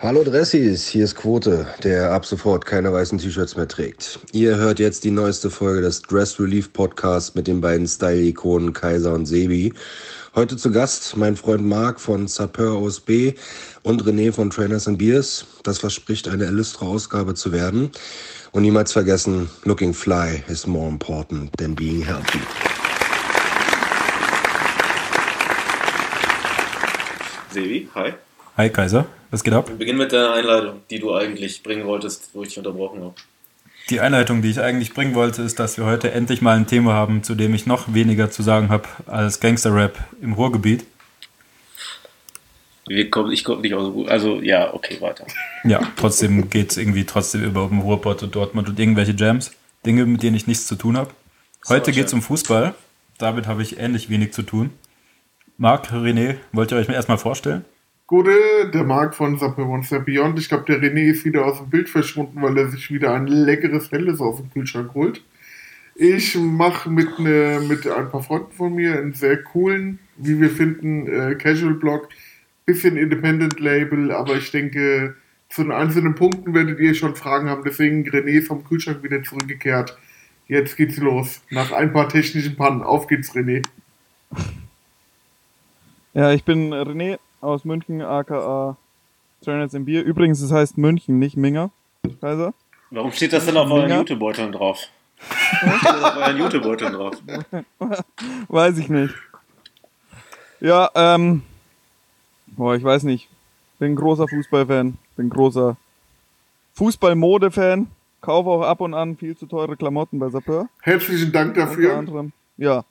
Hallo Dressis, hier ist Quote, der ab sofort keine weißen T-Shirts mehr trägt. Ihr hört jetzt die neueste Folge des Dress Relief Podcasts mit den beiden Style-Ikonen Kaiser und Sebi. Heute zu Gast mein Freund Marc von Sapeur OSB und René von Trainers and Beers. Das verspricht eine illustre Ausgabe zu werden. Und niemals vergessen, looking fly is more important than being healthy. Sebi, hi. Hi Kaiser, was geht ab? Wir beginnen mit der Einleitung, die du eigentlich bringen wolltest, wo ich dich unterbrochen habe. Die Einleitung, die ich eigentlich bringen wollte, ist, dass wir heute endlich mal ein Thema haben, zu dem ich noch weniger zu sagen habe als Gangster-Rap im Ruhrgebiet. Wir kommen, ich komme nicht aus dem Ruhr. Also, ja, okay, weiter. Ja, trotzdem geht es irgendwie trotzdem über den Ruhrpott und Dortmund und irgendwelche Jams. Dinge, mit denen ich nichts zu tun habe. Heute geht es um Fußball. Damit habe ich ähnlich wenig zu tun. Marc, René, wollt ihr euch mir erstmal vorstellen? Gute, der Marc von Sapper Monster Beyond. Ich glaube, der René ist wieder aus dem Bild verschwunden, weil er sich wieder ein leckeres Helles aus dem Kühlschrank holt. Ich mache mit, ne, mit ein paar Freunden von mir einen sehr coolen, wie wir finden, äh, Casual-Blog. Bisschen Independent-Label, aber ich denke, zu den einzelnen Punkten werdet ihr schon Fragen haben. Deswegen René ist vom Kühlschrank wieder zurückgekehrt. Jetzt geht's los. Nach ein paar technischen Pannen. Auf geht's, René. Ja, ich bin René aus München, aka Trainers im Bier. Übrigens, es heißt München, nicht Minger. Kaiser. Warum steht das denn auf euren YouTube-Beuteln drauf? Warum steht das auf euren YouTube-Beuteln drauf? Weiß ich nicht. Ja, ähm. Boah, ich weiß nicht. Bin großer Fußballfan. Bin großer Fußballmode-Fan. Kaufe auch ab und an viel zu teure Klamotten bei Sapeur. Herzlichen Dank dafür. Unter anderem. Ja.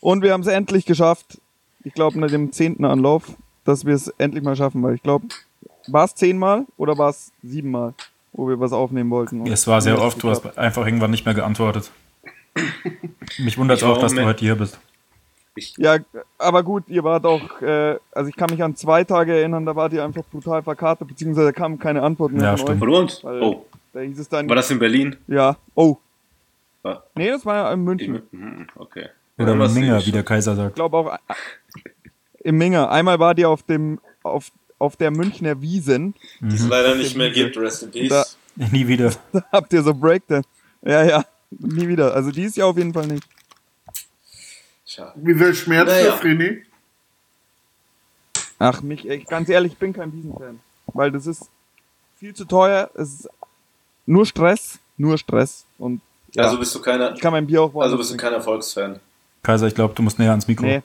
Und wir haben es endlich geschafft. Ich glaube, nach dem zehnten Anlauf, dass wir es endlich mal schaffen, weil ich glaube, war es zehnmal oder war es siebenmal, wo wir was aufnehmen wollten? Es war sehr oft, du hast einfach irgendwann nicht mehr geantwortet. Mich wundert es Ich auch, dass du heute hier bist. Ja, aber gut, ihr wart auch, äh, also ich kann mich an zwei Tage erinnern, da wart ihr einfach brutal verkartet, beziehungsweise da kam keine Antwort mehr Ja, von stimmt. Von uns? Oh, euch. Da hieß es dann, war das in Berlin? ja, oh. War- Nee, das war ja in München. Hm, Okay. Oder Ja, was Minger, wie ich der. Kaiser Ich sagt. glaube auch im Minger. Einmal war die auf dem, auf, auf der Münchner Wiesen. Die es leider nicht mehr gibt, rest in peace. Da- Nie wieder. Da habt ihr so Breakdance. Ja, ja, nie wieder. Also dieses Jahr auf jeden Fall nicht. Schade. Wie sehr schmerzt Naja. René? Ach, mich, ich, ganz ehrlich, ich bin kein Wiesenfan. Weil das ist viel zu teuer. Es ist nur Stress, nur Stress. Und ja, Also bist du keiner, ich kann mein Bier auch also bist du kein Erfolgsfan. Kaiser, ich glaube, du musst näher ans Mikro. Nee,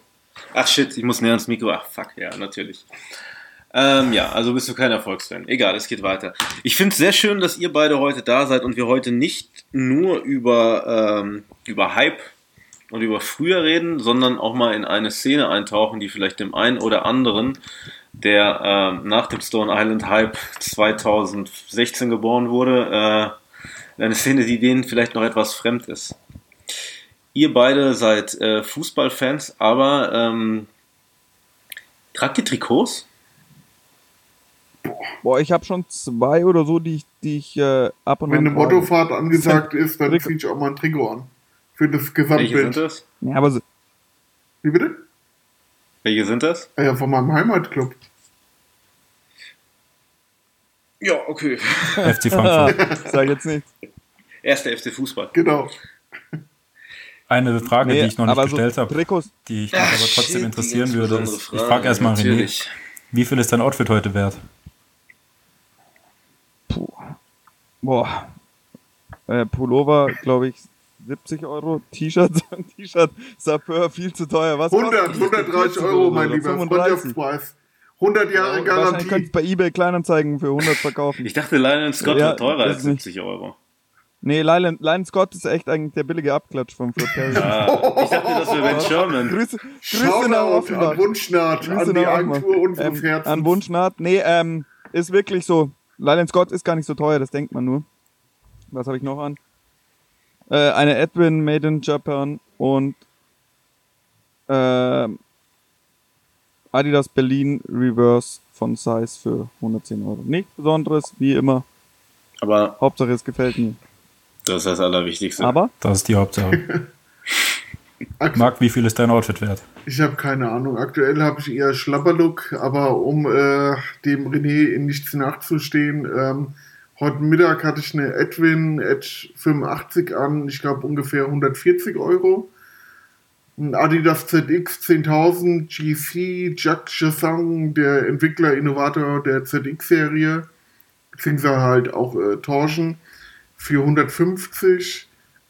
Ach shit, ich muss näher ans Mikro. Ach fuck, ja, natürlich. Ähm, ja, also bist du kein Erfolgsfan. Egal, es geht weiter. Ich finde es sehr schön, dass ihr beide heute da seid und wir heute nicht nur über, ähm, über Hype und über früher reden, sondern auch mal in eine Szene eintauchen, die vielleicht dem einen oder anderen, der ähm, nach dem Stone Island Hype 2016 geboren wurde, äh, eine Szene, die denen vielleicht noch etwas fremd ist. Ihr beide seid äh, Fußballfans, aber ähm, tragt ihr Trikots? boah, ich habe schon zwei oder so, die ich, die ich äh, ab und Wenn an eine trage. Mottofahrt angesagt ist, dann ziehe ich auch mal ein Trikot an. Für das Welche sind Gesamtbild. das? Ja, aber so, Wie bitte? Welche sind das? Ah Ja, von meinem Heimatclub. Ja, okay. FC Frankfurt. sag jetzt nicht. Erster FC Fußball. Genau. Eine Frage, die ich noch nicht gestellt so habe, die ich mich aber trotzdem shit, interessieren würde, ist, ich Frage, frage erstmal René, wie viel ist dein Outfit heute wert? boah, äh, Pullover, glaube ich, 70 Euro. T-Shirt, T-Shirt, Sapeur, viel zu teuer. Was 100, kostet- 130 Euro, mein lieber 35. Freundschaftspreis. 100 Jahre Wahrscheinlich könnt ihr Garantie. bei eBay Kleinanzeigen für 100 verkaufen. Ich dachte, Lionel Scott Ja, teurer als nicht. 70 Euro. Nee, Lylan, Lylan Scott ist echt eigentlich der billige Abklatsch vom Fred Perry. Ah, ich dachte, das wäre Ben Sherman. Grüße, Grüße nach an Offenbach. Wunschnaht, Grüße an die. Agentur unseres Ähm, Herzens. an Wunschnaht. Nee, ähm, ist wirklich so. Lylan Scott ist gar nicht so teuer, das denkt man nur. Was habe ich noch an? Äh, eine Edwin Made in Japan und ähm, Adidas Berlin Reverse von Size für 110 Euro. Nichts Besonderes, wie immer. Aber Hauptsache es gefällt mir. Das ist das Allerwichtigste. Aber Das ist die Hauptsache. Marc, wie viel ist dein Outfit wert? Ich habe keine Ahnung. Aktuell habe ich eher Schlapperlook, aber um äh, dem René in nichts nachzustehen, ähm, heute Mittag hatte ich eine Edwin Edge 85 an, ich glaube ungefähr 140 Euro. Ein Adidas ZX 10.000 GC Jacques Chassin, der Entwickler, Innovator der ZX-Serie, beziehungsweise halt auch äh, Torschen, für 150.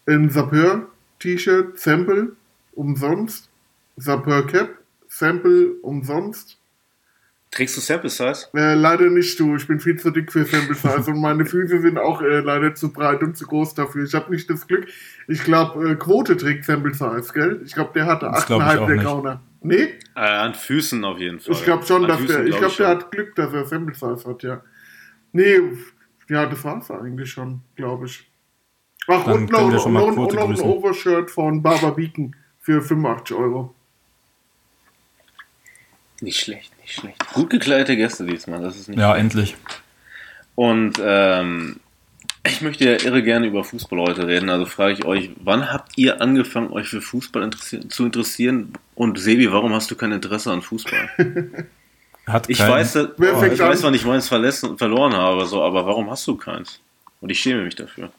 Ein Sapeur-T-Shirt, Sample, umsonst. Sapeur Cap, Sample, umsonst. Trägst du Sample Size? Äh, leider nicht, du. Ich bin viel zu dick für Sample Size und meine Füße sind auch äh, leider zu breit und zu groß dafür. Ich habe nicht das Glück. Ich glaube, äh, Quote trägt Sample Size, gell? Ich glaube, der hatte 8,5 der Gauner. Nee? Äh, an Füßen auf jeden Fall. Ich glaube schon, An dass Füßen der. Ich glaub glaube, der schon. hat Glück, dass er Sample Size hat, ja. Nee, ja, das war's eigentlich schon, glaube ich. Ach, Dann und noch, wir schon mal noch, und noch ein grüßen. Overshirt von Barbara Beacon für 85 Euro. Nicht schlecht, nicht schlecht. Gut gekleidete Gäste diesmal, das ist nicht Ja, schlecht. endlich. Und ähm, ich möchte ja irre gerne über Fußball heute reden. Also frage ich euch, wann habt ihr angefangen, euch für Fußball interessi zu interessieren? Und Sebi, warum hast du kein Interesse an Fußball? Hat Ich keinen- weiß, oh, ich weiß, an? wann ich meins verlassen, verloren habe, so, aber warum hast du keins? Und ich schäme mich dafür.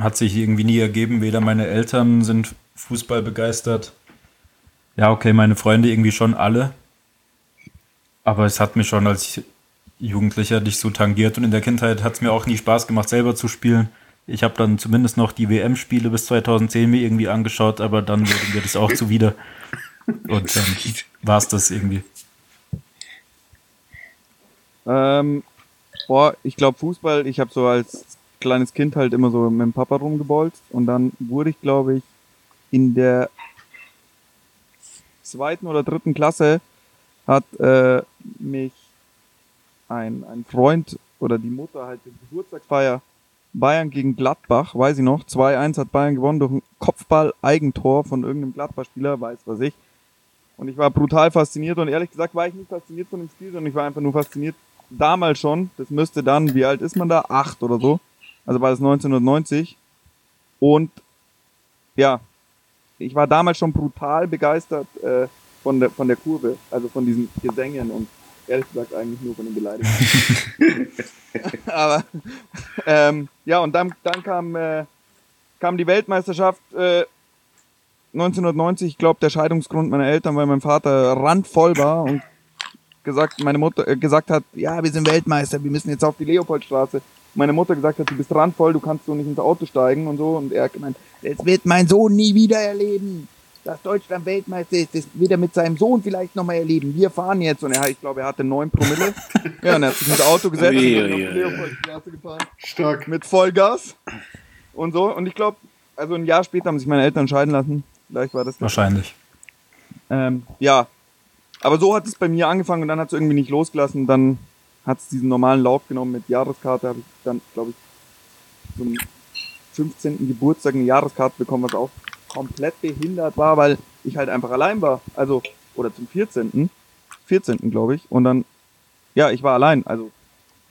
hat sich irgendwie nie ergeben. Weder meine Eltern sind Fußball begeistert. Ja, okay, meine Freunde irgendwie schon alle. Aber es hat mir schon als Jugendlicher dich so tangiert und in der Kindheit hat es mir auch nie Spaß gemacht, selber zu spielen. Ich habe dann zumindest noch die WM-Spiele bis 2010 mir irgendwie angeschaut, aber dann wurde mir das auch zuwider. Und dann war es das irgendwie. Ähm, boah, ich glaube Fußball, ich habe so als kleines Kind halt immer so mit dem Papa rumgebolzt und dann wurde ich, glaube ich, in der zweiten oder dritten Klasse hat äh, mich ein, ein Freund oder die Mutter halt die Geburtstagsfeier Bayern gegen Gladbach, weiß ich noch, 2-1 hat Bayern gewonnen durch ein Kopfball-Eigentor von irgendeinem Gladbach-Spieler, weiß was ich. Und ich war brutal fasziniert und ehrlich gesagt war ich nicht fasziniert von dem Spiel, sondern ich war einfach nur fasziniert damals schon. Das müsste dann, wie alt ist man da? Acht oder so. Also war das 1990. Und ja, ich war damals schon brutal begeistert äh, von, der, von der Kurve, also von diesen Gesängen und ehrlich gesagt eigentlich nur von den Beleidigungen. Aber ähm, ja, und dann, dann kam, äh, kam die Weltmeisterschaft äh, 1990, ich glaube, der Scheidungsgrund meiner Eltern, weil mein Vater randvoll war und gesagt, meine Mutter äh, gesagt hat, ja, wir sind Weltmeister, wir müssen jetzt auf die Leopoldstraße. Meine Mutter gesagt hat, du bist randvoll, du kannst so nicht ins Auto steigen und so. Und er hat gemeint, das wird mein Sohn nie wieder erleben. Dass Deutschland Weltmeister ist, das wird er mit seinem Sohn vielleicht nochmal erleben. Wir fahren jetzt. Und er, ich glaube, er hatte neun Promille. ja, und er hat sich ins Auto gesetzt und auf die. Leopoldstraße gefahren Stark. mit Vollgas und so. Und ich glaube, also ein Jahr später haben sich meine Eltern scheiden lassen. Vielleicht war das. das. Wahrscheinlich. Ähm, ja. Aber so hat es bei mir angefangen und dann hat es irgendwie nicht losgelassen. Dann hat es diesen normalen Lauf genommen mit Jahreskarte. Habe ich dann, glaube ich, zum 15. Geburtstag eine Jahreskarte bekommen, was auch komplett behindert war, weil ich halt einfach allein war. Also, oder zum 14. 14. glaube ich. Und dann, ja, ich war allein. Also,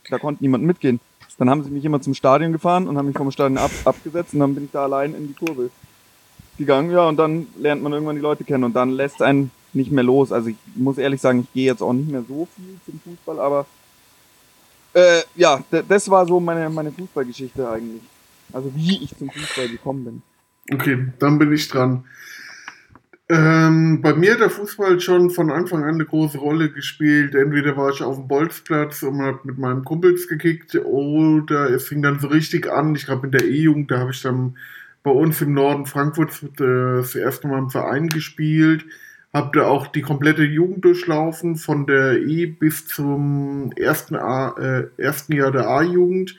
da konnte niemand mitgehen. Dann haben sie mich immer zum Stadion gefahren und haben mich vom Stadion ab, abgesetzt und dann bin ich da allein in die Kurve gegangen. Ja, und dann lernt man irgendwann die Leute kennen und dann lässt einen nicht mehr los. Also ich muss ehrlich sagen, ich gehe jetzt auch nicht mehr so viel zum Fußball, aber äh, ja, das war so meine, meine Fußballgeschichte eigentlich. Also wie ich zum Fußball gekommen bin. Okay, dann bin ich dran. Ähm, bei mir hat der Fußball schon von Anfang an eine große Rolle gespielt. Entweder war ich auf dem Bolzplatz und habe mit meinen Kumpels gekickt oder es fing dann so richtig an. Ich glaube in der E-Jugend, da habe ich dann bei uns im Norden Frankfurts äh, das erste Mal im Verein gespielt. Hab da auch die komplette Jugend durchlaufen, von der E bis zum ersten, A, äh, ersten Jahr der A-Jugend.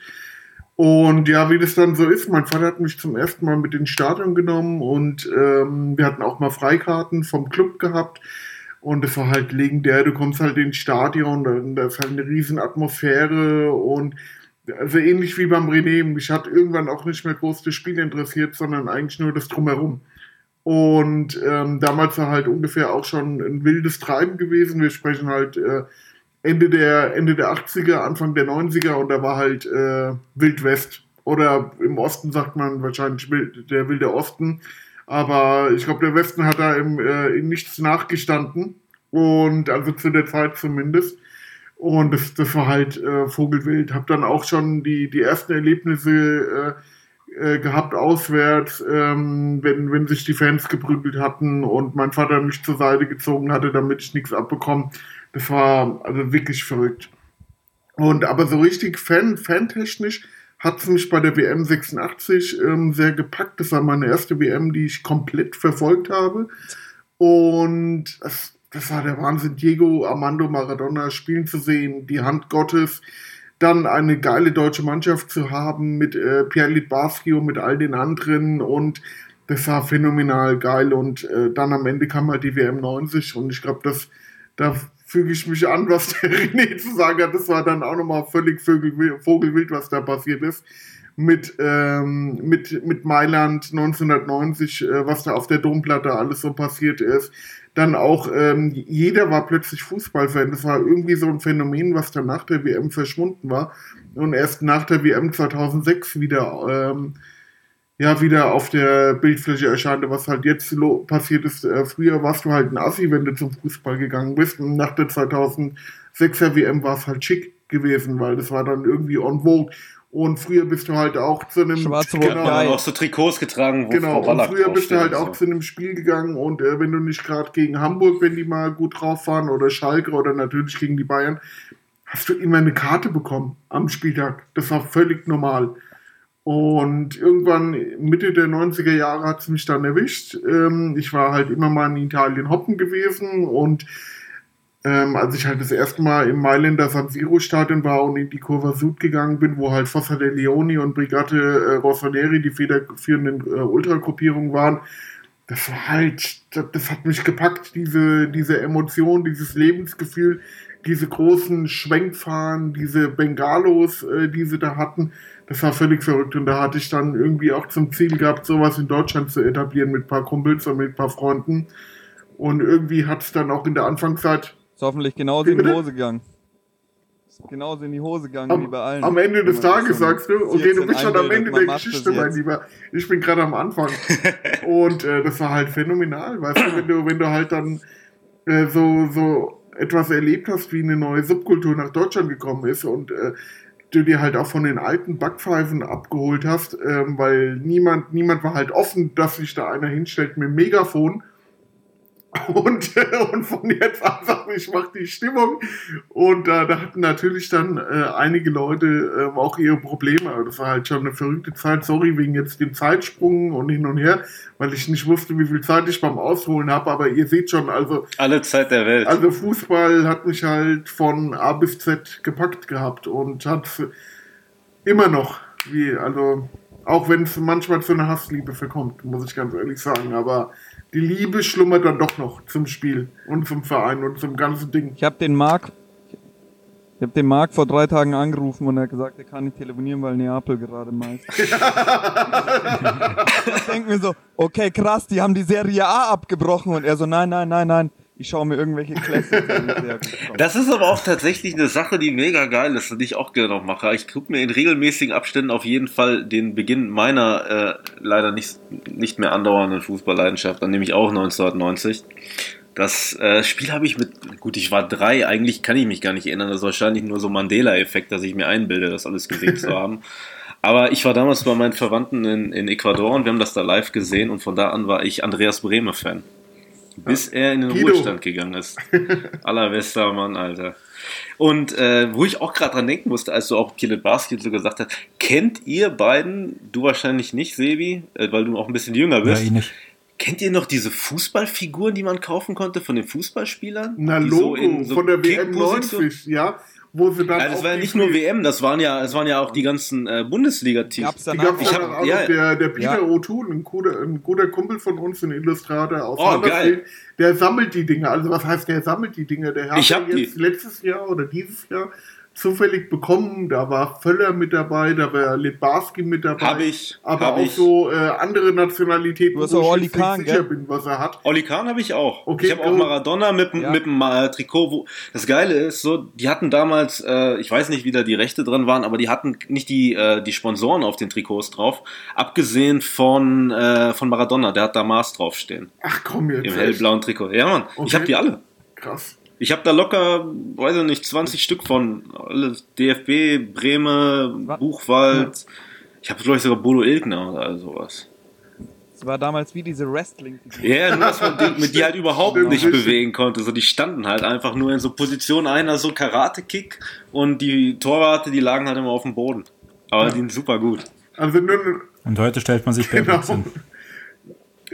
Und ja, wie das dann so ist, mein Vater hat mich zum ersten Mal mit ins Stadion genommen und ähm, wir hatten auch mal Freikarten vom Club gehabt. Und es war halt legendär, du kommst halt ins Stadion, da, da ist halt eine riesen Atmosphäre und also ähnlich wie beim René, mich hat irgendwann auch nicht mehr groß das Spiel interessiert, sondern eigentlich nur das Drumherum. Und ähm, damals war halt ungefähr auch schon ein wildes Treiben gewesen. Wir sprechen halt äh, Ende der, Ende der 80er, Anfang der 90er und da war halt äh, Wild West. Oder im Osten sagt man wahrscheinlich der wilde Osten. Aber ich glaube, der Westen hat da im, äh, in nichts nachgestanden. Und also zu der Zeit zumindest. Und das, das war halt äh, Vogelwild. Hab dann auch schon die, die ersten Erlebnisse äh, äh, gehabt auswärts, ähm, wenn, wenn sich die Fans geprügelt hatten und mein Vater mich zur Seite gezogen hatte, damit ich nichts abbekomme. Das war also wirklich verrückt. Und aber so richtig fan, fantechnisch hat es mich bei der WM 86 ähm, sehr gepackt. Das war meine erste WM, die ich komplett verfolgt habe. Und das, das war der Wahnsinn, Diego Armando Maradona spielen zu sehen, die Hand Gottes, dann eine geile deutsche Mannschaft zu haben mit äh, Pierre Baschio, mit all den anderen und das war phänomenal geil und äh, dann am Ende kam halt die WM 90 und ich glaube, das da füge ich mich an, was der René zu sagen hat. Das war dann auch nochmal völlig Vogelwild, was da passiert ist. Mit, ähm, mit, mit Mailand 1990, äh, was da auf der Domplatte alles so passiert ist. Dann auch, ähm, jeder war plötzlich Fußballfan. Das war irgendwie so ein Phänomen, was dann nach der WM verschwunden war. Und erst nach der WM 2006 wieder ähm, ja wieder auf der Bildfläche erscheint, was halt jetzt passiert ist. Äh, früher warst du halt ein Assi, wenn du zum Fußball gegangen bist. Und nach der 2006er WM war es halt schick gewesen, weil das war dann irgendwie on vogue. Und früher bist du halt auch zu einem Schwarz-Rot genau, auch so Trikots getragen, wo genau, Frau und früher bist du halt auch zu einem Spiel gegangen und äh, wenn du nicht gerade gegen Hamburg, wenn die mal gut drauf waren oder Schalke oder natürlich gegen die Bayern, hast du immer eine Karte bekommen am Spieltag. Das war völlig normal. Und irgendwann Mitte der 90er Jahre hat es mich dann erwischt. Ähm, ich war halt immer mal in Italien hoppen gewesen und ähm, als ich halt das erste Mal im Mailänder San Siro Stadion war und in die Curva Sud gegangen bin, wo halt Fossa de Leoni und Brigate äh, Rossoneri die federführenden äh, Ultragruppierungen waren, das war halt, das, das, hat mich gepackt, diese, diese Emotion, dieses Lebensgefühl, diese großen Schwenkfahren, diese Bengalos, äh, die sie da hatten das war völlig verrückt und da hatte ich dann irgendwie auch zum Ziel gehabt, sowas in Deutschland zu etablieren mit ein paar Kumpels und mit ein paar Freunden. Und irgendwie hat es dann auch in der Anfangszeit. Ist hoffentlich genauso in die Hose gegangen. Ist genauso in die Hose gegangen am, wie bei allen. Am Ende des Tages sagst du, okay, du bist schon am Ende der Geschichte, mein Lieber. Ich bin gerade am Anfang. und äh, das war halt phänomenal, weißt du, wenn du, wenn du halt dann äh, so, so etwas erlebt hast, wie eine neue Subkultur nach Deutschland gekommen ist und äh, du dir halt auch von den alten Backpfeifen abgeholt hast, ähm, weil niemand, niemand war halt offen, dass sich da einer hinstellt mit dem Megafon und, äh, und von jetzt sagt, ich mach die Stimmung. Und äh, da hatten natürlich dann äh, einige Leute äh, auch ihre Probleme. Das war halt schon eine verrückte Zeit. Sorry wegen jetzt dem Zeitsprung und hin und her, weil ich nicht wusste, wie viel Zeit ich beim Ausholen habe. Aber ihr seht schon, also. Alle Zeit der Welt. Also Fußball hat mich halt von A bis Z gepackt gehabt und hat immer noch, wie, also, auch wenn es manchmal zu einer Hassliebe verkommt, muss ich ganz ehrlich sagen. Aber die Liebe schlummert dann doch noch zum Spiel und zum Verein und zum ganzen Ding. Ich habe den Marc, ich habe den Marc vor drei Tagen angerufen und er hat gesagt, er kann nicht telefonieren, weil Neapel gerade meist. ich denke mir so, okay, krass, die haben die Serie A abgebrochen und er so, nein, nein, nein, nein ich schaue mir irgendwelche Classics. Das ist aber auch tatsächlich eine Sache, die mega geil ist und die ich auch gerne noch mache. Ich gucke mir in regelmäßigen Abständen auf jeden Fall den Beginn meiner äh, leider nicht, nicht mehr andauernden Fußballleidenschaft an, nämlich auch 1990. Das äh, Spiel habe ich mit, gut, ich war drei, eigentlich kann ich mich gar nicht erinnern, das ist wahrscheinlich nur so Mandela-Effekt, dass ich mir einbilde, das alles gesehen zu haben. Aber ich war damals bei meinen Verwandten in, in Ecuador und wir haben das da live gesehen und von da an war ich Andreas Bremer-Fan. Bis er in den Guido. Ruhestand gegangen ist. Allerbester Mann, Alter. Und äh, wo ich auch gerade dran denken musste, als du auch Kielet Basket so gesagt hast, kennt ihr beiden, du wahrscheinlich nicht, Sebi, äh, weil du auch ein bisschen jünger bist. Ja, ich nicht. Kennt ihr noch diese Fußballfiguren, die man kaufen konnte von den Fußballspielern? Na, Logo, so so von der WM 90, ja wo sie dann. Ja, das war ja nicht nur WM, das waren ja, es waren ja auch die ganzen äh, Bundesliga-Teams. Gab's dann die gab's auch ja, der, der Peter ja. O'Toole, ein guter, ein guter Kumpel von uns, ein Illustrator aus oh, geil. der sammelt die Dinge. Also was heißt, der sammelt die Dinge? Der hat ich hab jetzt die. letztes Jahr oder dieses Jahr zufällig bekommen. Da war Völler mit dabei, da war Lebarski mit dabei. Hab ich, Aber hab auch ich. so äh, andere Nationalitäten, wo auch ich jetzt nicht Kahn, sicher gell? bin, was er hat. Oli Kahn habe ich auch. Okay, ich habe auch. Maradona mit, dem Ja. mit dem äh, Trikot. Wo, das Geile ist, so, die hatten damals, äh, ich weiß nicht, wie da die Rechte drin waren, aber die hatten nicht die, äh, die Sponsoren auf den Trikots drauf. Abgesehen von, äh, von Maradona, der hat da Mars draufstehen. Ach komm jetzt. Im echt? hellblauen Trikot. Ja, Mann. Ich Okay. habe die alle. Krass. Ich habe da locker, weiß ich nicht, 20 Stück von. Alle DFB, Breme, Was? Buchwald. Ich habe, ich, sogar Bodo Ilgner oder sowas. Das war damals wie diese wrestling Ja, nur dass man die, mit die halt überhaupt Stimmt, nicht bewegen konnte. So, die standen halt einfach nur in so Position einer so Karate-Kick und die Torwarte, die lagen halt immer auf dem Boden. Aber die sind super gut. Also nur, Und heute stellt man sich genau. Hin.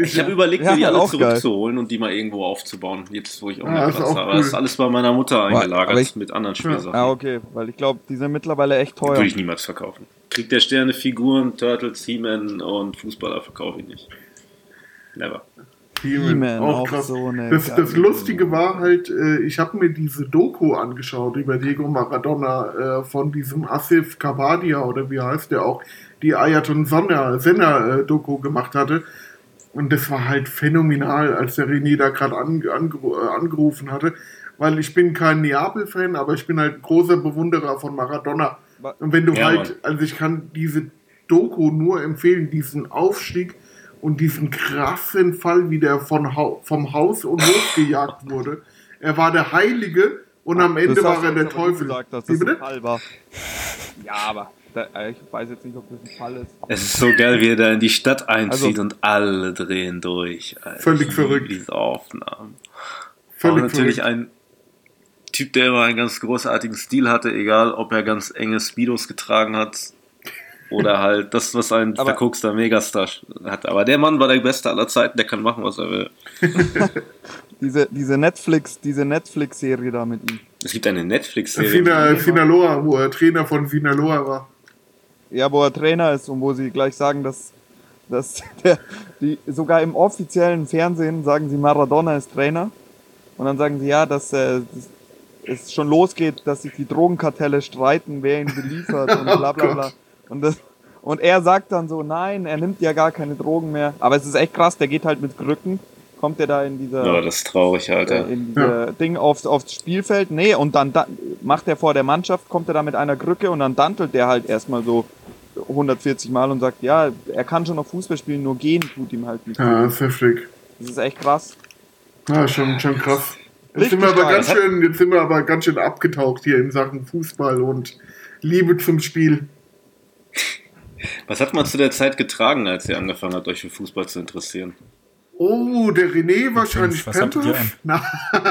Ich habe überlegt, Ja, mir die alle auch geil. zurückzuholen und die mal irgendwo aufzubauen. Jetzt, wo ich auch mehr ist Platz auch habe. cool. Das ist alles bei meiner Mutter eingelagert aber ich- mit anderen Spielsachen. Ah, okay, weil ich glaube, die sind mittlerweile echt teuer. Würde ich niemals verkaufen. Krieg der Sterne Figuren, Turtles, He-Man und Fußballer verkaufe ich nicht. Never. He-Man, auch auch krass. so eine das, das Lustige war halt, äh, ich habe mir diese Doku angeschaut über Diego Maradona äh, von diesem Asif Kapadia oder wie heißt der auch, die Ayaton Senna, Senna äh, Doku gemacht hatte. Und das war halt phänomenal, als der René da gerade an, äh, angerufen hatte. Weil ich bin kein Neapel-Fan, aber ich bin halt ein großer Bewunderer von Maradona. Und wenn du Ja, halt, also ich kann diese Doku nur empfehlen, diesen Aufstieg und diesen krassen Fall, wie der von Hau vom Haus und Hof gejagt wurde. Er war der Heilige und am Ende war er der Teufel. Gesagt, dass Wie das bitte? ein Fall war. Ja, aber ich weiß jetzt nicht, ob das ein Fall ist. Es ist so geil, wie er da in die Stadt einzieht Also- und alle drehen durch. Alter. Völlig verrückt. Diese Aufnahmen. Völlig auch natürlich verrückt. ein Typ, der immer einen ganz großartigen Stil hatte, egal ob er ganz enge Speedos getragen hat oder halt das, was ein Aber- verkokster Megastar hat. Aber der Mann war der Beste aller Zeiten, der kann machen, was er will. Diese, diese Netflix, diese Netflix-Serie da mit ihm. Es gibt eine Netflix-Serie. Sina, Sinaloa, wo er Trainer von Sinaloa war. Ja, wo er Trainer ist und wo sie gleich sagen, dass, dass der, die, sogar im offiziellen Fernsehen sagen sie, Maradona ist Trainer. Und dann sagen sie, ja, dass äh, das, es schon losgeht, dass sich die Drogenkartelle streiten, wer ihn beliefert und bla bla bla. Und, das, und er sagt dann so, nein, er nimmt ja gar keine Drogen mehr. Aber es ist echt krass, der geht halt mit Krücken, kommt er da in dieser Ja, das ist traurig, Alter. äh, in diese Ding aufs, aufs Spielfeld. Nee, und dann da, macht er vor der Mannschaft, kommt er da mit einer Krücke und dann dantelt der halt erstmal so 140 Mal und sagt, ja, er kann schon noch Fußball spielen, nur gehen tut ihm halt nicht. Ja, das ist heftig. Das ist echt krass. Ja, schon, schon krass. Jetzt sind, wir aber ganz schön, jetzt sind wir aber ganz schön abgetaucht hier in Sachen Fußball und Liebe zum Spiel. Was hat man zu der Zeit getragen, als ihr angefangen habt, euch für Fußball zu interessieren? Oh, der René wahrscheinlich Pampers? Na,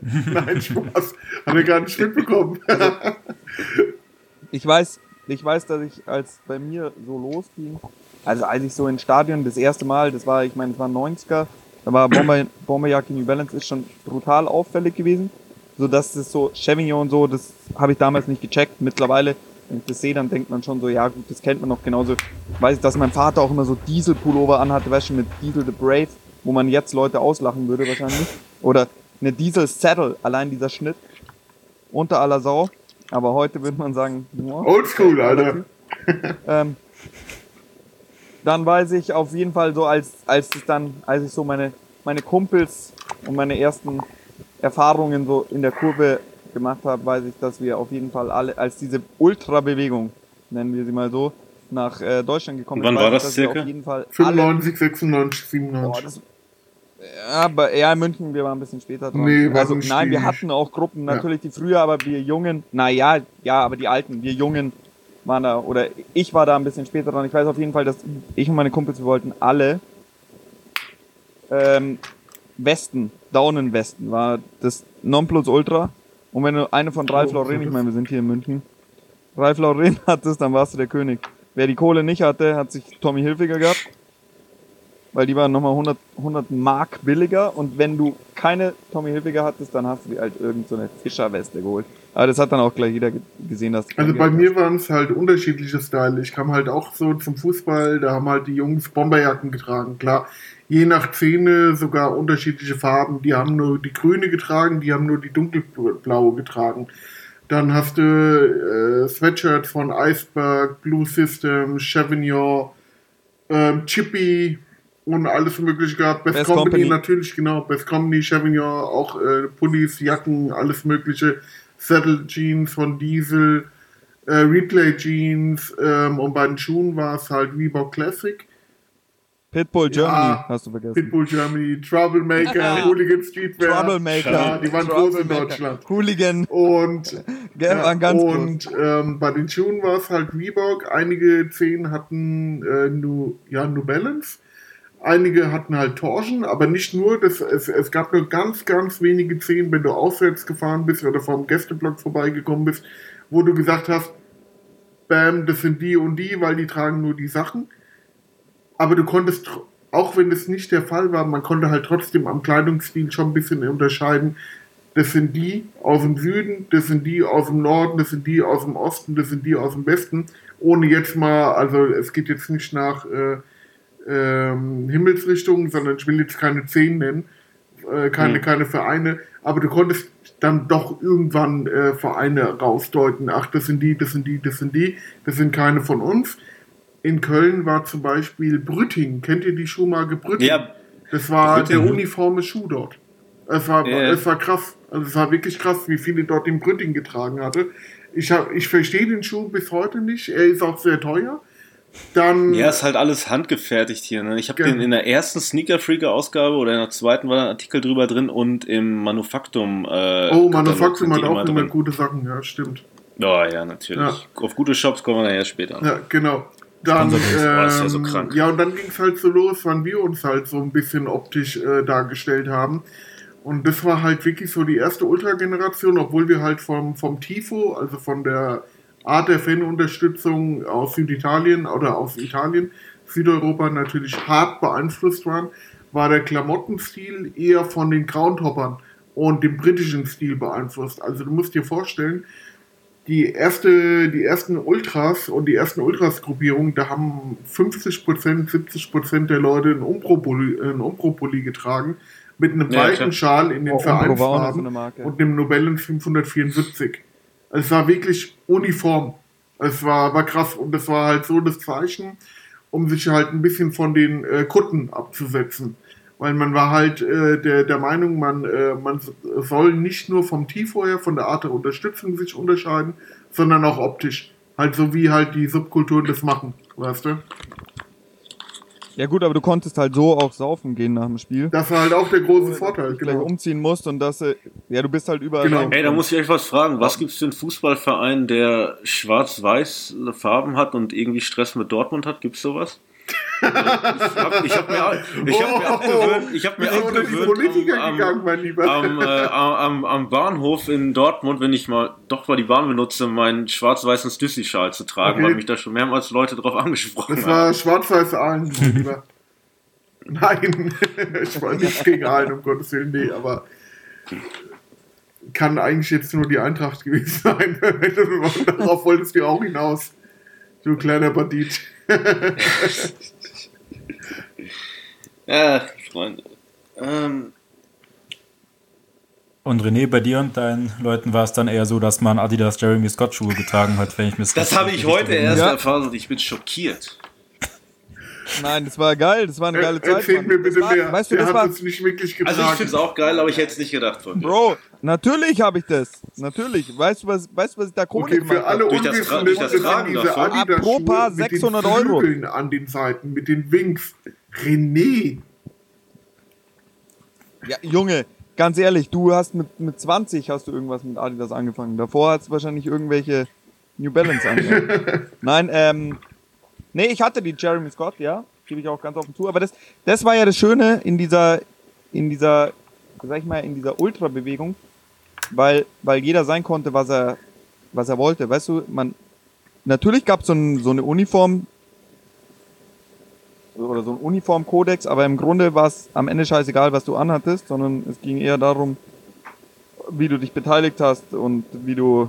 Nein, Spaß. Hat er gar nicht mitbekommen. Ich weiß, ich weiß, dass ich, als bei mir so losging, also als ich so ins Stadion das erste Mal, das war, ich meine, es war 90er, da war Bomber, Bomberjacke New Balance ist schon brutal auffällig gewesen. So dass das so, Chevignon und so, das habe ich damals nicht gecheckt. Mittlerweile, wenn ich das sehe, dann denkt man schon so, ja gut, das kennt man noch genauso. Weiß ich, dass mein Vater auch immer so Diesel-Pullover anhatte, weißt du, mit Diesel the Brave, wo man jetzt Leute auslachen würde wahrscheinlich. Oder eine Diesel Saddle, allein dieser Schnitt. Unter aller Sau. Aber heute würde man sagen, ja, Oldschool, Alter. ähm, dann weiß ich auf jeden Fall so, als, als es dann, als ich so meine, meine Kumpels und meine ersten Erfahrungen so in der Kurve gemacht habe, weiß ich, dass wir auf jeden Fall alle, als diese Ultrabewegung, nennen wir sie mal so, nach äh, Deutschland gekommen Wann ist, war das wir circa? auf jeden Fall alle, 95, 96, boah, 97. das, ja, aber eher in München, wir waren ein bisschen später dran. Nee, also, nein, wir die- hatten auch Gruppen, Ja. natürlich die früher, aber wir Jungen, na ja, ja, aber die Alten, wir Jungen waren da, oder ich war da ein bisschen später dran. Ich weiß auf jeden Fall, dass ich und meine Kumpels, wir wollten alle ähm, Westen, Daunenwesten, war das Nonplusultra. Und wenn du eine von Ralf Oh, Lauren, ich meine, wir sind hier in München, Ralf Lauren hattest, dann warst du der König. Wer die Kohle nicht hatte, hat sich Tommy Hilfiger gehabt. Weil die waren nochmal 100, 100 Mark billiger. Und wenn du keine Tommy Hilfiger hattest, dann hast du dir halt irgend so eine Fischerweste geholt. Aber das hat dann auch gleich jeder ge- gesehen, dass Also bei mir waren es halt unterschiedliche Style. Ich kam halt auch so zum Fußball, da haben halt die Jungs Bomberjacken getragen. Klar, je nach Szene sogar unterschiedliche Farben. Die haben nur die grüne getragen, die haben nur die dunkelblaue getragen. Dann hast du äh, Sweatshirt von Iceberg, Blue System, Chevignon, ähm, Chippy und alles mögliche gehabt. Best, Best Company, Company. natürlich, genau. Best Company, Chevignon, auch äh, Pullis, Jacken, alles mögliche. Saddle Jeans von Diesel, äh, Replay Jeans ähm, und bei den Schuhen war es halt Reebok Classic. Pitbull Germany, Ja, hast du vergessen. Pitbull Germany, Troublemaker, Hooligan Streetwear. Troublemaker. Ja, die waren groß in. Deutschland. Hooligan. Und, waren ganz und ähm, bei den Schuhen war es halt Reebok. Einige Zehen hatten äh, New, ja, New Balance. Einige hatten halt Torsion, aber nicht nur. Das, es, es gab nur ganz, ganz wenige Zehen, wenn du auswärts gefahren bist oder vom Gästeblock vorbeigekommen bist, wo du gesagt hast, bam, das sind die und die, weil die tragen nur die Sachen. Aber du konntest, auch wenn das nicht der Fall war, man konnte halt trotzdem am Kleidungsstil schon ein bisschen unterscheiden. Das sind die aus dem Süden, das sind die aus dem Norden, das sind die aus dem Osten, das sind die aus dem Westen. Ohne jetzt mal, also es geht jetzt nicht nach äh, ähm, Himmelsrichtungen, sondern ich will jetzt keine Zehn nennen, äh, keine, keine Vereine, aber du konntest dann doch irgendwann äh, Vereine rausdeuten. Ach, das sind die, das sind die, das sind die, das sind keine von uns. In Köln war zum Beispiel Brütting. Kennt ihr die Schuhmarke Brütting? Ja. Das war Brütting. der uniforme Schuh dort. Es war, Ja. es war krass. Also es war wirklich krass, wie viele dort den Brütting getragen hatte. Ich, hab, ich verstehe den Schuh bis heute nicht. Er ist auch sehr teuer. Dann, Ja, ist halt alles handgefertigt hier. Ne? Ich habe Genau. den in der ersten Sneaker Freaker Ausgabe oder in der zweiten war ein Artikel drüber drin und im Manufaktum. Äh, oh, Manufaktum hat auch immer drin. gute Sachen, ja, stimmt. Oh, ja, natürlich. Auf gute Shops kommen wir nachher später. Ja, genau. Dann, ist ja so ähm, ja, und dann ging es halt so los, wann wir uns halt so ein bisschen optisch äh, dargestellt haben. Und das war halt wirklich so die erste Ultra-Generation, obwohl wir halt vom, vom Tifo, also von der Art der Fanunterstützung aus Süditalien oder aus Italien, Südeuropa natürlich hart beeinflusst waren, war der Klamottenstil eher von den Groundhoppern und dem britischen Stil beeinflusst. Also du musst dir vorstellen, die erste, die ersten Ultras und die ersten Ultras-Gruppierungen, da haben 50%, 70% der Leute einen Umpro-Pulli einen Umpro-Pulli getragen, mit einem Ja, weiten. Schal in den Oh, Umbro so Vereinsfarben eine Marke. und einem Nobelen 574. Es war wirklich uniform. Es war, war krass und es war halt so das Zeichen, um sich halt ein bisschen von den äh, Kutten abzusetzen. Weil man war halt äh, der, der Meinung, man, äh, man soll nicht nur vom Tifo her, von der Art der Unterstützung sich unterscheiden, sondern auch optisch. Halt so wie halt die Subkulturen das machen, weißt du? Ja gut, aber du konntest halt so auch saufen gehen nach dem Spiel. Das war halt auch der große Vorteil, Dich gleich genau. umziehen musst und dass äh, ja du bist halt überall. Genau. Ey, da muss ich euch was fragen. Was gibt's für einen Fußballverein, der schwarz-weiß Farben hat und irgendwie Stress mit Dortmund hat? Gibt's sowas? Ich habe mir, auch- ich hab mir abgewöhnt, ich hab mir die abgewöhnt, Politiker am- gegangen, mein Lieber. am, äh, am, am Bahnhof in Dortmund, wenn ich mal doch mal die Bahn benutze, meinen schwarz-weißen Stüssi-Schal zu tragen, weil mich da schon mehrmals Leute drauf angesprochen Das haben. war schwarz-weiß Aalen, Lieber. Nein, ich war nicht gegen Aalen, um Gottes Willen, nee, aber kann eigentlich jetzt nur die Eintracht gewesen sein. Darauf wolltest du auch hinaus, du kleiner Bandit. Ja, Freunde. Ähm, Und René, bei dir und deinen Leuten war es dann eher so, dass man Adidas Jeremy Scott Schuhe getragen hat, wenn ich mir das habe ich heute erst Ja. erfahren und ich bin schockiert. Nein, das war geil, das war eine geile Zeit. Erzähl mir bitte das war, mehr. Weißt du, Der das hat war, es nicht wirklich Also ich finde es getragen. auch geil, aber ich hätte es nicht gedacht von dir. Bro, natürlich habe ich das. Natürlich. Weißt du, was, weißt, du, was ich da Kohle Okay, für alle habe? Durch das durch das Tragen diese davon. adidas Pro Paar mit den 600 Euro. An den Seiten, mit den Wings. René, Ja, Junge, ganz ehrlich, du hast mit, mit 20 hast du irgendwas mit Adidas angefangen. Davor hat es wahrscheinlich irgendwelche New Balance angefangen. Nein, ähm, nee, ich hatte die Jeremy Scott, ja, gebe ich auch ganz offen zu. Aber das, das war ja das Schöne in dieser, in dieser, sag ich mal, in dieser Ultra-Bewegung, weil, weil jeder sein konnte, was er, was er wollte. Weißt du, man, natürlich gab es so, ein, so eine Uniform, oder so ein Uniformkodex, aber im Grunde war es am Ende scheißegal, was du anhattest, sondern es ging eher darum, wie du dich beteiligt hast und wie du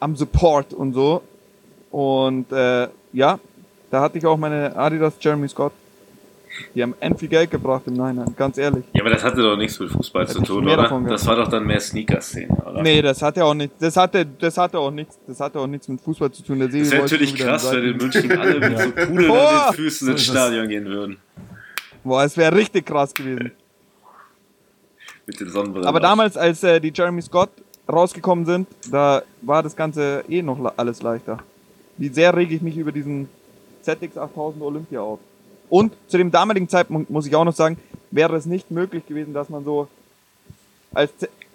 am Support und so. Und äh, ja, da hatte ich auch meine Adidas Jeremy Scott. Die haben end viel Geld gebracht im Nachhinein, ganz ehrlich. Ja, aber das hatte doch nichts mit Fußball zu tun, oder? Das war doch dann mehr Sneaker-Szene, oder? Nee, das hatte auch nicht, das hatte, das hatte auch nichts, das hatte auch nichts mit Fußball zu tun. Der Das wäre natürlich krass, wenn in München alle mit so Pudeln an den Füßen ins. Stadion gehen würden. Boah, es wäre richtig krass gewesen. Mit den Sonnenbrillen. Aber damals, als äh, die Jeremy Scott rausgekommen sind, da war das Ganze eh noch le- alles leichter. Wie sehr rege ich mich über diesen ZX 8000 Olympia auf. Und zu dem damaligen Zeitpunkt muss ich auch noch sagen, wäre es nicht möglich gewesen, dass man so als,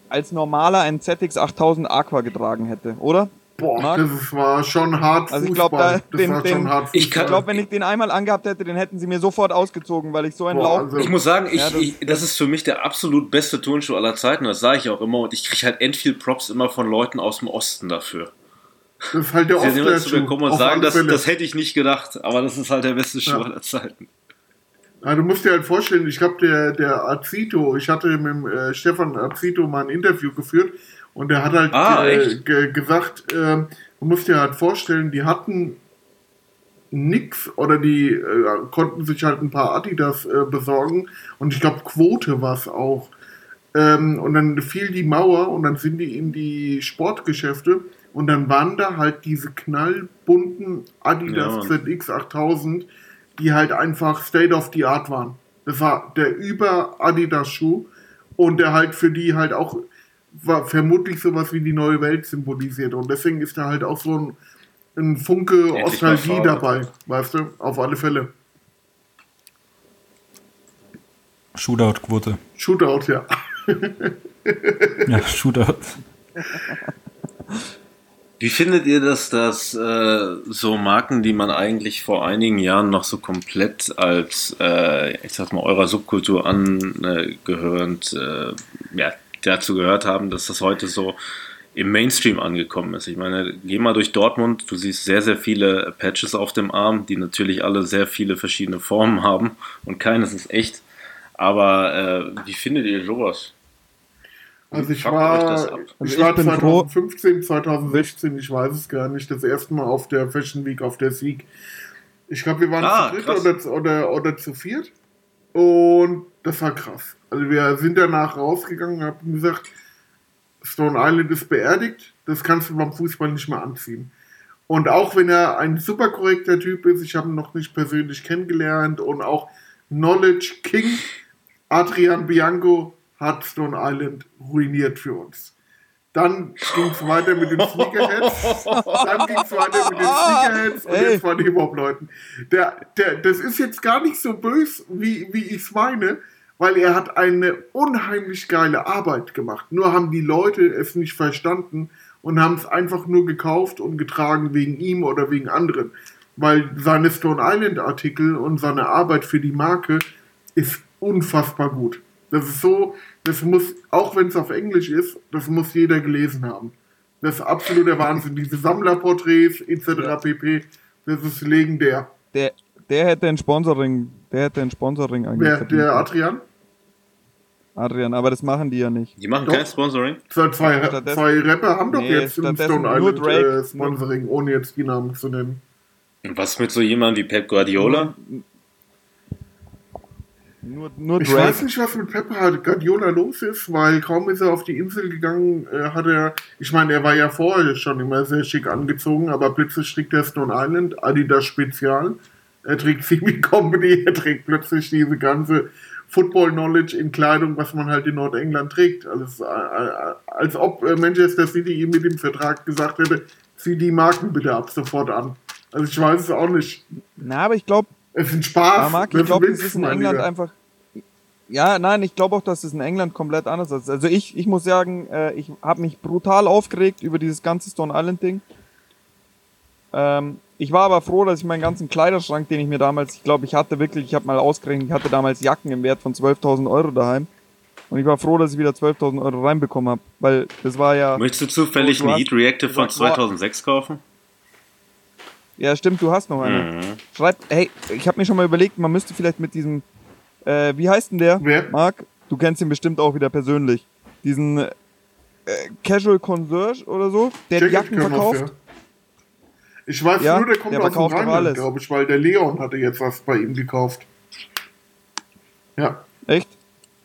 als normaler einen ZX 8000 Aqua getragen hätte, oder? Boah, Marc? das war schon hart Also ich glaub, Fußball. da- den- den- Ich glaube, wenn ich den einmal angehabt hätte, den hätten sie mir sofort ausgezogen, weil ich so ein Boah, Lauch also- Ich muss sagen, ich, Ja, das- ich, das ist für mich der absolut beste Turnschuh aller Zeiten. Das sage ich auch immer. Und ich kriege halt end viel Props immer von Leuten aus dem Osten dafür. Das ist halt der Sie sind zu mir kommen und sagen, das, das hätte ich nicht gedacht. Aber das ist halt der beste Schuh Ja. aller Zeiten. Ja, du musst dir halt vorstellen, ich glaube, der, der Azito, ich hatte mit dem, äh, Stefan Azito mal ein Interview geführt und der hat halt Ah, äh, ge gesagt, ähm, du musst dir halt vorstellen, die hatten nix oder die äh, konnten sich halt ein paar Adidas äh, besorgen und ich glaube, Quote war es auch. Ähm, und dann fiel die Mauer und dann sind die in die Sportgeschäfte und dann waren da halt diese knallbunten Adidas Ja. ZX 8000, die halt einfach State of the Art waren. Das war der über Adidas Schuh und der halt für die halt auch war vermutlich sowas wie die neue Welt symbolisiert und deswegen ist da halt auch so ein, ein Funke Nostalgie dabei, weißt du, auf alle Fälle. Shootout-Quote. Shootout, ja. Ja, Shootout. Wie findet ihr das, dass äh, so Marken, die man eigentlich vor einigen Jahren noch so komplett als, äh, ich sag mal, eurer Subkultur angehörend, äh, ja, dazu gehört haben, dass das heute so im Mainstream angekommen ist? Ich meine, geh mal durch Dortmund, du siehst sehr, sehr viele Patches auf dem Arm, die natürlich alle sehr viele verschiedene Formen haben und keines ist echt. Aber äh, wie findet ihr sowas? Also ich war? Also ich war ich bin froh- 2015, 2016, ich weiß es gar nicht, das erste Mal auf der Fashion Week auf der Sieg. Ich glaube, wir waren Ah, zu dritt oder, zu- oder, oder zu viert. Und das war krass. Also wir sind danach rausgegangen und haben gesagt, Stone Island ist beerdigt, das kannst du beim Fußball nicht mehr anziehen. Und auch wenn er ein super korrekter Typ ist, ich habe ihn noch nicht persönlich kennengelernt und auch Knowledge King, Adrian Bianco hat Stone Island ruiniert für uns. Dann ging es weiter mit den Sneakerheads. Dann ging es weiter mit den Sneakerheads und Ey. jetzt von Hip-Hop-Leuten. Der, der, das ist jetzt gar nicht so böse, wie, wie ich es meine, weil er hat eine unheimlich geile Arbeit gemacht. Nur haben die Leute es nicht verstanden und haben es einfach nur gekauft und getragen wegen ihm oder wegen anderen. Weil seine Stone Island Artikel und seine Arbeit für die Marke ist unfassbar gut. Das ist so, das muss, auch wenn es auf Englisch ist, das muss jeder gelesen haben. Das ist absoluter Wahnsinn. Diese Sammlerporträts etc. pp. Das ist legendär. Der, der hätte ein Sponsoring, der hätte ein Sponsoring eigentlich. Der Adrian? Adrian, aber das machen die ja nicht. Die machen Doch. kein Sponsoring. Zwei, zwei, zwei Rapper haben doch Nee, jetzt ein stattdessen Stone nur Island Drake. äh, Sponsoring, ohne jetzt die Namen zu nennen. Und was mit so jemandem wie Pep Guardiola? Nur, nur Ich weiß nicht, was mit Pepper Guardiola los ist, weil kaum ist er auf die Insel gegangen, äh, hat er, ich meine, er war ja vorher schon immer sehr schick angezogen, aber plötzlich trägt er Stone Island, Adidas Spezial, er trägt CB Company, er trägt plötzlich diese ganze Football Knowledge in Kleidung, was man halt in Nordengland trägt. Also, äh, äh, als ob Manchester City ihm mit dem Vertrag gesagt hätte, zieh die Marken bitte ab sofort an. Also ich weiß es auch nicht. Na, aber ich glaube, Es ist ein Spaß. Ja, Marc, ich glaube, Witz, ist in England Lieber. einfach. Ja, nein, ich glaube auch, dass es in England komplett anders ist. Also ich, ich muss sagen, äh, ich habe mich brutal aufgeregt über dieses ganze Stone Island Ding. Ähm, ich war aber froh, dass ich meinen ganzen Kleiderschrank, den ich mir damals, ich glaube, ich hatte wirklich, ich habe mal ausgerechnet, ich hatte damals Jacken im Wert von 12.000 Euro daheim. Und ich war froh, dass ich wieder 12.000 Euro reinbekommen habe, weil das war ja, Möchtest du zufällig einen Heat Reactive von gesagt, boah. 2006 kaufen? Ja stimmt, du hast noch eine. Mhm. Schreibt, hey, ich habe mir schon mal überlegt, man müsste vielleicht mit diesem, äh, wie heißt denn der? Wer? Marc, du kennst ihn bestimmt auch wieder persönlich. Diesen äh, Casual Concierge oder so, der die Jacken verkauft. Ich weiß Ja, nur, der kommt der aus dem Rheinland, alles. glaube ich, weil der Leon hatte jetzt was bei ihm gekauft. Ja. Echt?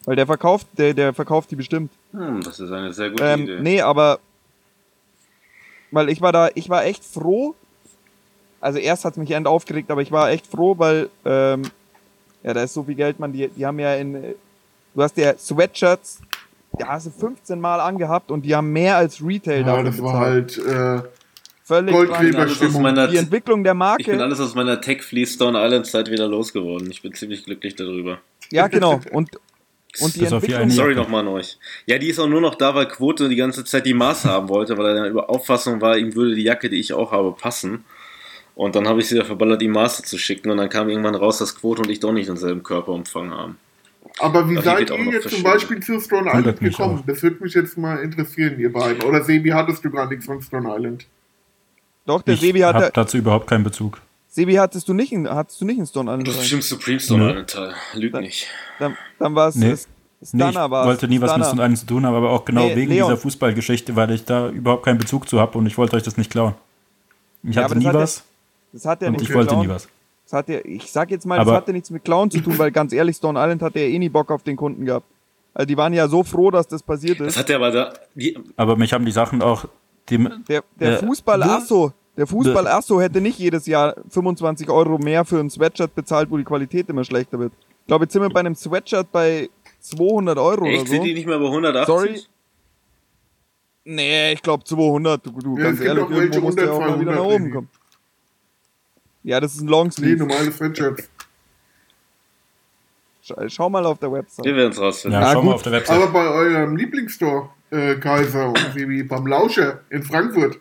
Weil der verkauft, der, der verkauft die bestimmt. Hm, das ist eine sehr gute Ähm, Idee. nee, aber weil ich war da, ich war echt froh. Also erst hat es mich end aufgeregt, aber ich war echt froh, weil ähm, ja, da ist so viel Geld, man, die, die haben ja in, du hast ja Sweatshirts, da hast du 15 Mal angehabt und die haben mehr als Retail Ja, dafür das war bezahlt. halt äh, Völlig Goldgräberstimmung. meiner, Die Entwicklung der ich bin Marke, alles aus meiner Tech Fleece Stone Island Zeit wieder losgeworden. Ich bin ziemlich glücklich darüber. ja genau, und, und die Entwicklung, Sorry nochmal an euch. Ja, die ist auch nur noch da, weil Quote die ganze Zeit die Maße haben wollte, weil er dann über Auffassung war, ihm würde die Jacke, die ich auch habe, passen. Und dann habe ich sie wieder verballert, die Maße zu schicken. Und dann kam irgendwann raus, dass Quote und ich doch nicht denselben Körperumfang haben. Aber wie Ja, die seid ihr jetzt zum. Beispiel zu Stone Island gekommen? auch. Das würde mich jetzt mal interessieren, ihr beiden. Oder Sebi, hattest du gar nichts von Stone Island? doch, der Ich Sebi habe hatte, dazu überhaupt keinen Bezug. Sebi hattest du nicht in, hattest du nicht in Stone Island Das ist bestimmt Supreme Stone Nö. Island Teil. Lüg nicht. Dann, dann war es Nee. Nee, ich wollte nie was mit Stone Island zu tun haben, aber auch genau Nee, wegen Leon. dieser Fußballgeschichte, weil ich da überhaupt keinen Bezug zu habe und ich wollte euch das nicht klauen. Ich Ja, hatte das nie hat ja- was Das hat ja und nichts ich mit wollte Clown. nie was. Das hat ja, ich sag jetzt mal, Aber- das hatte nichts mit Clown zu tun, weil ganz ehrlich, Stone Island hatte ja eh nie Bock auf den Kunden gehabt. Also die waren ja so froh, dass das passiert Das ist. hat er aber da. Die, Aber mich haben die Sachen auch. Die, Der, der Äh, Fußball-Asso, der Fußball-Asso hätte nicht jedes Jahr 25 Euro mehr für ein Sweatshirt bezahlt, wo die Qualität immer schlechter wird. Ich glaube, jetzt sind wir bei einem Sweatshirt bei 200 Euro echt, oder sind so. die nicht mehr bei 180? Sorry. Nee, ich glaube 200. Du, du Ja, ganz ehrlich, irgendwo musst du ja auch mal wieder nach 200, oben kommen. Ja, das ist ein Longsleeve. Nee, normale Sweatshirts. Schau, schau mal auf der Website. Wir werden es rausfinden. ja, Na schau gut. mal auf der Website. Aber bei eurem Lieblingsstore, äh, Kaiser und Sebi, beim Lauscher in Frankfurt,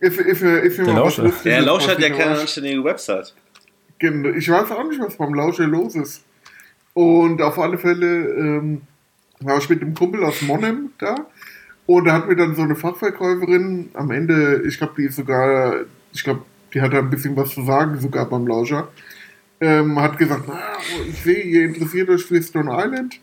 ist, ist mir Der was Lauscher. Der Lausch hat ja keine anständige Website. Genau, Ich weiß auch nicht, was beim Lauscher los ist. Und auf alle Fälle ähm, war ich mit dem Kumpel aus Monnem da. Und da hat mir dann so eine Fachverkäuferin am Ende, ich glaube, die ist sogar, ich glaube, die hat da ein bisschen was zu sagen, sogar beim Lauscher, ähm, hat gesagt, ich sehe, ihr interessiert euch für Stone Island.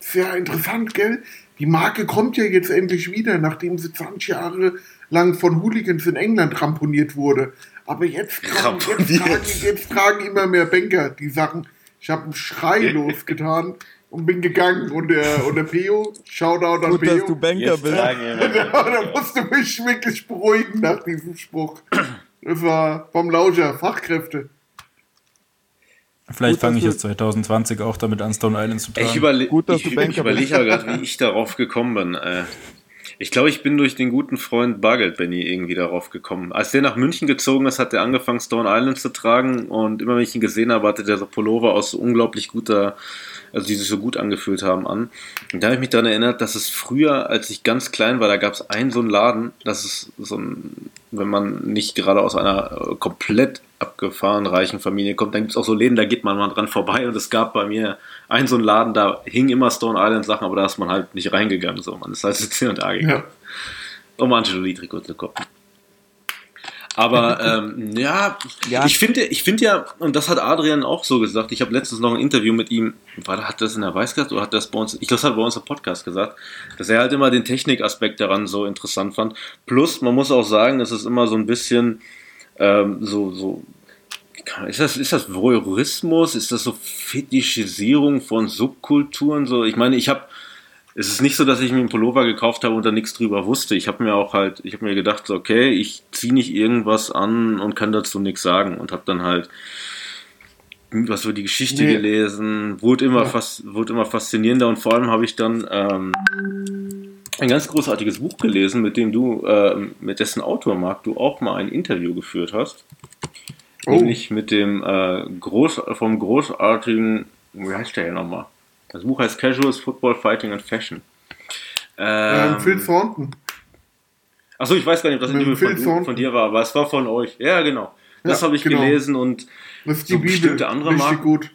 Sehr interessant, gell? Die Marke kommt ja jetzt endlich wieder, nachdem sie 20 Jahre lang von Hooligans in England ramponiert wurde. Aber jetzt, tragen, jetzt, tragen, jetzt tragen immer mehr Banker die Sachen. Ich habe einen Schrei losgetan und bin gegangen. Und der, und der Peo, Shoutout an Gut, dass du Banker Jetzt bist. da musste mich wirklich beruhigen nach diesem Spruch. Das war vom Lauscher, Fachkräfte. Vielleicht fange ich jetzt 2020 auch damit an, Stone Island zu tragen. Ich, überle Gut, dass ich, du ich überlege aber gerade, wie ich darauf gekommen bin. Äh, ich glaube, ich bin durch den guten Freund Bargeld Benny irgendwie darauf gekommen. Als der nach München gezogen ist, hat er angefangen, Stone Island zu tragen und immer wenn ich ihn gesehen habe, hatte der so Pullover aus so unglaublich guter, also die sich so gut angefühlt haben an. Und da habe ich mich daran erinnert, dass es früher, als ich ganz klein war, da gab es einen so einen Laden, das ist so ein, wenn man nicht gerade aus einer äh, komplett abgefahren reichen Familie kommt, dann gibt es auch so Läden, da geht man mal dran vorbei und es gab bei mir einen so einen Laden, da hingen immer Stone Island Sachen, aber da ist man halt nicht reingegangen, so, man ist halt zu C und A gegangen, Ja. um Angelolie-Trikot zu gucken. Aber ähm, ja, Ja. ich finde ich finde ja, und das hat Adrian auch so gesagt, ich habe letztens noch ein Interview mit ihm, war, hat das in der Weiß gesagt oder hat das bei uns, ich glaube, das hat bei uns im Podcast gesagt, dass er halt immer den Technikaspekt daran so interessant fand. Plus, man muss auch sagen, es ist immer so ein bisschen ähm, so, so, ist das, ist das Voyeurismus? Ist das so Fetischisierung von Subkulturen? So, ich meine, ich habe es ist nicht so, dass ich mir einen Pullover gekauft habe und da nichts drüber wusste. Ich habe mir auch halt, ich habe mir gedacht, okay, ich ziehe nicht irgendwas an und kann dazu nichts sagen und habe dann halt was über die Geschichte Nee. gelesen, wurde immer, Ja. fast, wurde immer faszinierender und vor allem habe ich dann ähm, ein ganz großartiges Buch gelesen, mit dem du, äh, mit dessen Autor, Marc, du auch mal ein Interview geführt hast. Oh. Nämlich mit dem äh, groß, vom großartigen, wie heißt der hier nochmal? Das Buch heißt Casuals, Football, Fighting and Fashion. Ähm, Ähm, Phil Thornton. Achso, ich weiß gar nicht, ob das Interview von, du- von dir war, aber es war von euch. Ja, genau. Das Ja, habe ich genau. gelesen und Das so bestimmte andere Richtig Marken. gut.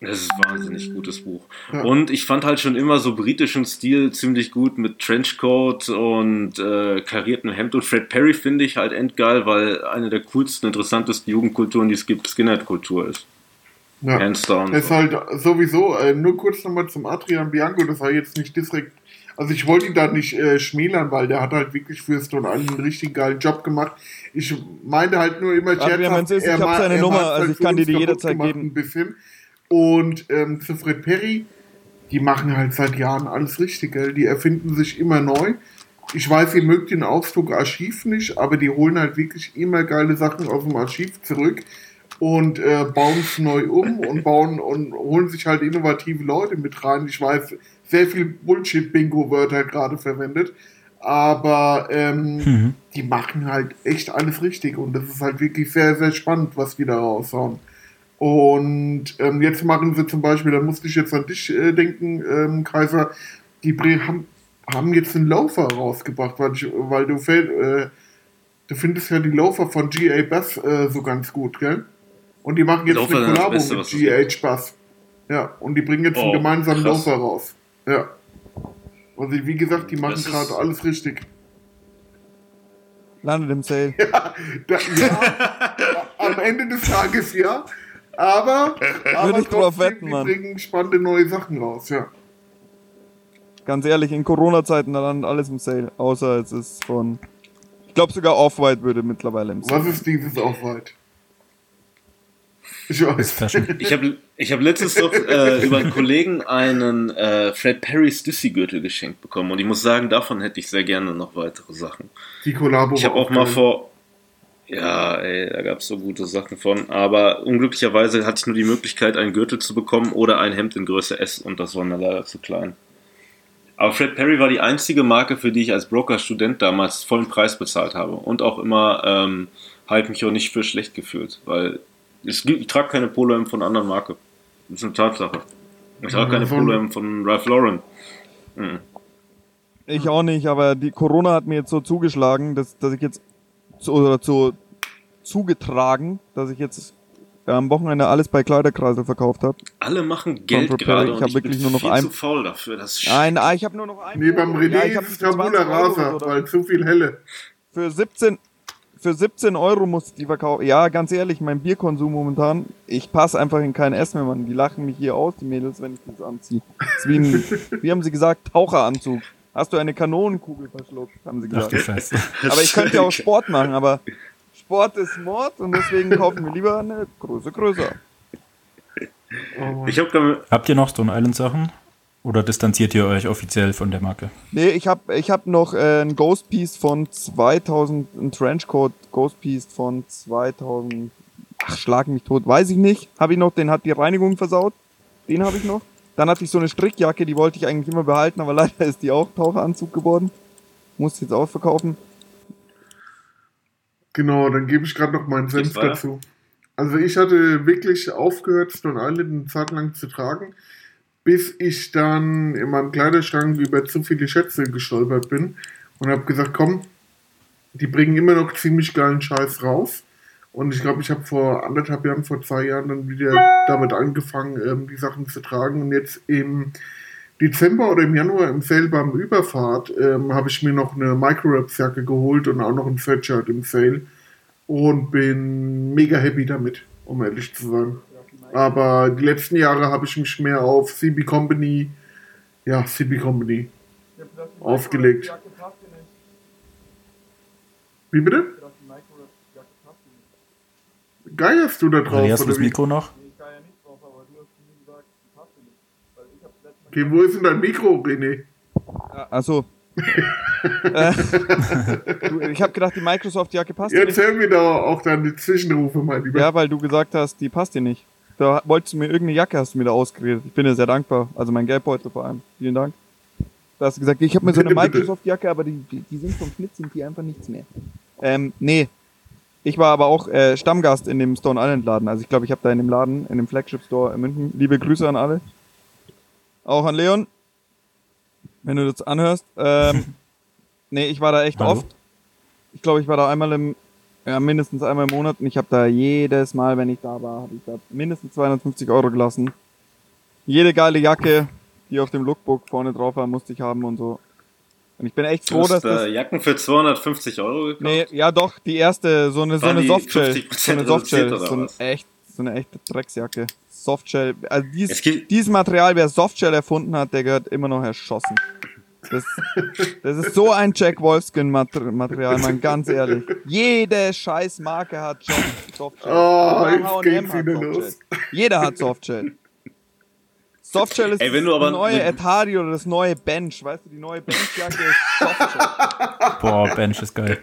Das ist ein wahnsinnig gutes Buch. Ja. Und ich fand halt schon immer so britischen Stil ziemlich gut mit Trenchcoat und äh, kariertem Hemd. Und Fred Perry finde ich halt endgeil, weil eine der coolsten, interessantesten Jugendkulturen, die es gibt, Skinhead-Kultur ist. Ja. Hands down. Es ist halt sowieso, äh, nur kurz nochmal zum Adrian Bianco, das war jetzt nicht direkt, also ich wollte ihn da nicht äh, schmälern, weil der hat halt wirklich für Stone Island einen richtig geilen Job gemacht. Ich meinte halt nur immer Adrian, ist, ich hab ma- seine er Nummer, also halt ich kann dir die jederzeit gemacht geben. Ein bisschen. Und ähm, zu Fred Perry, die machen halt seit Jahren alles richtig, gell? Die erfinden sich immer neu. Ich weiß, ihr mögt den Ausdruck Archiv nicht, aber die holen halt wirklich immer geile Sachen aus dem Archiv zurück und äh, bauen es neu um und bauen und holen sich halt innovative Leute mit rein. Ich weiß, sehr viel Bullshit-Bingo-Wörter gerade verwendet, aber ähm, mhm. die machen halt echt alles richtig und das ist halt wirklich sehr, sehr spannend, was die da raushauen. Und ähm, jetzt machen sie zum Beispiel, da musste ich jetzt an dich äh, denken, ähm, Kaiser, die haben, haben jetzt einen Laufer rausgebracht, weil, ich, weil du, äh, du findest ja die Laufer von G.A. Bass äh, so ganz gut, gell? Und die machen jetzt Laufer eine Kollabo mit G.H. Bass. Ja, und die bringen jetzt oh, einen gemeinsamen krass. Laufer raus. Ja. Also wie gesagt, die machen gerade alles richtig. Landet im Sale. Ja, da, ja am Ende des Tages ja. Aber, aber ich drauf wetten, die bringen spannende neue Sachen raus, ja. Ganz ehrlich, in Corona-Zeiten, da landet alles im Sale. Außer es ist von. Ich glaube sogar Off-White würde mittlerweile im Sale. Was ist dieses Off-White? Ich weiß. Ich habe ich hab letztens doch äh, über einen Kollegen einen äh, Fred Perry Stussy-Gürtel geschenkt bekommen und ich muss sagen, davon hätte ich sehr gerne noch weitere Sachen. Die Kollabo. Ich habe auch mal vor. Ja, ey, da gab es so gute Sachen von. Aber unglücklicherweise hatte ich nur die Möglichkeit, einen Gürtel zu bekommen oder ein Hemd in Größe S und das war mir leider zu klein. Aber Fred Perry war die einzige Marke, für die ich als Broker-Student damals vollen Preis bezahlt habe. Und auch immer ähm, halt mich auch nicht für schlecht gefühlt, weil ich, ich trage keine Polo-M von anderen Marke. Das ist eine Tatsache. Ich trage keine Polo-M von Ralph Lauren. Mhm. Ich auch nicht, aber die Corona hat mir jetzt so zugeschlagen, dass, dass ich jetzt zu, oder zu, zugetragen, dass ich jetzt am Wochenende alles bei Kleiderkreisel verkauft habe. Alle machen Geld gerade ich habe wirklich nur noch ein. zu faul dafür. Das Nein, ah, ich habe nur noch ein. Nee, beim René ja, ist es Tabula Rasa, weil zu viel helle. Für 17, für 17 Euro muss ich die verkaufen. Ja, ganz ehrlich, mein Bierkonsum momentan, ich passe einfach in kein Essen mehr, Mann. Die lachen mich hier aus, die Mädels, wenn ich das anziehe. Das ist wie, ein, wie haben sie gesagt, Taucheranzug. Hast du eine Kanonenkugel verschluckt, haben sie gesagt. Ach, aber ich könnte ja auch Sport machen, aber Sport ist Mord und deswegen kaufen wir lieber eine Größe größer. Oh ich hab Habt ihr noch Stone Island Sachen? Oder distanziert ihr euch offiziell von der Marke? Nee, ich habe ich hab noch äh, ein Ghost Piece von 2000, ein Trenchcoat Ghost Piece von 2000. Ach, schlag mich tot, weiß ich nicht. Habe ich noch, den hat die Reinigung versaut. Den habe ich noch. Dann hatte ich so eine Strickjacke, die wollte ich eigentlich immer behalten, aber leider ist die auch Taucheranzug geworden. Muss jetzt ausverkaufen. Genau, dann gebe ich gerade noch meinen Senf dazu. Also ich hatte wirklich aufgehört, Stone Island eine Zeit lang zu tragen bis ich dann in meinem Kleiderschrank über zu viele Schätze gestolpert bin und habe gesagt, komm, die bringen immer noch ziemlich geilen Scheiß raus. Und ich glaube, ich habe vor anderthalb Jahren, vor zwei Jahren dann wieder damit angefangen, ähm, die Sachen zu tragen. Und jetzt im Dezember oder im Januar im Sale beim Überfahrt ähm, habe ich mir noch eine Micro-Raps-Jacke geholt und auch noch ein Sweatshirt im Sale. Und bin mega happy damit, um ehrlich zu sein. Aber die letzten Jahre habe ich mich mehr auf CB Company, ja, CB Company aufgelegt. Wie bitte? Geierst du da drauf? Hast du das Mikro noch? Okay, wo ist denn dein Mikro, René? Also. äh, ich habe gedacht, die Microsoft-Jacke passt Jetzt hören wir da auch dann die Zwischenrufe mal lieber. Ja, weil du gesagt hast, die passt dir nicht. Da wolltest du mir irgendeine Jacke, hast du mir da ausgeredet. Ich bin dir sehr dankbar. Also mein Geldbeutel vor allem. Vielen Dank. Da hast du gesagt, ich habe mir so eine Microsoft-Jacke, aber die, die, sind vom Schnitt, sind die einfach nichts mehr. Ähm, nee. Ich war aber auch äh, Stammgast in dem Stone Island Laden. Also ich glaube, ich habe da in dem Laden, in dem Flagship Store in München. Liebe Grüße an alle. Auch an Leon. Wenn du das anhörst. Ähm, nee, ich war da echt Hallo? oft. Ich glaube, ich war da einmal im ja, mindestens einmal im Monat. Und ich habe da jedes Mal, wenn ich da war, habe ich da mindestens 250 Euro gelassen. Jede geile Jacke, die auf dem Lookbook vorne drauf war, musste ich haben und so. Und ich bin echt froh, dass das... Jacken für 250 Euro gekauft? Nee, ja doch, die erste, so eine, so eine Softshell. So eine Softshell, so, ein echt, so eine echte Drecksjacke. Softshell. Also dies, dieses Material, wer Softshell erfunden hat, der gehört immer noch erschossen. Das, das ist so ein Jack Wolfskin-Material, man, ganz ehrlich. Jede scheiß Marke hat schon Softshell. Oh, jetzt geht's wieder los. Jeder hat Softshell. Softshell ist Ey, wenn du aber das neue Etari oder das neue Bench. Weißt du, die neue Benchjacke ist Softshell. Boah, Bench ist geil.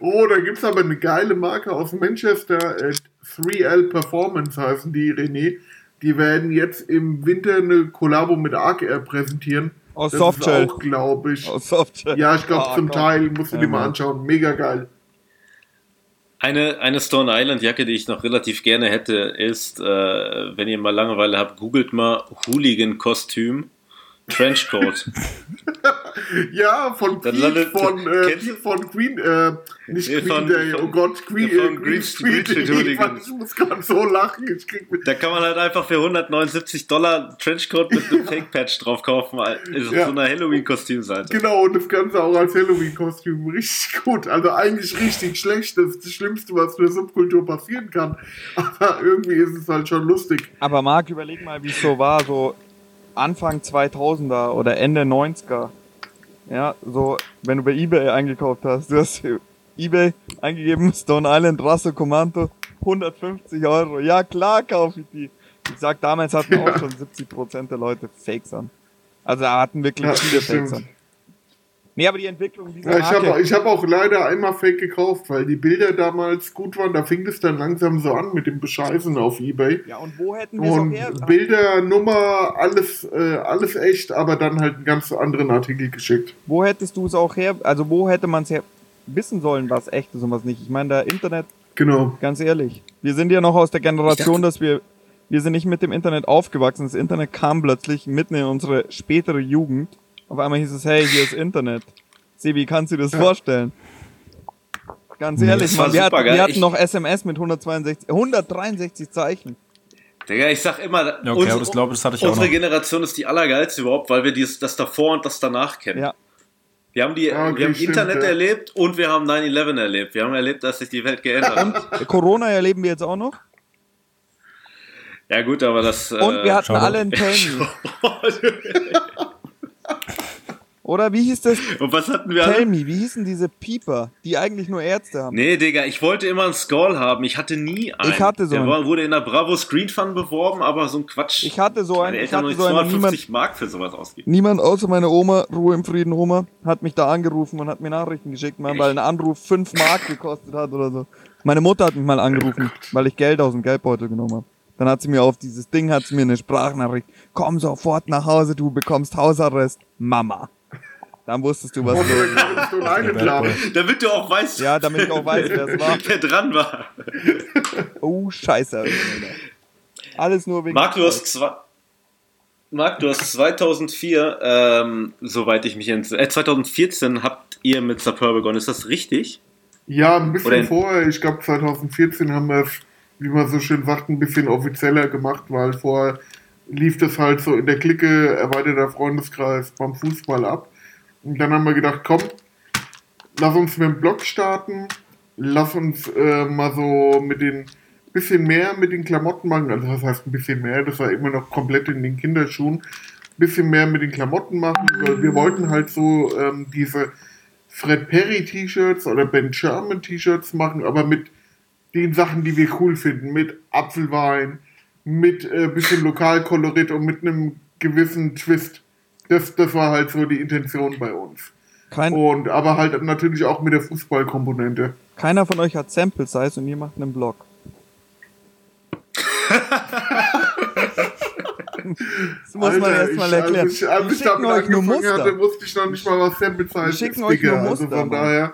Oh, da gibt's aber eine geile Marke aus Manchester, äh, 3L Performance heißen die, René. Die werden jetzt im Winter eine Kollabo mit Arc Air präsentieren. Aus das Softshell. ist auch, glaube ich. Aus Softshell. Ja, ich glaube Ah, zum. Teil, musst du Ja, dir mal anschauen. Mega geil. Eine, eine Stone Island Jacke, die ich noch relativ gerne hätte, ist, äh, wenn ihr mal Langeweile habt, googelt mal Hooligan-Kostüm, Trenchcoat. Ja, von Dann Pete, landet- von, äh, Pete von Queen, äh, nicht Nee, Queen von- Day, von- oh Gott, Queen, von äh, Green Green Street Street. Ich, Hooligans. ich muss gerade so lachen. Ich krieg mit. Da kann man halt einfach für 179 Dollar Trenchcoat mit einem Fake-Patch drauf kaufen. Ist Ja. so eine Halloween-Kostümseite. Genau, und das Ganze auch als Halloween-Kostüm. Richtig gut. Also eigentlich richtig schlecht. Das ist das Schlimmste, was für eine Subkultur passieren kann. Aber irgendwie ist es halt schon lustig. Aber Marc, überleg mal, wie es so war, so Anfang 2000er oder Ende 90er. Ja, so, wenn du bei Ebay eingekauft hast, du hast Ebay eingegeben, Stone Island Rasso Commando, 150 Euro. Ja, klar kaufe ich die. Ich sag, damals hatten auch schon 70% der Leute Fakes an. Also da hatten wirklich Ja, viele Fakes an. Nee, aber die Entwicklung dieser Ja, ich habe hab auch leider einmal Fake gekauft, weil die Bilder damals gut waren. Da fing es dann langsam so an mit dem Bescheißen auf Ebay. ja, und wo hätten wir es auch Und her? Bilder, Nummer, alles, äh, alles echt, aber dann halt einen ganz anderen Artikel geschickt. Wo hättest du es auch her, also wo hätte man es her wissen sollen, was echt ist und was nicht? Ich meine, da Internet Genau. Ganz ehrlich. Wir sind ja noch aus der Generation, dass wir, wir sind nicht mit dem Internet aufgewachsen. Das Internet kam plötzlich mitten in unsere spätere Jugend. Auf einmal hieß es, hey, hier ist Internet. Sebi, kannst du dir das vorstellen? Ganz ehrlich, das war man, wir, hatten, wir hatten noch SMS mit 162, 163 Zeichen. Digga, ich sag immer, Ja, okay, ich auch unsere. Generation ist die allergeilste überhaupt, weil wir dies, das davor und das danach kennen. Ja. Wir haben, die, Ja, okay, wir haben stimmt, Internet ja. erlebt und wir haben 9-11 erlebt. Wir haben erlebt, dass sich die Welt geändert hat. Corona erleben wir jetzt auch noch. Ja gut, aber das... Und wir hatten alle einen Me. Oder wie hieß das? und was hatten wir Tell alle? Me, wie hießen diese Pieper, die eigentlich nur Ärzte haben? Nee, Digga, ich wollte immer einen Skull haben. Ich hatte nie einen. Ich hatte so Der einen. war, wurde in der Bravo Screen Fun beworben, aber so ein Quatsch. Ich hatte so einen, Meine ich Eltern hatte noch so nicht einen, niemand, 250 Mark für sowas ausgeben. Niemand außer meine Oma, Ruhe im Frieden Oma, hat mich da angerufen und hat mir Nachrichten geschickt, Mann, weil ein Anruf 5 Mark gekostet hat oder so. Meine Mutter hat mich mal angerufen, weil ich Geld aus dem Geldbeutel genommen habe. Dann hat sie mir auf dieses Ding, hat sie mir eine Sprachnachricht, komm sofort nach Hause, du bekommst Hausarrest, Mama. Dann wusstest du, was laden. Damit du auch weißt, Ja, damit ich auch weiß, wer es war. wer dran war. Oh, scheiße. Alles nur wegen... Marc, du hast zwei. Marc, du hast 2004, ähm, soweit ich mich entsinne, äh, 2014 habt ihr mit Sapeur begonnen. Ist das richtig? Ja, ein bisschen Oder vorher. Ich glaube, 2014 haben wir wie man so schön sagt, ein bisschen offizieller gemacht, weil vorher lief das halt so in der Clique, erweiterter Freundeskreis beim Fußball ab. Und dann haben wir gedacht, komm, lass uns mit dem Blog starten, lass uns äh, mal so mit den bisschen mehr mit den Klamotten machen. Also das heißt ein bisschen mehr, das war immer noch komplett in den Kinderschuhen. Bisschen mehr mit den Klamotten machen, weil wir wollten halt so ähm, diese Fred Perry T-Shirts oder Ben Sherman T-Shirts machen, aber mit den Sachen, die wir cool finden, mit Apfelwein, mit äh, bisschen Lokalkolorit und mit einem gewissen Twist. Das, das war halt so die Intention bei uns. Kein, Und aber halt natürlich auch mit der Fußballkomponente. keiner von euch hat Sample Size und ihr macht einen Blog. Das muss man erst mal ich- erklären. Als ich, als ich damit euch nur angefangen hatte, wusste ich noch nicht mal, was Sample Size ist, Digga. Also von daher.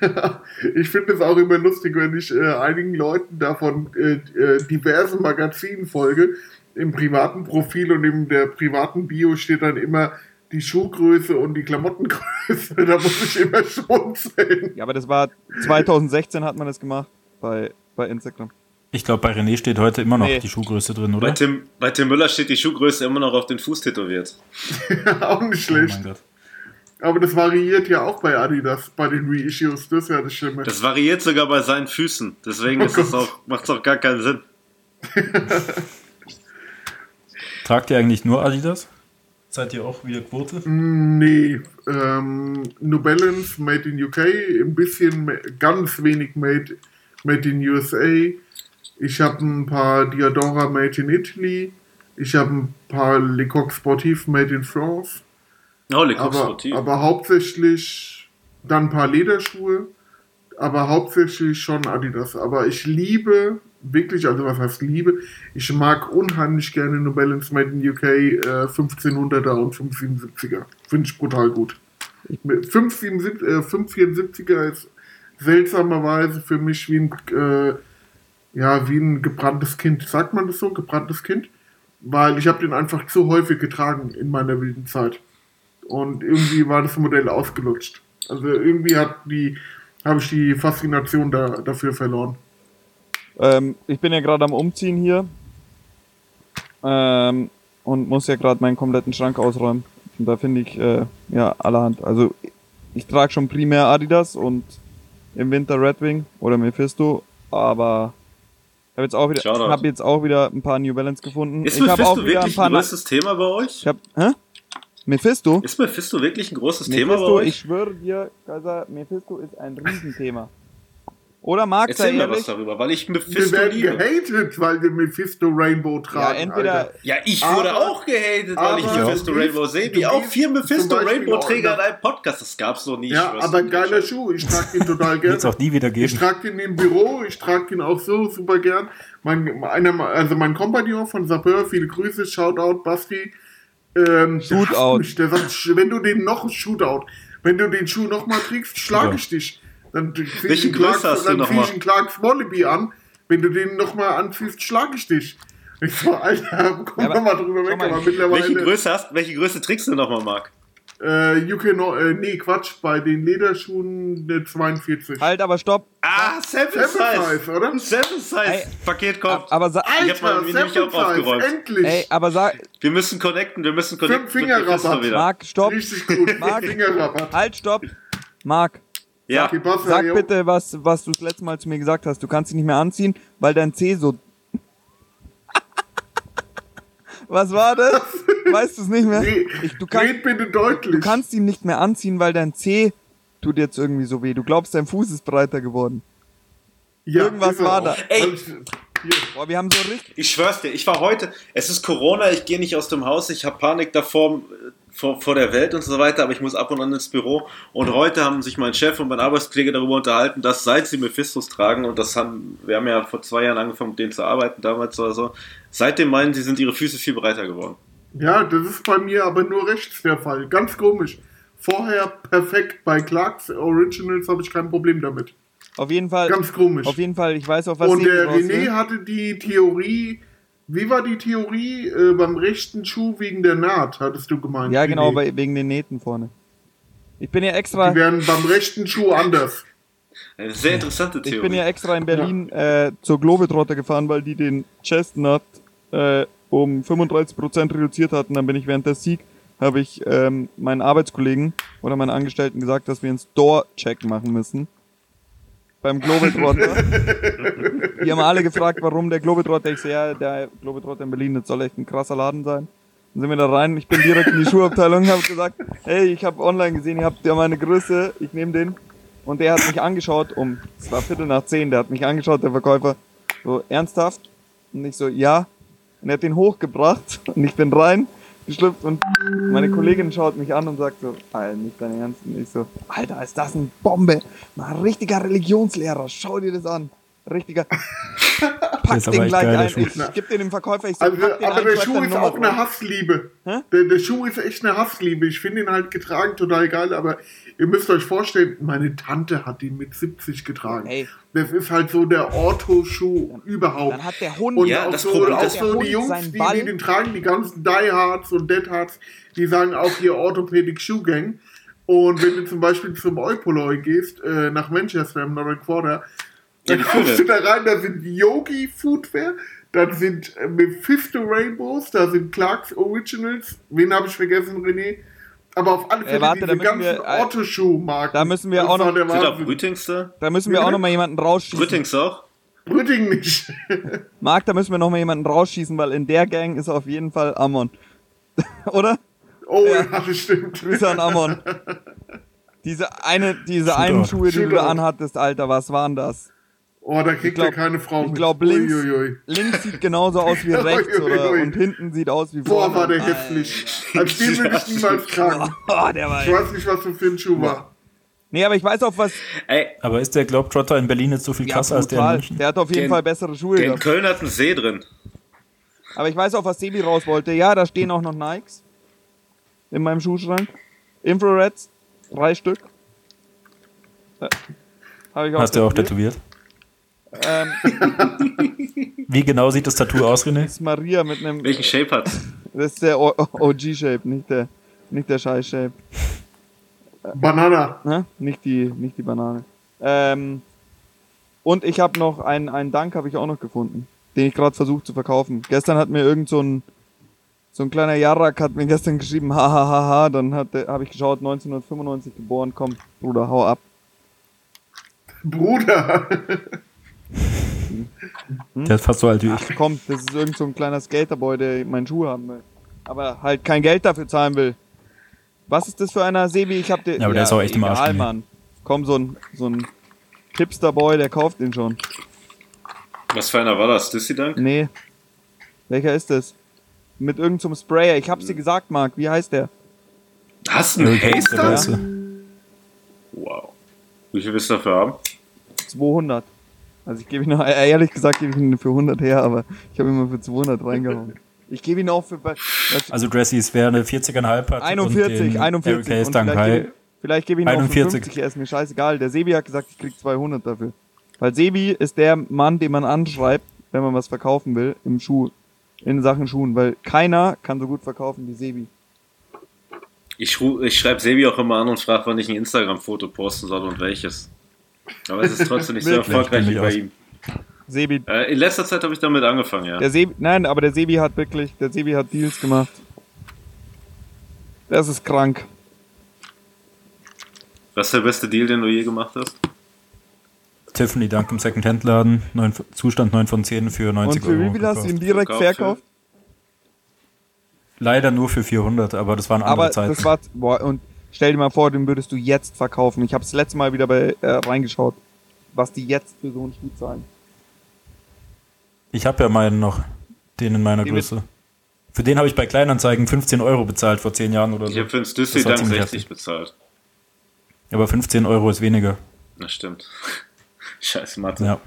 ich finde es auch immer lustig, wenn ich äh, einigen Leuten davon äh, äh, diversen Magazinen folge. Im privaten Profil und in der privaten Bio steht dann immer die Schuhgröße und die Klamottengröße. da muss ich immer schmunzeln. Ja, aber das war 2016 hat man das gemacht bei, bei Instagram. Ich glaube, bei René steht heute immer noch Nee. die Schuhgröße drin, Bei oder? Tim, bei Tim Müller steht die Schuhgröße immer noch auf den Fuß tätowiert. auch nicht Oh schlecht. mein Gott. Aber das variiert ja auch bei Adidas, bei den Reissues. Das ist ja das Schlimme. Das variiert sogar bei seinen Füßen. Deswegen Oh ist das Gott. auch, macht es auch gar keinen Sinn. Tragt ihr eigentlich nur Adidas? Seid ihr auch wieder Quote? Nee, ähm, New Balance made in UK, ein bisschen, ganz wenig made, made in USA. Ich habe ein paar Diadora made in Italy. Ich habe ein paar Lecoq Sportif Made in France. Oh, Le Coq aber, Sportif. aber hauptsächlich dann ein paar Lederschuhe, aber hauptsächlich schon Adidas. Aber ich liebe wirklich, also was heißt liebe, ich mag unheimlich gerne New Balance Made in UK äh, 1500er und 577er. Finde ich brutal gut. Mit 577, äh, 574er ist seltsamerweise für mich wie ein, äh, ja, wie ein gebranntes Kind. Sagt man das so? Gebranntes Kind? Weil ich habe den einfach zu häufig getragen in meiner wilden Zeit. Und irgendwie war das Modell ausgelutscht. Also irgendwie hat die, habe ich die Faszination da, dafür verloren. Ähm, ich bin ja gerade am Umziehen hier. Ähm, und muss ja gerade meinen kompletten Schrank ausräumen. Und da finde ich, äh, ja, allerhand. Also, ich trage schon primär Adidas und im Winter Red Wing oder Mephisto, aber ich habe jetzt auch wieder, hab jetzt auch wieder ein paar New Balance gefunden. Ist ich habe auch wieder ein paar. ein größtes Thema bei euch? Ich hab, hä? Mephisto? Ist Mephisto wirklich ein großes Thema bei Mephisto, euch? ich schwöre dir, Kaiser, Mephisto ist ein Riesenthema. Oder sei Erzähl mir was darüber, weil ich Wir Mephisto werden liebe. gehatet, weil wir Mephisto Rainbow Ja, tragen. entweder, Alter. Ja, ich wurde Aber- auch gehatet, weil ich Mephisto Rainbow sehe. Wie auch vier Mephisto Beispiel Rainbow-Träger auch in einem Podcast. Das gab's noch nie. ich Ja, aber geiler Schuh. Ich trage den total Wird es gerne. auch nie wieder Ich geben. trage den im Büro, ich trage den auch so super gern. Mein, einer, also mein Kompagnon von Sapeur, viele Grüße, Shoutout, Basti. Ähm, Shootout. mich, sch- wenn du den noch, Shootout, wenn du den Schuh nochmal trägst, schlage ich dich. Dann zieh ich Welche einen Clarks- Größe hast du dann noch zieh ich mal? einen Clarks Wallaby an. Wenn du den nochmal anziehst, schlage ich dich. Ich so, Alter, komm Ja, mal drüber weg, mal, aber mittlerweile. welche Größe hast, welche Größe trägst du nochmal, Marc? Äh, UK no, äh, nee, Quatsch, bei den Lederschuhen eine 42. halt, aber stopp. Ah, Seven Seven Size. Size, oder? Seven Size. Ey, Paket kommt. Aber sa Ich hab mal Alter, nämlich Seven auch aufgeräumt. Endlich! ey, aber sag, wir müssen connecten, wir müssen connecten Fünf Fingerrabatt. wieder. Marc, stopp. Richtig gut, Marc. Fingerrabatt. Halt, stopp. Marc, Ja, sag jo. bitte, was, was du das letzte Mal zu mir gesagt hast. Du kannst dich nicht mehr anziehen, weil dein C so. Was war das? Weißt du es nicht mehr? Nee, Ich, du, kann, red bitte deutlich. du kannst ihn nicht mehr anziehen, weil dein C tut jetzt irgendwie so weh. Du glaubst, dein Fuß ist breiter geworden. ja, irgendwas war auch. da. Ey. Boah, wir haben so richtig. ich schwör's dir, ich war heute, es ist Corona, ich gehe nicht aus dem Haus, ich habe Panik davor, vor, vor der Welt und so weiter, aber ich muss ab und an ins Büro. Und heute haben sich mein Chef und mein Arbeitskollege darüber unterhalten, dass seit sie Mephistos tragen, und das haben, wir haben ja vor zwei Jahren angefangen, mit denen zu arbeiten, damals oder so, seitdem meinen sie, sind ihre Füße viel breiter geworden. Ja, das ist bei mir aber nur rechts der Fall. Ganz komisch. Vorher perfekt. Bei Clarks Originals habe ich kein Problem damit. Auf jeden Fall. Ganz komisch. Auf jeden Fall, ich weiß auf was Und der raus will. René hatte die Theorie, wie war die Theorie äh, beim rechten Schuh wegen der Naht, hattest du gemeint? Ja, genau, René? bei, wegen den Nähten vorne. Ich bin ja extra. Die werden beim rechten Schuh anders. Eine sehr interessante Ich Theorie. bin ja extra in Berlin äh, zur Globetrotter gefahren, weil die den Chestnut äh, um 35% reduziert hatten. Dann bin ich während der Sieg, habe ich ähm, meinen Arbeitskollegen oder meinen Angestellten gesagt, dass wir einen Store-Check machen müssen. Beim Globetrotter. die haben alle gefragt, warum der Globetrotter. Ich so, ja, der Globetrotter in Berlin, das soll echt ein krasser Laden sein. Dann sind wir da rein, ich bin direkt in die Schuhabteilung und habe gesagt, hey, ich habe online gesehen, ihr habt ja meine Größe, ich nehme den. Und der hat mich angeschaut um, es war Viertel nach zehn, der hat mich angeschaut, der Verkäufer, so ernsthaft. Und ich so, ja. Und er hat den hochgebracht und ich bin rein, geschlüpft und meine Kollegin schaut mich an und sagt so, Alter, nicht dein Ernst. Und ich so, Alter, ist das eine Bombe. Mal ein richtiger Religionslehrer, schau dir das an. Richtiger. Pack den gleich ein. Schuh. Ich geb den dem Verkäufer, ich so, Also, aber ein, der Schuh ist Nummer auch eine. Hassliebe. Der, der Schuh ist echt eine Hassliebe. Ich finde ihn halt getragen total geil, aber ihr müsst euch vorstellen, meine Tante hat ihn mit 70 getragen. Ey. Das ist halt so der Ortho-Schuh überhaupt. Dann hat der Hund, Und Ja, auch das so, Problem- auch so die Jungs, die, die den tragen, die ganzen Diehards und Deadhards, die sagen auch hier Orthopädik Shoe Gang. Und wenn du zum Beispiel zum Eupoloi gehst, äh, nach Manchester im Northern Quarter, dann kommst du da rein, da sind Yogi Footwear, dann sind äh, Mephisto Rainbows, da sind Clarks Originals, wen habe ich vergessen, René? Aber auf alle Fälle warte, da diese müssen ganzen wir, äh, Orthoschuh-Marken. da müssen wir Das auch noch- Sind auch da? da müssen wir auch noch mal jemanden rausschießen. Brütings auch? Brütting nicht. Marc, da müssen wir noch mal jemanden rausschießen, weil in der Gang ist auf jeden Fall Amon. Oder? Oh, Ja. ja, das stimmt. Grüße an Amon. Diese eine, diese einen Schuhe, die du da anhattest, Alter, was waren das? Oh, da kriegt Ich glaub- er keine Frau ich glaub, links- Uiuiui. Links sieht genauso aus wie rechts oder, und hinten sieht aus wie Boah, vorne. war der hässlich. Als den würde ich niemals tragen. Oh, der war Ich weiß nicht, was für ein Schuh war. Nee, aber ich weiß auch was. Ey, Aber ist der Globetrotter in Berlin jetzt so viel Ja, krasser als der in. München? Der hat auf jeden Den- Fall bessere Schuhe. der in. Köln hat einen See drin. Aber ich weiß auch, was Sebi raus wollte. Ja, da stehen auch noch Nikes in meinem Schuhschrank. Infrareds, drei Stück. Ich Hast du auch tätowiert. Ähm, Wie genau sieht das Tattoo aus, René? ist Maria mit einem. Welchen Shape hat? Das ist der OG-Shape, nicht der, nicht der Scheiß-Shape. Banana. Ne? Nicht, die, nicht die Banane. Ähm, und ich habe noch einen, einen Dank habe ich auch noch gefunden, den ich gerade versucht zu verkaufen. Gestern hat mir irgend so ein so ein kleiner Jarak hat mir gestern geschrieben, hahaha, dann habe ich geschaut, 1995 geboren, komm, Bruder, hau ab. Bruder. Der ist fast so alt wie ich. Ach komm, das ist irgend so ein kleiner Skaterboy, der meinen Schuh haben will. Aber halt kein Geld dafür zahlen will. Was ist das für einer, Sebi? Ich hab den. Ja, aber der ist auch echt im Arsch egal. Mann. Komm, so ein, so ein Hipster-Boy, der kauft den schon. Was für einer war das? Dissy Dank? Nee. Welcher ist das? Mit irgendeinem Sprayer. Ich hab's dir gesagt, Marc. Wie heißt der? Hast du einen Haster? Wow. Wie viel willst du dafür haben? 200. Also ich gebe ihn noch, äh, ehrlich gesagt, gebe ich ihn für 100 her, aber ich habe ihn mal für 200 reingehauen. Ich gebe ihn auch für Also Dressis, wer eine 40,5 hat 41, und den 41. Eric Und vielleicht, vielleicht gebe ich ihn auch für 41. 50, er ist mir scheißegal. Der Sebi hat gesagt, ich krieg 200 dafür. Weil Sebi ist der Mann, den man anschreibt, wenn man was verkaufen will, im Schuh, in Sachen Schuhen, weil keiner kann so gut verkaufen wie Sebi. Ich, ich schreibe Sebi auch immer an und frage, wann ich ein Instagram-Foto posten soll und welches. Aber es ist trotzdem nicht so erfolgreich wie bei ihm. Sebi, Äh, in letzter Zeit habe ich damit angefangen, ja. der Sebi, nein, aber der Sebi hat wirklich, der Sebi hat Deals gemacht. Das ist krank. Was ist der beste Deal, den du je gemacht hast? Tiffany Dank im Second-Hand-Laden, neun- Zustand 9 von 10 für 90 Und für Euro. wie viel hast du ihn direkt verkauft? Leider nur für 400, aber das waren andere Aber Zeiten. das war, boah, und stell dir mal vor, den würdest du jetzt verkaufen. Ich habe das letzte Mal wieder bei äh, reingeschaut, was die jetzt für so einen Schuh zahlen. Ich habe ja meinen noch, den in meiner Den mit- Größe. Für den habe ich bei Kleinanzeigen 15 Euro bezahlt vor 10 Jahren oder Ich so. habe für den Dank ziemlich 60 heftig. bezahlt. Aber 15 Euro ist weniger. Das stimmt. Scheiß Mathe. Ja.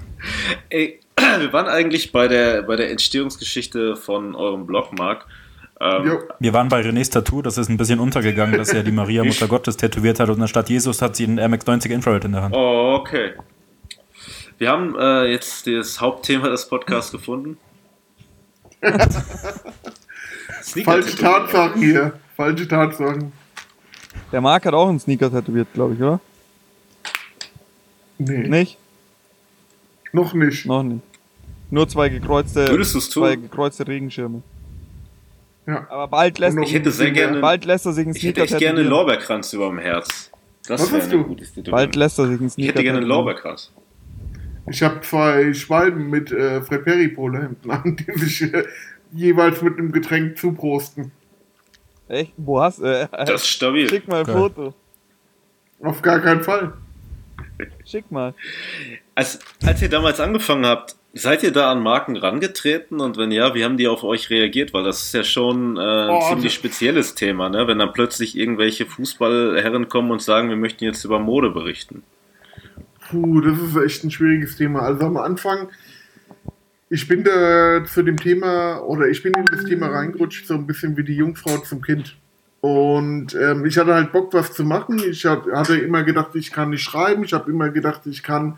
Ey, wir waren eigentlich bei der, bei der Entstehungsgeschichte von eurem Blog, Marc. Ähm. Wir waren bei Renés Tattoo, das ist ein bisschen untergegangen, dass er die Maria Mutter Gottes tätowiert hat und anstatt Jesus hat sie einen MX-90 Infrared in der Hand. Oh, okay. Wir haben äh, jetzt das Hauptthema des Podcasts gefunden. Falsche Tatsachen hier. Falsche Tatsachen. Der Marc hat auch einen Sneaker tätowiert, glaube ich, oder? Nee, Nicht? noch nicht. Noch nicht. Nur zwei gekreuzte, Würdest du's tun? zwei gekreuzte Regenschirme. Ja. Aber bald lässt, Ich hätte sehr gerne, bald lässt er sich einen ich hätte Sneaker echt gerne einen. Lorbeerkranz über dem Herz. Das Was wäre hast eine du? gute Tätowierung. Bald lässt er sich einen Ich Sneaker hätte gerne einen. Lorbeerkranz. Ich habe zwei Schwalben mit äh, Fred Perry Polohemden an, die sich äh, jeweils mit einem Getränk zuprosten. Echt? Wo hast du? Äh, Das ist stabil. Schick mal ein Geil. Foto. Auf gar keinen Fall. Schick mal. Als, als ihr damals angefangen habt, seid ihr da an Marken rangetreten? Und wenn ja, wie haben die auf euch reagiert? Weil das ist ja schon äh, ein Oh, ziemlich spezielles Thema, ne? wenn dann plötzlich irgendwelche Fußballherren kommen und sagen, wir möchten jetzt über Mode berichten. Puh, das ist echt ein schwieriges Thema. Also am Anfang, ich bin da zu dem Thema, oder ich bin in das Thema reingerutscht, so ein bisschen wie die Jungfrau zum Kind. Und ähm, ich hatte halt Bock, was zu machen. Ich hat, hatte immer gedacht, ich kann nicht schreiben. Ich habe immer gedacht, ich kann,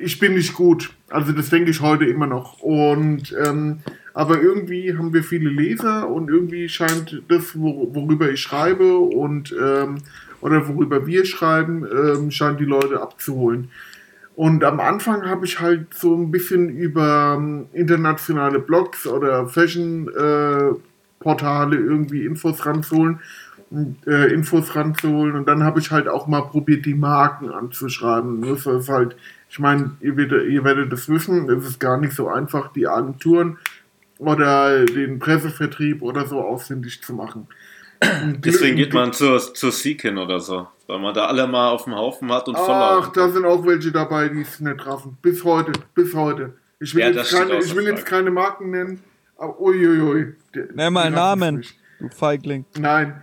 ich bin nicht gut. Also das denke ich heute immer noch. Und ähm, aber irgendwie haben wir viele Leser und irgendwie scheint das, wor worüber ich schreibe und ähm, oder worüber wir schreiben, ähm, scheint die Leute abzuholen. Und am Anfang habe ich halt so ein bisschen über ähm, internationale Blogs oder Fashion-Portale irgendwie Infos ranzuholen, äh, Infos ranzuholen. Und dann habe ich halt auch mal probiert, die Marken anzuschreiben. Das ist halt, ich meine, ihr, werdet- ihr werdet es wissen, es ist gar nicht so einfach, die Agenturen oder den Pressevertrieb oder so ausfindig zu machen. Deswegen geht man zur, zur Seekin oder so, weil man da alle mal auf dem Haufen hat und voll Ach, da sind auch welche dabei, die es nicht raffen. Bis heute, bis heute. Ich will, Ja, jetzt, keine, ich will jetzt keine Marken nennen, aber uiuiui. Nenn mal einen Namen, du Feigling. Nein.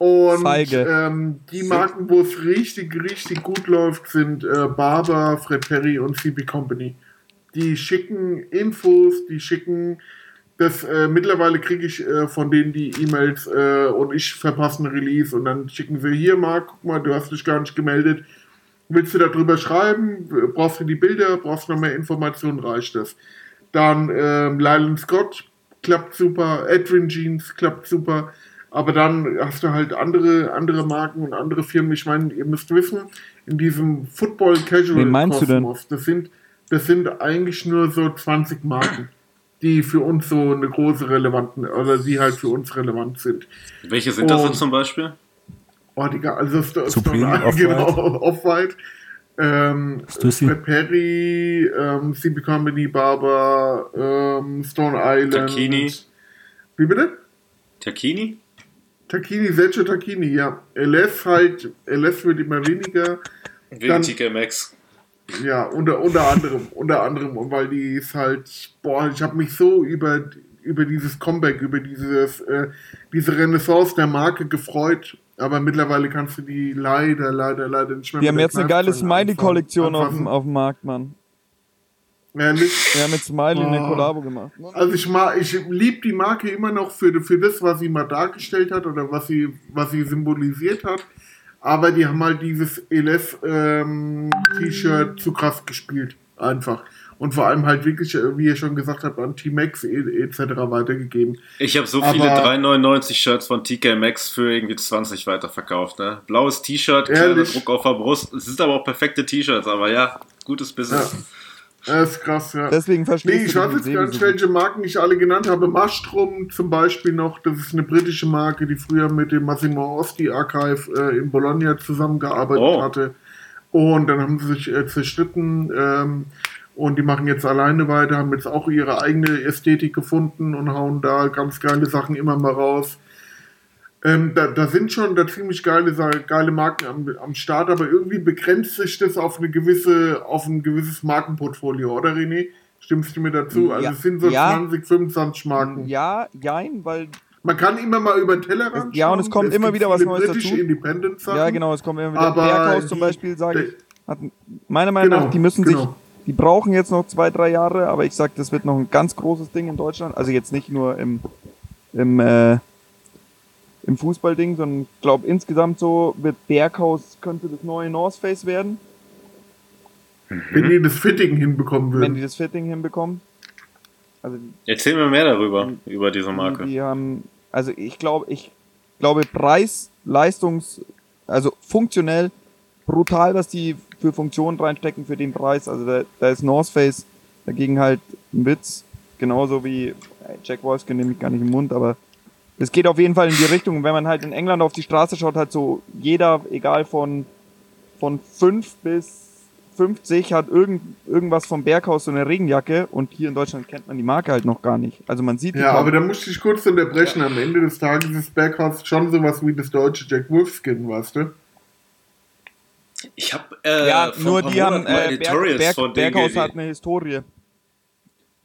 Und ähm, die Marken, wo es richtig, richtig gut läuft, sind äh, Barber, Fred Perry und CB Company. Die schicken Infos, die schicken das, äh, mittlerweile kriege ich äh, von denen die E-Mails äh, und ich verpasse einen Release und dann schicken sie hier, Marc, guck mal, du hast dich gar nicht gemeldet. Willst du darüber schreiben? Brauchst du die Bilder? Brauchst du noch mehr Informationen? Reicht das? Dann ähm, Lylan Scott klappt super, Edwin Jeans klappt super, aber dann hast du halt andere, andere Marken und andere Firmen. Ich meine, ihr müsst wissen, in diesem Football Casual Wen meinst? Kosmos, das sind, das sind eigentlich nur so 20 Marken, die für uns so eine große relevanten, oder die halt für uns relevant sind. Welche sind das Und- denn zum Beispiel? Oh, Digga, also Supreme, Stone Off-White. genau, Off-White. Ähm, Stussy. Fred Perry, ähm, CB Company, Barber, ähm, Stone Island. Takini. Wie bitte? Takini? Takini, Sergio Takini, ja. LF halt, LF wird immer weniger. Wegen TK Maxx. Ja, unter, unter anderem, unter anderem, und weil die ist halt, boah, ich habe mich so über, über dieses Comeback, über dieses, äh, diese Renaissance der Marke gefreut, aber mittlerweile kannst du die leider, leider, leider nicht mehr Die haben jetzt eine geile Smiley-Kollektion auf, auf dem Markt, Mann. Ehrlich? Wir haben mit Smiley eine Oh. Kollabo gemacht. Also ich mag, ich liebe die Marke immer noch für, für das, was sie mal dargestellt hat oder was sie, was sie symbolisiert hat. Aber die haben halt dieses Elef ähm, T-Shirt zu krass gespielt. Einfach. Und vor allem halt wirklich, wie ihr schon gesagt habt, an T-Max e- etc. weitergegeben. Ich habe so Aber- viele 3,99 Shirts von TK Maxx für irgendwie 20 weiterverkauft. Ne? Blaues T-Shirt, kleiner Ehrlich? Druck auf der Brust. Es sind aber auch perfekte T-Shirts, aber ja, gutes Business. Das ist krass, ja. Deswegen Nee, verschließt ich du weiß jetzt gar nicht, welche Marken ich alle genannt habe. Mastrum zum Beispiel noch, das ist eine britische Marke, die früher mit dem Massimo Osti Archive äh, in Bologna zusammengearbeitet Oh. hatte. Und dann haben sie sich äh, zerstritten ähm, und die machen jetzt alleine weiter, haben jetzt auch ihre eigene Ästhetik gefunden und hauen da ganz geile Sachen immer mal raus. Ähm, da, da sind schon da ziemlich geile, geile Marken am, am Start, aber irgendwie begrenzt sich das auf eine gewisse, auf ein gewisses Markenportfolio, oder René? Stimmst du mir dazu? Also Ja. es sind so Ja. 20, 25 Marken. Ja, jein, weil Man kann immer mal über den Tellerrand Ja, und es kommt immer gibt wieder was Neues dazu. Independent-Sachen. Ja, genau, es kommt immer wieder. Aber Berghaus zum Beispiel, sage ich, hat meiner Meinung Genau, nach, die müssen genau. sich, die brauchen jetzt noch zwei, drei Jahre, aber ich sag, das wird noch ein ganz großes Ding in Deutschland. Also jetzt nicht nur im, im, äh, im Fußballding, sondern ich glaube insgesamt so wird Berghaus könnte das neue North Face werden, Wenn die das Fitting hinbekommen wenn die würden. das Fitting hinbekommen. Also Erzähl mir mehr darüber, über diese Die, Marke. die haben, also ich glaube, ich glaube Preis, Leistungs, also funktionell brutal, was die für Funktionen reinstecken für den Preis. Also da, da ist North Face dagegen halt ein Witz, genauso wie äh, Jack Wolfskin nehme ich gar nicht im Mund, aber es geht auf jeden Fall in die Richtung. Und wenn man halt in England auf die Straße schaut, hat so jeder, egal von von 5 bis 50 hat irgend, irgendwas vom Berghaus so eine Regenjacke und hier in Deutschland kennt man die Marke halt noch gar nicht. Also man sieht die Ja, kaum. aber da musste ich kurz unterbrechen. Am Ende des Tages ist Berghaus schon sowas wie das deutsche Jack Wolfskin, weißt du? Ich habe äh, Ja, nur die haben Monaten äh, Berg, Editorials Berg, von Berghaus hat eine Historie.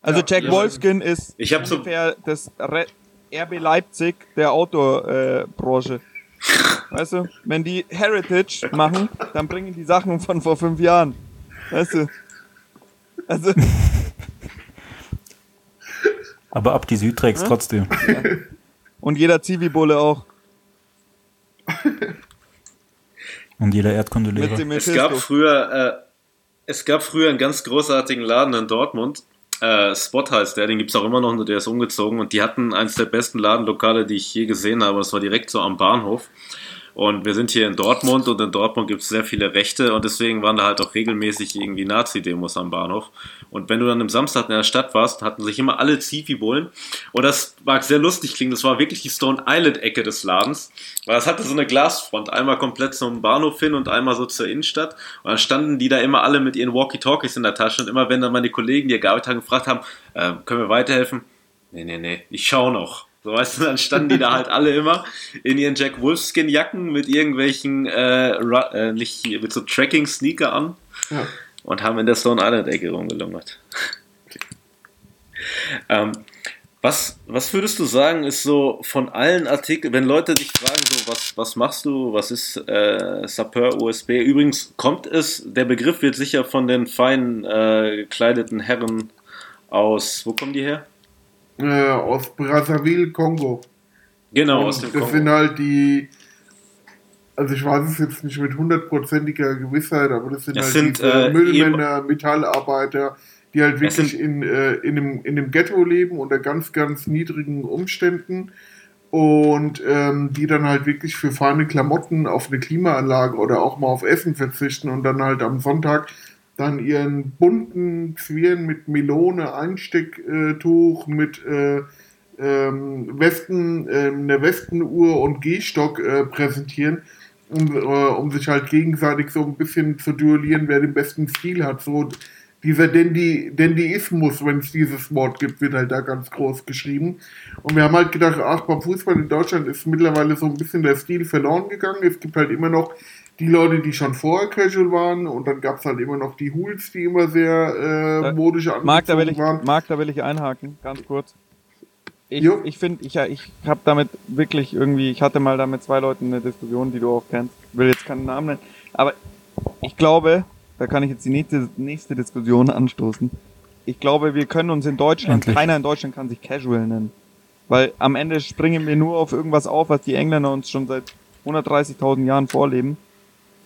Also Ja, Jack ja. Wolfskin ist Ich hab so- ungefähr das Re RB Leipzig der Outdoor-Branche. Äh, Branche. weißt du, wenn die Heritage machen, dann bringen die Sachen von vor fünf Jahren. Weißt du? Also, Aber ab die Südrex trotzdem. und jeder Zivi-Bulle auch. Und jeder Erdkundelehrer. Es gab früher, äh, es gab früher einen ganz großartigen Laden in Dortmund. Äh, Spot heißt der, den gibt's auch immer noch, nur der ist umgezogen. Und die hatten eins der besten Ladenlokale, die ich je gesehen habe. Das war direkt so am Bahnhof. Und wir sind hier in Dortmund und in Dortmund gibt es sehr viele Rechte und deswegen waren da halt auch regelmäßig irgendwie Nazi-Demos am Bahnhof. Und wenn du dann am Samstag in der Stadt warst, hatten sich immer alle Zivi-Bullen. Und das mag sehr lustig klingen, das war wirklich die Stone Island-Ecke des Ladens. Weil es hatte so eine Glasfront, einmal komplett zum Bahnhof hin und einmal so zur Innenstadt. Und dann standen die da immer alle mit ihren Walkie-Talkies in der Tasche. Und immer wenn dann meine Kollegen, die gearbeitet haben, gefragt haben, äh, können wir weiterhelfen? Nee, nee, nee, ich schau noch. So weißt du, dann standen die da halt alle immer in ihren Jack Wolfskin Jacken mit irgendwelchen äh, äh, nicht mit so Tracking Sneaker an ja. und haben in der Stone Island Ecke rumgelungert. Ähm, was, was würdest du sagen, ist so von allen Artikeln, wenn Leute dich fragen, so, was, was machst du, was ist äh, Sapeur USB? Übrigens kommt es, der Begriff wird sicher von den fein äh, gekleideten Herren aus, wo kommen die her? Äh, aus Brazzaville, Kongo. Genau, Und aus dem das Kongo. sind halt die, also ich weiß es jetzt nicht mit hundertprozentiger Gewissheit, aber das sind das halt sind, diese äh, Müllmänner, Metallarbeiter, die halt wirklich in, äh, in, einem, in einem Ghetto leben unter ganz, ganz niedrigen Umständen und ähm, die dann halt wirklich für feine Klamotten auf eine Klimaanlage oder auch mal auf Essen verzichten und dann halt am Sonntag dann ihren bunten Zwirn mit Melone, Einstecktuch, mit äh, ähm, Westen, äh, einer Westenuhr und Gehstock äh, präsentieren, um, äh, um sich halt gegenseitig so ein bisschen zu duellieren, wer den besten Stil hat. So dieser Dandy, Dandyismus, wenn es dieses Wort gibt, wird halt da ganz groß geschrieben. Und wir haben halt gedacht, ach, beim Fußball in Deutschland ist mittlerweile so ein bisschen der Stil verloren gegangen. Es gibt halt immer noch die Leute, die schon vorher casual waren und dann gab es halt immer noch die Hools, die immer sehr äh, modisch angezogen Marc, da will ich, waren. Marc, da will ich einhaken, ganz kurz. Ich, ich finde, ich, ich habe damit wirklich irgendwie, ich hatte mal da mit zwei Leuten eine Diskussion, die du auch kennst, will jetzt keinen Namen nennen, aber ich glaube, da kann ich jetzt die nächste, nächste Diskussion anstoßen. Ich glaube, wir können uns in Deutschland, Endlich. keiner in Deutschland kann sich Casual nennen. Weil am Ende springen wir nur auf irgendwas auf, was die Engländer uns schon seit 130.000 Jahren vorleben.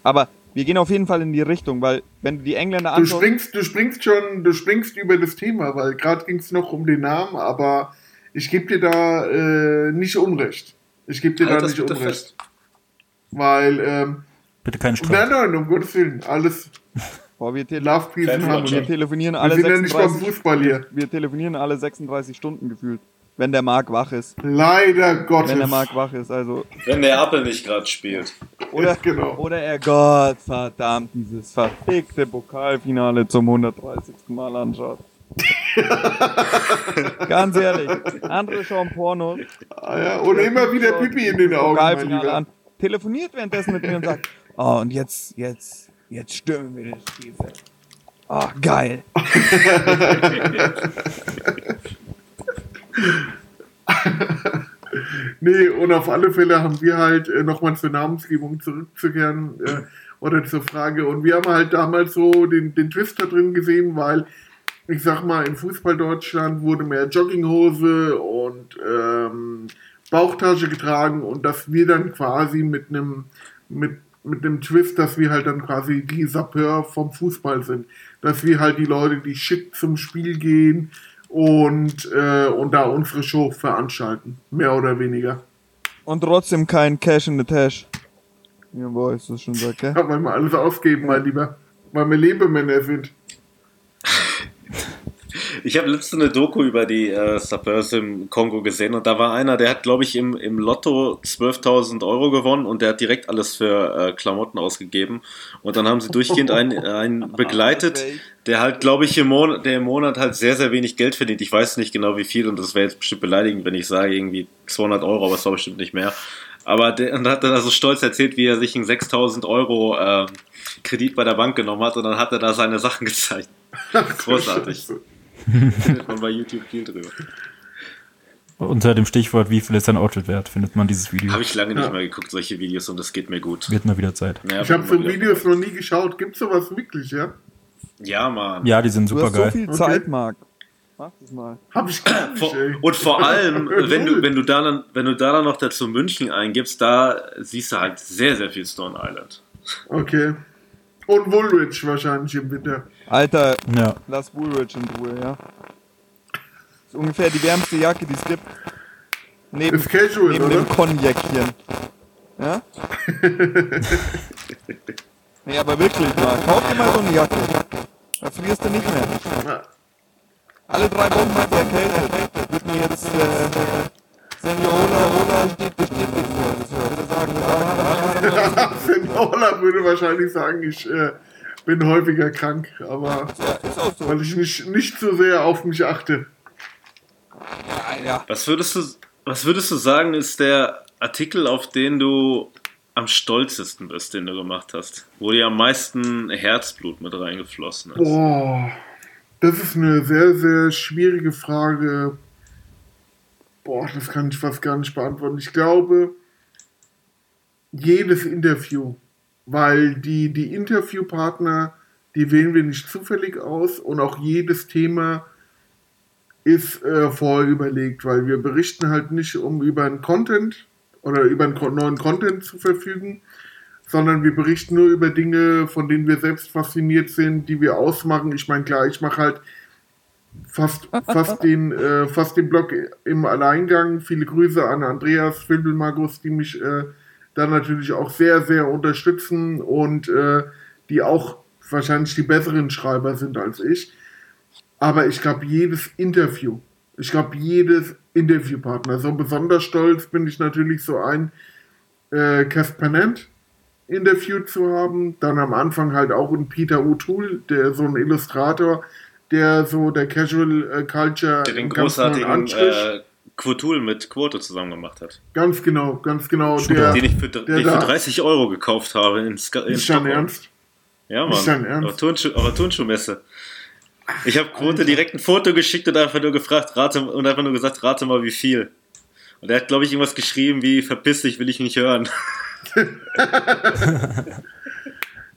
Aber wir gehen auf jeden Fall in die Richtung, weil wenn du die Engländer anschaust... Du springst, du springst schon, du springst über das Thema, weil gerade ging es noch um den Namen, aber ich gebe dir da äh, nicht Unrecht. Ich gebe dir halt da nicht Unrecht. Fest. Weil... Ähm, Bitte keinen Streit. Nein, nein, um Gottes Willen, alles... Boah, wir, te Love, Peace wir telefonieren alle wir 36, Fußball hier. Wir telefonieren alle 36 Stunden gefühlt. Wenn der Marc wach ist. Leider Gottes. Wenn der Marc wach ist, also. Wenn der Apple nicht gerade spielt. Oder, genau. oder er Gott verdammt dieses verfickte Pokalfinale zum 130. Mal anschaut. Ganz ehrlich, andere schauen Pornos. Ah ja, und immer wieder Pipi in den Augen. Pokalfinale an. Telefoniert währenddessen mit mir und sagt, oh, und jetzt, jetzt Jetzt stürmen wir das Spielfeld. Oh, geil. nee, und auf alle Fälle haben wir halt äh, nochmal zur Namensgebung zurückzukehren äh, oder zur Frage. Und wir haben halt damals so den, den Twist drin gesehen, weil ich sag mal, in Fußball Deutschland wurde mehr Jogginghose und ähm, Bauchtasche getragen und dass wir dann quasi mit einem mit mit dem Twist, dass wir halt dann quasi die Sapeur vom Fußball sind. Dass wir halt die Leute, die schick zum Spiel gehen und, äh, und da unsere Show veranstalten. Mehr oder weniger. Und trotzdem kein Cash in the Tash. Ja, boah, ist das schon sagt, gell? Ja, weil wir alles ausgeben, mein Lieber. Weil wir Lebemänner sind. Ich habe letzte eine Doku über die äh, Sapeurs im Kongo gesehen und da war einer, der hat, glaube ich, im, im Lotto 12.000 Euro gewonnen und der hat direkt alles für äh, Klamotten ausgegeben. Und dann haben sie durchgehend einen, einen begleitet, der halt, glaube ich, im Monat, der im Monat halt sehr, sehr wenig Geld verdient. Ich weiß nicht genau wie viel und das wäre jetzt bestimmt beleidigend, wenn ich sage irgendwie 200 Euro, aber es war bestimmt nicht mehr. Aber der und hat dann also stolz erzählt, wie er sich einen 6000 Euro äh, Kredit bei der Bank genommen hat und dann hat er da seine Sachen gezeigt. Großartig. Findet man bei YouTube viel drüber. Unter dem Stichwort, wie viel ist dein Outfit wert, findet man dieses Video. Habe ich lange nicht ja. mehr geguckt, solche Videos, und das geht mir gut. Wird mal wieder Zeit. Ja, ich habe so Videos noch nie geschaut. Gibt es sowas wirklich, ja? Ja, Mann. Ja, die sind super geil. so viel Zeit, okay. Marc. Mach das mal. Hab ich gar nicht, ey. Und vor allem, wenn du, wenn, du da dann, wenn du da dann noch dazu München eingibst, da siehst du halt sehr, sehr viel Stone Island. Okay. Und Woolwich wahrscheinlich im Winter. Alter, ja. lass Woolwich in Ruhe, ja. Das ist ungefähr die wärmste Jacke, die es gibt. Neben, ist casual, neben oder? dem Cognacchen. Ja? nee, aber wirklich mal. Kauf dir mal so eine Jacke. Da frierst du nicht mehr. Alle drei Wochen hat er erkältet. Wird mir jetzt, äh, Seniola, Ola steht bestimmt nicht vor. Das würde sagen, sagen. Seniola würde wahrscheinlich sagen, ich äh, bin häufiger krank, aber ja, so. weil ich nicht, nicht so sehr auf mich achte. Ja, ja. Was würdest du, was würdest du sagen, ist der Artikel, auf den du am stolzesten bist, den du gemacht hast? Wo dir am meisten Herzblut mit reingeflossen ist? Boah, das ist eine sehr, sehr schwierige Frage. Boah, das kann ich fast gar nicht beantworten. Ich glaube, jedes Interview, weil die, die Interviewpartner, die wählen wir nicht zufällig aus und auch jedes Thema ist äh, vorher überlegt, weil wir berichten halt nicht, um über einen Content oder über einen neuen Content zu verfügen, sondern wir berichten nur über Dinge, von denen wir selbst fasziniert sind, die wir ausmachen. Ich meine, klar, ich mache halt fast, fast, den, äh, fast den Blog im Alleingang. Viele Grüße an Andreas Findelmagus, die mich äh, da natürlich auch sehr, sehr unterstützen und äh, die auch wahrscheinlich die besseren Schreiber sind als ich. Aber ich glaube, jedes Interview, ich glaube, jedes Interviewpartner, so besonders stolz bin ich natürlich so ein äh, Caspanent interviewt zu haben. Dann am Anfang halt auch ein Peter O'Toole, der so ein Illustrator, der so der Casual äh, Culture der den großartigen äh, Quotul mit Quote zusammen gemacht hat. Ganz genau, ganz genau. Der, den ich für, den ich für 30 Euro gekauft habe in, Ska in Ist dein Ernst? Ja, Mann. Ist dein Ernst? Auf, Turnschuh, auf der Turnschuhmesse. Ich habe Quote direkt ein Foto geschickt und einfach nur gefragt, rate, und einfach nur gesagt, rate mal wie viel. Und er hat, glaube ich, irgendwas geschrieben wie, verpiss dich, will ich nicht hören.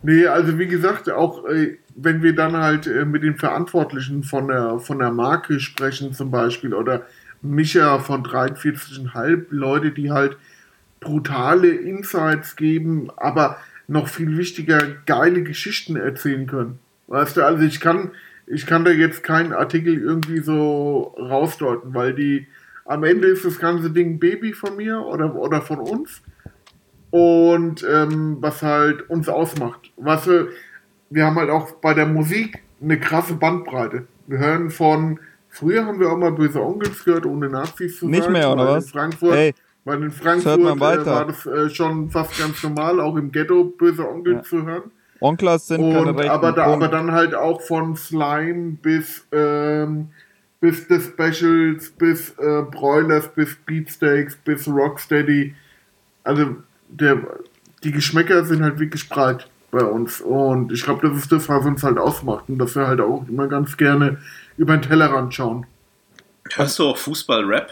nee, also wie gesagt, auch äh, wenn wir dann halt äh, mit den Verantwortlichen von der, von der Marke sprechen zum Beispiel oder Micha von 43,5, Leute, die halt brutale Insights geben, aber noch viel wichtiger, geile Geschichten erzählen können. Weißt du, also ich kann, ich kann da jetzt keinen Artikel irgendwie so rausdeuten, weil die am Ende ist das ganze Ding Baby von mir oder, oder von uns und ähm, was halt uns ausmacht. Was wir, wir haben halt auch bei der Musik eine krasse Bandbreite. Wir hören von, früher haben wir auch mal böse Onkels gehört, ohne Nazis zu Nicht sein. mehr, oder was? In Frankfurt, Ey, weil in Frankfurt äh, weiter. war das äh, schon fast ganz normal, auch im Ghetto böse Onkel Ja. zu hören. Onklas sind keine Und, rechten. aber, da, aber dann halt auch von Slime bis, ähm, bis The Specials, bis äh, Broilers, bis Beatsteaks, bis Rocksteady. Also der, die Geschmäcker sind halt wirklich breit bei uns. Und ich glaube, das ist das, was uns halt ausmacht. Und dass wir halt auch immer ganz gerne über den Tellerrand schauen. Hörst du auch Fußball-Rap?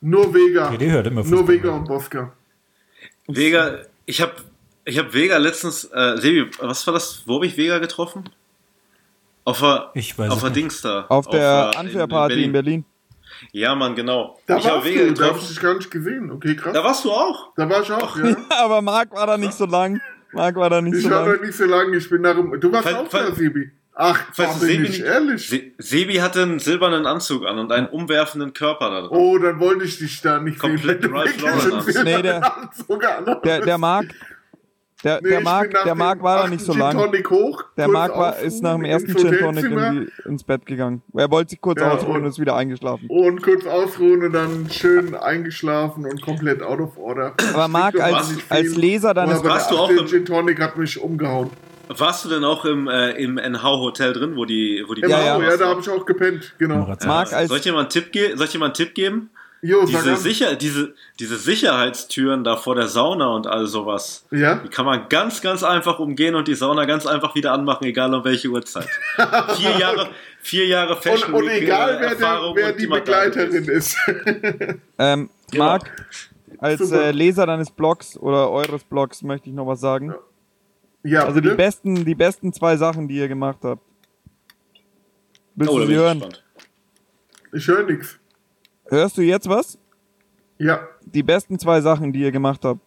Nur Vega. Ja, die hört immer Nur Fußball. Vega und Bosca. Vega, ich habe ich hab Vega letztens, äh, Sebi, was war das? Wo habe ich Vega getroffen? Auf der, Ich weiß auf es der. Dings da. Auf der äh, Unfair-Party in Berlin. Ja, Mann, genau. Da ich habe warst Vega du, da habe ich getroffen. dich gar nicht gesehen. Okay, krass. Da warst du auch. Da war ich auch, ja. aber Marc war da nicht so lang. Marc war da nicht Ich so war lang. da nicht so lange, ich bin dem. Du warst Fall- auch Fall- da, Sebi. Ach, war du Sebi ich nicht- ehrlich. Se Sebi hatte einen silbernen Anzug an und einen umwerfenden Körper da drin. Oh, dann wollte ich dich da nicht Komplett sehen. Ralph Lauren. Nee, der-. Der, der Marc, der, Nee, der Marc, der Marc war da nicht so lang. Hoch, Der Marc war, ist nach dem ins ersten Gin Tonic Hotelzimmer in die, ins Bett gegangen. Er wollte sich kurz Ja, ausruhen und- und ist wieder eingeschlafen. Und kurz ausruhen und dann schön eingeschlafen und komplett out of order. Aber Marc, als, als. Leser deines Warst der du auch Gin Tonic hat mich umgehauen. Warst du denn auch im, äh, im NH-Hotel drin, wo die, wo die Im Ja, ja, ja. ja. ja, da habe ich auch gepennt, genau. Moritz. Marc, als, Soll ich einen Tipp, ge soll ich dir mal einen Tipp geben? Jo, Diese. Sicher diese, diese Sicherheitstüren da vor der Sauna und all sowas, Ja? die kann man ganz, ganz einfach umgehen und die Sauna ganz einfach wieder anmachen, egal um welche Uhrzeit. vier Jahre, vier Jahre Und, Fashion und Week, egal, wer, der, Erfahrung wer und die da Begleiterin ist. ähm, Genau. Marc, als äh, Leser deines Blogs oder eures Blogs möchte ich noch was sagen. Ja, Also die besten, die besten zwei Sachen, die ihr gemacht habt. Willst Oh, du sie ich hören? gespannt. Ich höre nichts. Hörst du jetzt was? Ja. Die besten zwei Sachen, die ihr gemacht habt,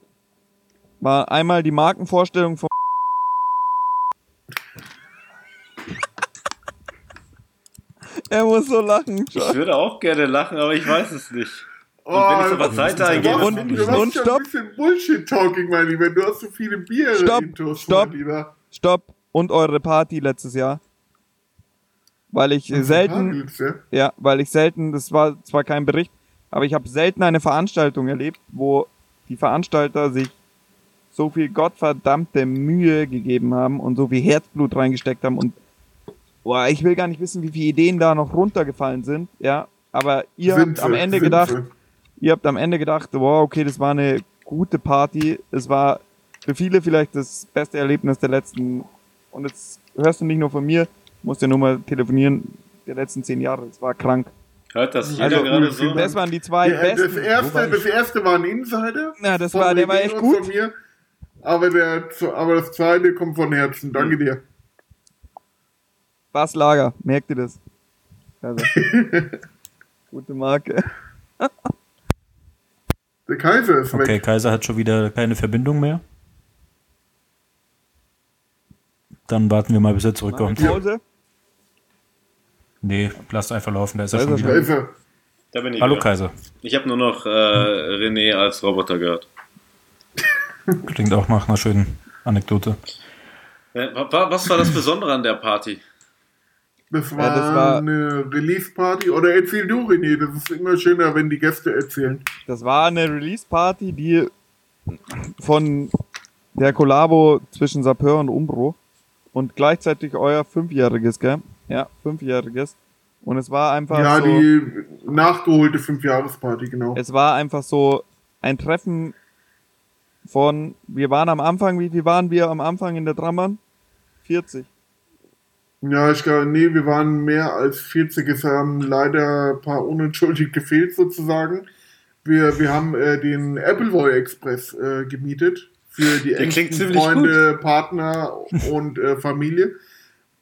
war einmal die Markenvorstellung von Er muss so lachen. Ich würde auch gerne lachen, aber ich weiß es nicht. Und Oh, wenn ich so was eingebe, machst, Und- finde du und ja stopp. ein bisschen Bullshit-Talking, mein Lieber. Du hast so viele Bier Stopp, intus stopp. Stopp. Und eure Party letztes Jahr. Weil ich äh, selten, Tadelst, ja? weil ich selten, das war zwar kein Bericht, aber ich habe selten eine Veranstaltung erlebt, wo die Veranstalter sich so viel gottverdammte Mühe gegeben haben und so viel Herzblut reingesteckt haben und boah, ich will gar nicht wissen, wie viele Ideen da noch runtergefallen sind, ja, aber ihr Sind habt am Ende sind gedacht, sie. Ihr habt am Ende gedacht, wow, okay, das war eine gute Party. Es war für viele vielleicht das beste Erlebnis der letzten, und jetzt hörst du nicht nur von mir, musst ja nur mal telefonieren, der letzten zehn Jahre. Es war krank. Hört das jeder Also, gerade so? Das waren die zwei Ja, besten. das, erste, das erste war ein Insider. Ja, das war, der war echt gut. Von mir, aber, der, aber das zweite kommt von Herzen. Danke dir. Bas Lager, merkt ihr das? Also, gute Marke. Der Kaiser ist Okay, weg. Kaiser hat schon wieder keine Verbindung mehr. Dann warten wir mal, bis er zurückkommt. Pause. Nee, lasst einfach laufen, da ist er schon ist er Da wieder. er. Da bin ich Hallo wieder. Kaiser. Ich habe nur noch äh, René als Roboter gehört. Klingt auch nach einer schönen Anekdote. Äh, wa- wa- Was war das Besondere an der Party? Das war, Ja, das war- eine Release-Party. Oder erzähl du, René. Das ist immer schöner, wenn die Gäste erzählen. Das war eine Release-Party, die von der Kollabo zwischen Sapeur und Umbro und gleichzeitig euer fünfjähriges, gell? Ja, fünfjähriges. Und es war einfach ja, so, die nachgeholte Fünfjahresparty, genau. es war einfach so ein Treffen von, wir waren am Anfang, wie viel waren wir am Anfang in der Drammern? 40. Ja, ich glaube, nee, wir waren mehr als 40. Es haben leider ein paar unentschuldigt gefehlt, sozusagen. Wir, wir haben äh, den Appleboy Express äh, gemietet für die Der engsten Freunde, Partner und äh, Familie.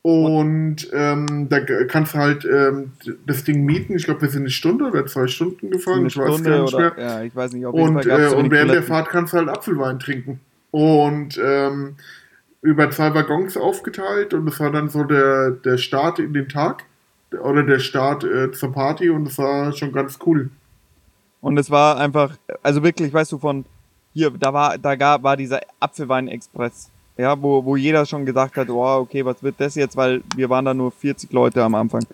Und ähm, da kannst du halt ähm, das Ding mieten. Ich glaube, wir sind eine Stunde oder zwei Stunden gefahren. Eine ich weiß gar nicht oder, mehr. ja, ich weiß nicht, jeden Und, äh, und während der Toiletten. Fahrt kannst du halt Apfelwein trinken. Und ähm, über zwei Waggons aufgeteilt und das war dann so der, der Start in den Tag oder der Start äh, zur Party und das war schon ganz cool. Und es war einfach, also wirklich, weißt du, von hier, da war, da gab, war dieser Apfelwein-Express. Ja, wo, wo jeder schon gesagt hat, wow, okay, was wird das jetzt, weil wir waren da nur 40 Leute am Anfang.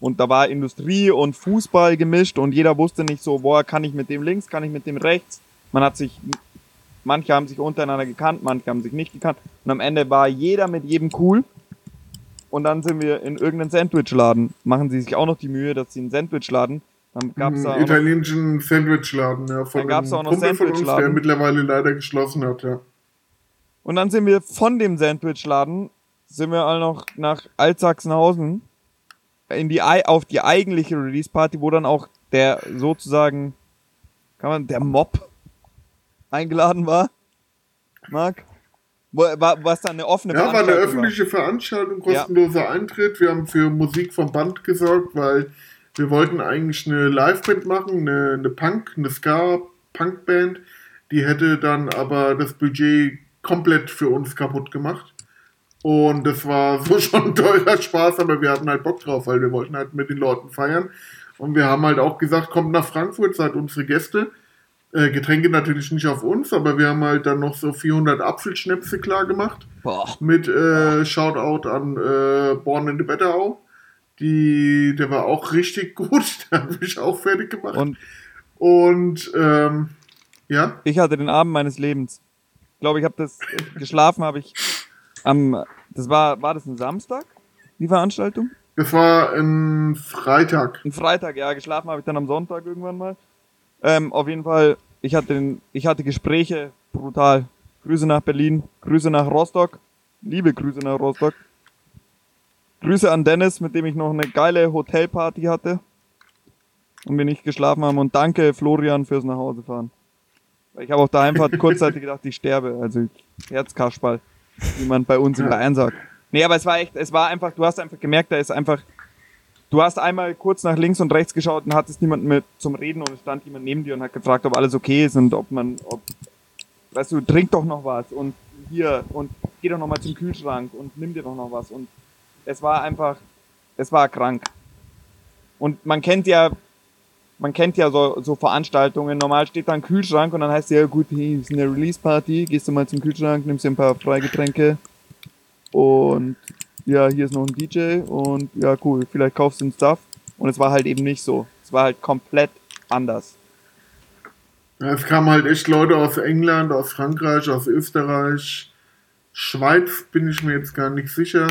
Und da war Industrie und Fußball gemischt und jeder wusste nicht so, boah, kann ich mit dem links, kann ich mit dem rechts. Man hat sich, manche haben sich untereinander gekannt, manche haben sich nicht gekannt. Und am Ende war jeder mit jedem cool. Und dann sind wir in irgendeinen Sandwichladen. Machen sie sich auch noch die Mühe, dass sie einen Sandwichladen. Dann gab's Einen da auch noch italienischen Sandwichladen, ja, von Dann gab's einem auch noch Kumpel von uns, der Sandwichladen. mittlerweile leider geschlossen hat, ja. Und dann sind wir von dem Sandwichladen, sind wir alle noch nach Altsachsenhausen in die, auf die eigentliche Release-Party, wo dann auch der sozusagen, kann man, der Mob eingeladen war. Marc? Wo, war, was dann eine offene Ja, war eine Veranstaltung öffentliche Veranstaltung, kostenloser Eintritt. Wir haben für Musik vom Band gesorgt, weil wir wollten eigentlich eine Liveband machen, eine, eine Punk, eine Ska-Punk-Band. Die hätte dann aber das Budget komplett für uns kaputt gemacht. Und das war so schon ein teurer Spaß, aber wir hatten halt Bock drauf, weil wir wollten halt mit den Leuten feiern. Und wir haben halt auch gesagt, kommt nach Frankfurt, seid unsere Gäste. Äh, Getränke natürlich nicht auf uns, aber wir haben halt dann noch so 400 Apfelschnäpse klar gemacht Boah. mit äh, Shoutout an äh, Born in the Wetterau. Die, der war auch richtig gut. Der hat mich auch fertig gemacht. Und, Und ähm, ja, ich hatte den Abend meines Lebens. Ich glaube, ich habe das geschlafen, habe ich am, das war, war das ein Samstag, die Veranstaltung? das war ein Freitag. Ein Freitag, ja, geschlafen habe ich dann am Sonntag irgendwann mal. Ähm, auf jeden Fall, ich hatte, den, ich hatte Gespräche, brutal. Grüße nach Berlin, Grüße nach Rostock, liebe Grüße nach Rostock. Grüße an Dennis, mit dem ich noch eine geile Hotelparty hatte und wir nicht geschlafen haben. Und danke Florian fürs Nachhausefahren. Weil Ich habe auf der Heimfahrt kurzzeitig gedacht, ich sterbe. Also Herzkasperl, wie man bei uns in Bayern sagt. Nee, aber es war echt, es war einfach, du hast einfach gemerkt, da ist einfach Du hast einmal kurz nach links und rechts geschaut und hattest niemanden mit zum Reden und es stand jemand neben dir und hat gefragt, ob alles okay ist und ob man, ob, weißt du, trink doch noch was und hier und geh doch noch mal zum Kühlschrank und nimm dir doch noch was und es war einfach, es war krank. Und man kennt ja, man kennt ja so, so Veranstaltungen, normal steht da ein Kühlschrank und dann heißt es ja gut, hey, ist eine Release-Party, gehst du mal zum Kühlschrank, nimmst dir ein paar Freigetränke und ja, hier ist noch ein DJ und ja, cool, vielleicht kaufst du einen Stuff. Und es war halt eben nicht so. Es war halt komplett anders. Ja, es kamen halt echt Leute aus England, aus Frankreich, aus Österreich, Schweiz bin ich mir jetzt gar nicht sicher.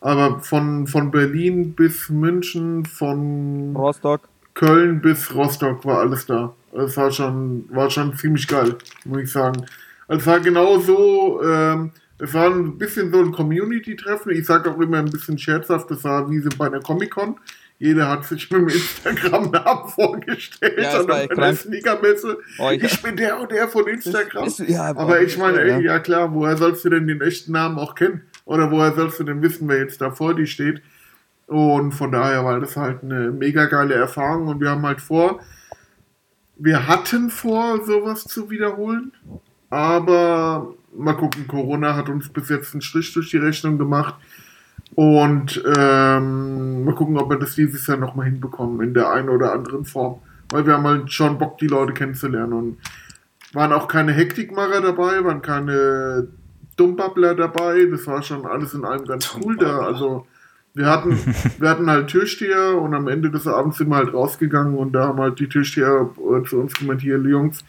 Aber von, von Berlin bis München, von Rostock. Köln bis Rostock war alles da. Das war schon, war schon ziemlich geil, muss ich sagen. Es war genau so, ähm, es war ein bisschen so ein Community-Treffen. Ich sage auch immer ein bisschen scherzhaft, das war wie so bei einer Comic-Con. Jeder hat sich mit dem Instagram-Namen vorgestellt Ja, das und bei der. Sneakermesse. Oh, ich- ich bin der und der von Instagram. Bist du- ja, Aber ich meine, ja. ey, ja klar, woher sollst du denn den echten Namen auch kennen? Oder woher sollst du denn wissen, wer jetzt da vor dir steht? Und von daher war das halt eine mega geile Erfahrung und wir haben halt vor, wir hatten vor, sowas zu wiederholen, aber mal gucken, Corona hat uns bis jetzt einen Strich durch die Rechnung gemacht und ähm, mal gucken, ob wir das dieses Jahr nochmal hinbekommen in der einen oder anderen Form, weil wir haben halt schon Bock, die Leute kennenzulernen und waren auch keine Hektikmacher dabei, waren keine Dummbabbler dabei. Das war schon alles in allem ganz cool da. Also wir hatten, wir hatten halt Türsteher und am Ende des Abends sind wir halt rausgegangen und da haben halt die Türsteher zu uns hier Jungs,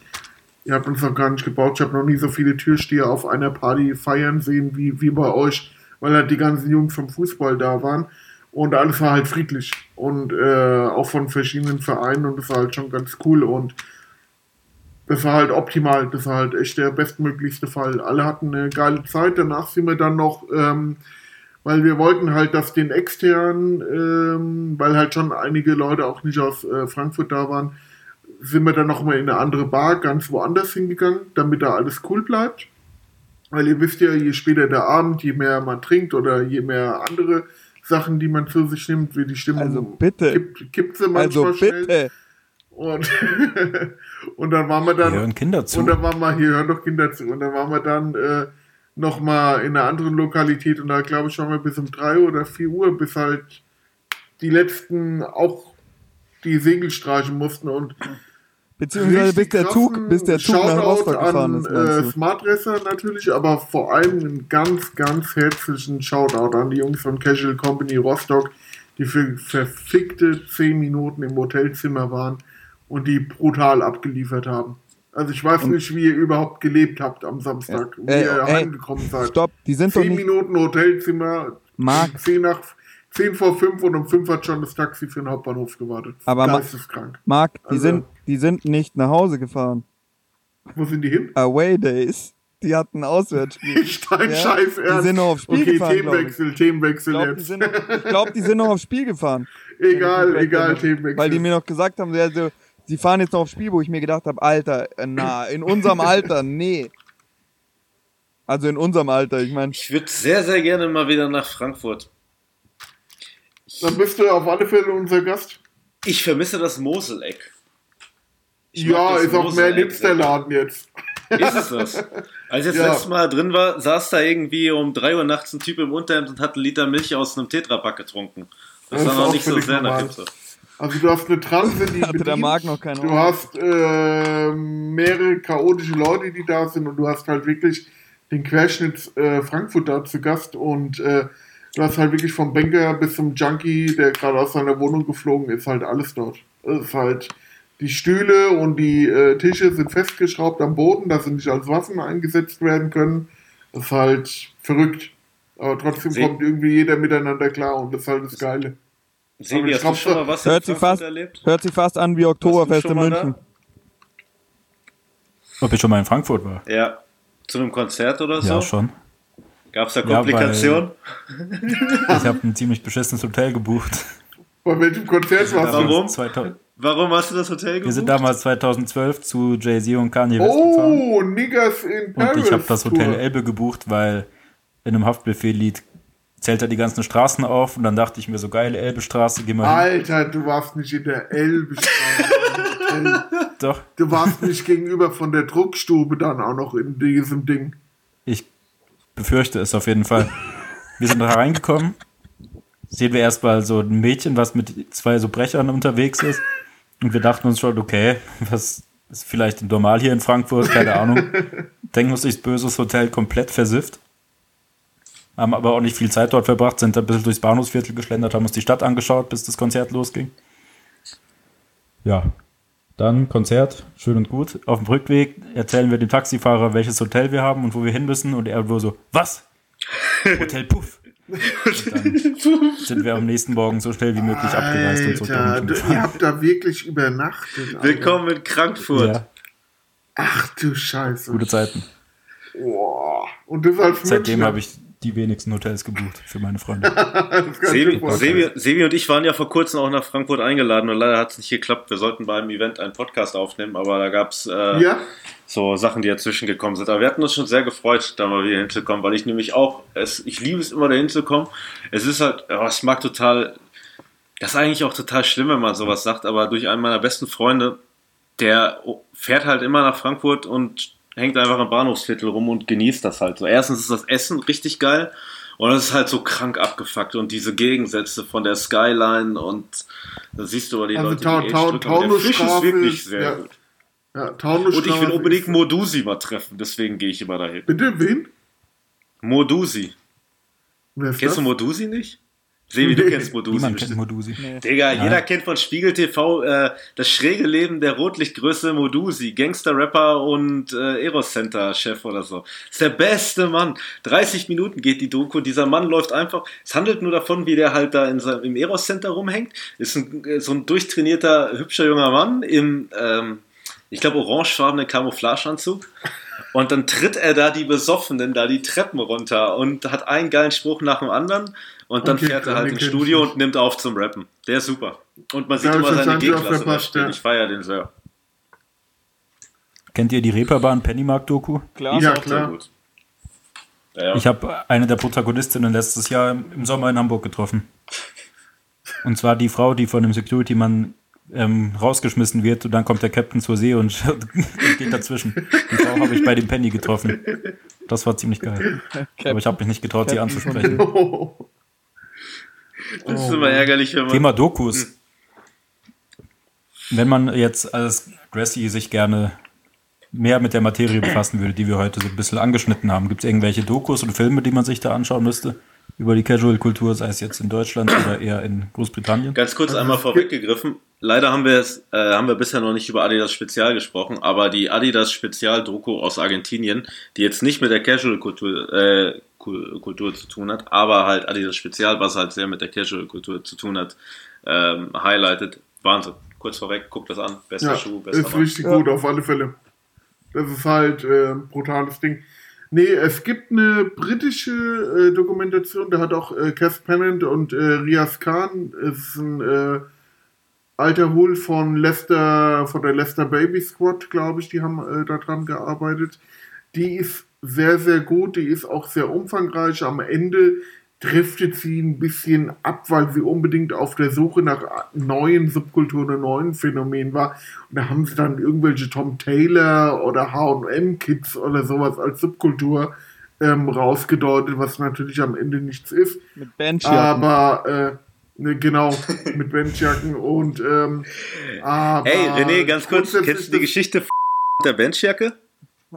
ihr habt uns noch gar nicht gebaut. Ich habe noch nie so viele Türsteher auf einer Party feiern sehen wie, wie bei euch, weil halt die ganzen Jungs vom Fußball da waren. Und alles war halt friedlich und äh, auch von verschiedenen Vereinen und das war halt schon ganz cool und das war halt optimal, das war halt echt der bestmöglichste Fall. Alle hatten eine geile Zeit, danach sind wir dann noch, ähm, weil wir wollten halt, dass den externen, ähm, weil halt schon einige Leute auch nicht aus äh, Frankfurt da waren, sind wir dann noch mal in eine andere Bar ganz woanders hingegangen, damit da alles cool bleibt. Weil ihr wisst ja, je später der Abend, je mehr man trinkt oder je mehr andere Sachen, die man zu sich nimmt, wie die Stimmung Also bitte. kippt, kippt sie manchmal Also schnell. bitte. Und, und dann waren wir dann. Hier hören Kinder zu. Und dann waren wir, hier hören doch Kinder zu. Und dann waren wir dann äh, nochmal in einer anderen Lokalität und da glaube ich waren wir bis um 3 oder 4 Uhr, bis halt die letzten auch die Segel streichen mussten und Beziehungsweise bis richtig der Zug, krassen bis der Zug nach Rostock gefahren ist. äh, du? Smartdresser natürlich, aber vor allem einen ganz, ganz herzlichen Shoutout an die Jungs von Casual Company Rostock, die für verfickte 10 Minuten im Hotelzimmer waren und die brutal abgeliefert haben. Also ich weiß nicht, wie ihr überhaupt gelebt habt am Samstag, wie Ey, ihr ey, heimgekommen seid. Stopp, die sind doch 10 nicht. Minuten Hotelzimmer, Marc. 10 nach 10 vor 5 und um 5 hat schon das Taxi für den Hauptbahnhof gewartet. Aber Geisteskrank. Marc, die, Also- sind, die sind nicht nach Hause gefahren. Wo sind die hin? Away Days. Die hatten ein Auswärtsspiel. Dein Ja, Scheiß die sind noch aufs Spiel okay, gefahren, glaub ich. Themenwechsel, Themenwechsel Ich glaube, die, jetzt. sind noch- ich glaub, die sind noch aufs Spiel gefahren. egal, egal, Themenwechsel. Weil die mir noch gesagt haben, ja, so, sie fahren jetzt noch aufs Spiel, wo ich mir gedacht habe, Alter, äh, na, in unserem Alter, nee. Also in unserem Alter, ich meine, Ich würde sehr, sehr gerne mal wieder nach Frankfurt. Dann bist du auf alle Fälle unser Gast. Ich vermisse das Moseleck. Ich ja, das ist auch mehr Moseleck Hipsterladen jetzt. Ist es das? Als ich das Ja. letzte Mal drin war, saß da irgendwie um 3 Uhr nachts ein Typ im Unterhemd und hat einen Liter Milch aus einem Tetrapack getrunken. Das Das war ist noch auch nicht so sehr nach. Hipster. Also du hast eine Transe, die Hatte der. Marc noch keine Du Ahnung. hast äh, mehrere chaotische Leute, die da sind und du hast halt wirklich den Querschnitt äh, Frankfurt da zu Gast und äh, du hast halt wirklich vom Banker bis zum Junkie, der gerade aus seiner Wohnung geflogen ist, halt alles dort. Es ist halt die Stühle und die äh, Tische sind festgeschraubt am Boden, dass sie nicht als Waffen eingesetzt werden können. Das ist halt verrückt. Aber trotzdem Sie- kommt irgendwie jeder miteinander klar und das ist halt das Geile. Hast du glaub, schon mal was hört Frankfurt fast, erlebt? hört sich fast an wie Oktoberfest in mal da? München. Ob ich schon mal in Frankfurt war? Ja. Zu einem Konzert oder so? Ja, schon. Gab es da Ja, Komplikationen? Ich habe ein ziemlich beschissenes Hotel gebucht. Bei welchem Konzert warst du? Warum? 2000, Warum hast du das Hotel gebucht? wir sind damals 2012 zu Jay-Z und Kanye West gefahren. Oh, Niggas in Paris. Und ich habe das Hotel. Elbe gebucht, weil in einem Haftbefehl-Lied zählt er die ganzen Straßen auf und dann dachte ich mir so geile Elbestraße, geh mal hin. Alter, du warst nicht in der Elbestraße. Doch, du warst nicht gegenüber von der Druckstube dann auch noch in diesem Ding. ich befürchte es auf jeden Fall. Wir sind da reingekommen, sehen wir erstmal so ein Mädchen, was mit zwei so Brechern unterwegs ist. Und wir dachten uns schon, okay, was ist vielleicht normal hier in Frankfurt, keine Ahnung. Denken uns durchs böses Hotel komplett versifft. Haben aber auch nicht viel Zeit dort verbracht, sind ein bisschen durchs Bahnhofsviertel geschlendert, haben uns die Stadt angeschaut, bis das Konzert losging. Ja, dann Konzert, schön und gut. Auf dem Rückweg erzählen wir dem Taxifahrer, welches Hotel wir haben und wo wir hin müssen. Und er wohl so, was? Hotel Puff. Und dann sind wir am nächsten Morgen so schnell wie möglich abgereist und zurück Alter, München du- gefahren. ihr habt da wirklich übernachtet. Alter. Willkommen in Frankfurt. Ja, Ach du Scheiße. gute Zeiten. Boah. Und das als Seitdem habe ich die wenigsten Hotels gebucht für meine Freunde. Sebi. Sebi, Sebi und ich waren ja vor kurzem auch nach Frankfurt eingeladen und leider hat es nicht geklappt. Wir sollten beim Event einen Podcast aufnehmen, aber da gab es äh, Ja? so Sachen, die dazwischen gekommen sind. Aber wir hatten uns schon sehr gefreut, da mal wieder hinzukommen, weil ich nämlich auch, es, ich liebe es immer, da hinzukommen. Es ist halt, oh, es mag total, das ist eigentlich auch total schlimm, wenn man sowas sagt, aber durch einen meiner besten Freunde, der fährt halt immer nach Frankfurt und hängt einfach im Bahnhofsviertel rum und genießt das halt so. Erstens ist das Essen richtig geil und es ist halt so krank abgefuckt und diese Gegensätze von der Skyline und da siehst du aber die Also Leute, Tau- die Tau- drücken, aber der Fisch ist wirklich ist- sehr ja. gut. Ja, Und ich will unbedingt Modusi mal treffen, deswegen gehe ich immer dahin. Bitte, wen? Modusi. Kennst das? du Modusi nicht? Sebi, du Nee. kennst Modusi Niemand kennt bestimmt. Modusi. Digga, Ja. jeder kennt von Spiegel TV äh, das schräge Leben der Rotlichtgröße Modusi, Gangster-Rapper und äh, Eros-Center-Chef oder so. ist der beste Mann. 30 Minuten geht die Doku. Dieser Mann läuft einfach. Es handelt nur davon, wie der halt da in seinem, im Eros-Center rumhängt. Ist ein, äh, so ein durchtrainierter, hübscher junger Mann im, ähm, ich glaube, orangefarbenen Camouflageanzug. Und dann tritt er da die Besoffenen da die Treppen runter und hat einen geilen Spruch nach dem anderen. Und dann Okay, fährt er halt ins Studio und nimmt auf zum Rappen. Der ist super. Und man sieht Ja, immer seine sie G-Klasse ja. Ich feiere den sehr. Kennt ihr die Reeperbahn Pennymark-Doku? Klar. Ja, klar. gut. Ja, ja. Ich habe eine der Protagonistinnen letztes Jahr im Sommer in Hamburg getroffen. Und zwar die Frau, die von dem Security-Mann ähm, rausgeschmissen wird und dann kommt der Captain zur See und, und geht dazwischen. Die Frau habe ich bei dem Penny getroffen. Das war ziemlich geil. Aber ich habe mich nicht getraut, sie Captain von anzusprechen. Oh. das ist immer ärgerlich, wenn man. Thema Dokus. Wenn man jetzt als Grassy sich gerne mehr mit der Materie befassen würde, die wir heute so ein bisschen angeschnitten haben, gibt es irgendwelche Dokus und Filme, die man sich da anschauen müsste? Über die Casual-Kultur, sei es jetzt in Deutschland oder eher in Großbritannien? Ganz kurz einmal vorweggegriffen. Leider haben wir es, äh, haben wir bisher noch nicht über Adidas Spezial gesprochen, aber die Adidas Spezial Doku aus Argentinien, die jetzt nicht mit der Casual Kultur, äh, Kultur zu tun hat, aber halt Adidas Spezial, was halt sehr mit der Casual Kultur zu tun hat, ähm, highlightet. Wahnsinn. Kurz vorweg, guckt das an. Bester Ja, Schuh, bester ist Mann. richtig gut, auf alle Fälle. Das ist halt äh, ein brutales Ding. Nee, es gibt eine britische äh, Dokumentation, da hat auch äh, Cass Pennant und äh, Riaz Khan, ist ein äh, alter Hul von Leicester, von der Leicester Baby Squad, glaube ich, die haben äh, daran gearbeitet. Die ist sehr, sehr gut, die ist auch sehr umfangreich. Am Ende driftet sie ein bisschen ab, weil sie unbedingt auf der Suche nach neuen Subkulturen und neuen Phänomenen war. Und da haben sie dann irgendwelche Tom Taylor oder H&M-Kids oder sowas als Subkultur ähm, rausgedeutet, was natürlich am Ende nichts ist. Mit Benchjacken. Aber, äh, ne, genau, mit Benchjacken und, ähm, aber... Hey, René, ganz kurz, kennst du die Geschichte der Benchjacke?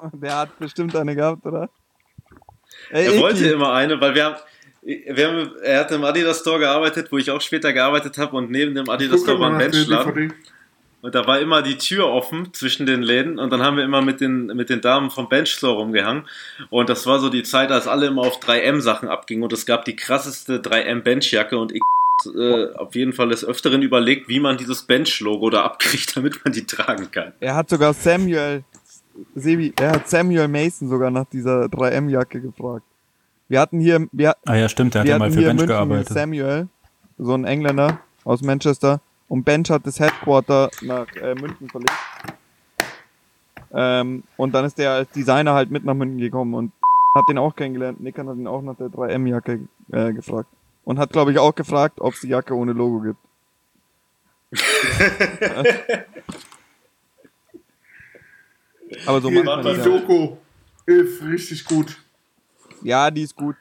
Der hat bestimmt eine gehabt, oder? Ey, Er wollte immer eine, weil wir haben, wir haben, er hat im Adidas Store gearbeitet, wo ich auch später gearbeitet habe und neben dem Adidas Store war ein. DVD. Und da war immer die Tür offen zwischen den Läden und dann haben wir immer mit den, mit den Damen vom Benchstore rumgehangen. Und das war so die Zeit, als alle immer auf 3M-Sachen abgingen und es gab die krasseste 3M-Benchjacke und ich äh, auf jeden Fall des Öfteren überlegt, wie man dieses Bench-Logo da abkriegt, damit man die tragen kann. Er hat sogar Samuel, Sebi, er hat Samuel Mason sogar nach dieser 3M-Jacke gefragt. Wir hatten hier, wir, Ah ja, stimmt, der hat ja mal hatten für Bench München gearbeitet. Samuel, so ein Engländer aus Manchester, und Bench hat das Headquarter nach äh, München verlegt. Ähm, und dann ist der als Designer halt mit nach München gekommen und hat den auch kennengelernt. Nickern hat ihn auch nach der 3M-Jacke äh, gefragt. Und hat, glaube ich, auch gefragt, ob es die Jacke ohne Logo gibt. Aber so Die, macht man die das ja. Doku ist richtig gut. Ja, die ist gut.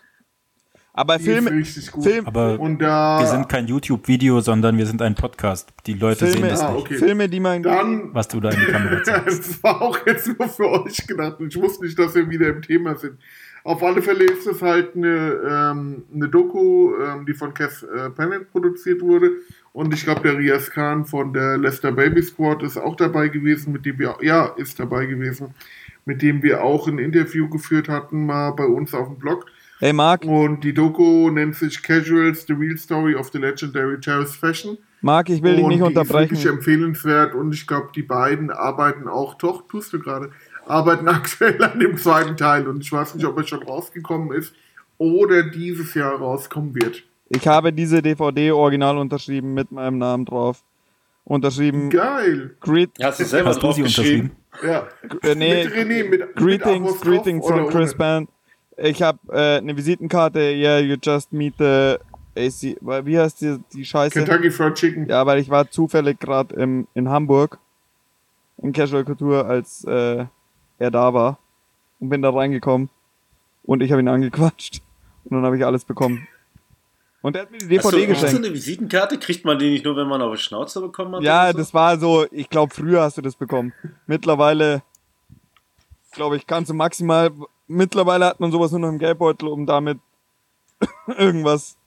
Aber Die Filme, ist richtig gut. Film, Aber Und da... wir sind kein YouTube-Video, sondern wir sind ein Podcast. Die Leute sehen Filme, das Ah, nicht, okay. Filme, die man Dann was du da in die Kamera zeigst. Das war auch jetzt nur für euch gedacht. Ich wusste nicht, dass wir wieder im Thema sind. Auf alle Fälle ist es halt eine, ähm, eine Doku, ähm, die von Cass äh, Pennant produziert wurde. Und ich glaube, der Riaz Khan von der Leicester Baby Squad ist auch dabei gewesen, mit dem wir, ja, ist dabei gewesen, mit dem wir auch ein Interview geführt hatten, mal bei uns auf dem Blog. Hey Marc, Und die Doku nennt sich Casuals, The Real Story of the Legendary Terrace Fashion. Marc, ich will dich und nicht die ist wirklich unterbrechen. empfehlenswert und ich glaube, die beiden arbeiten auch, doch, tust du gerade, arbeiten aktuell an dem zweiten Teil und ich weiß nicht, ob er schon rausgekommen ist oder dieses Jahr rauskommen wird. Ich habe diese DVD original unterschrieben mit meinem Namen drauf. Unterschrieben. Geil! Greet, Hast du selber Hast du drauf sie geschrieben? unterschrieben? Ja. äh, nee, mit René, mit, mit Greetings, Amos greetings drauf from Chris ohne? Band. Ich habe äh, eine Visitenkarte. Yeah, you just meet the AC. Wie heißt die, die Scheiße? Kentucky Fried Chicken. Ja, weil ich war zufällig gerade in Hamburg in Casual Couture, als äh, er da war und bin da reingekommen und ich habe ihn angequatscht und dann habe ich alles bekommen. Und er hat mir die Hast du, DVD hast du geschenkt. eine Visitenkarte? Kriegt man die nicht nur, wenn man auf die Schnauze bekommen hat? Ja, so? das war so, ich glaube, früher hast du das bekommen. Mittlerweile, glaube ich, kannst du maximal, mittlerweile hat man sowas nur noch im Geldbeutel, um damit irgendwas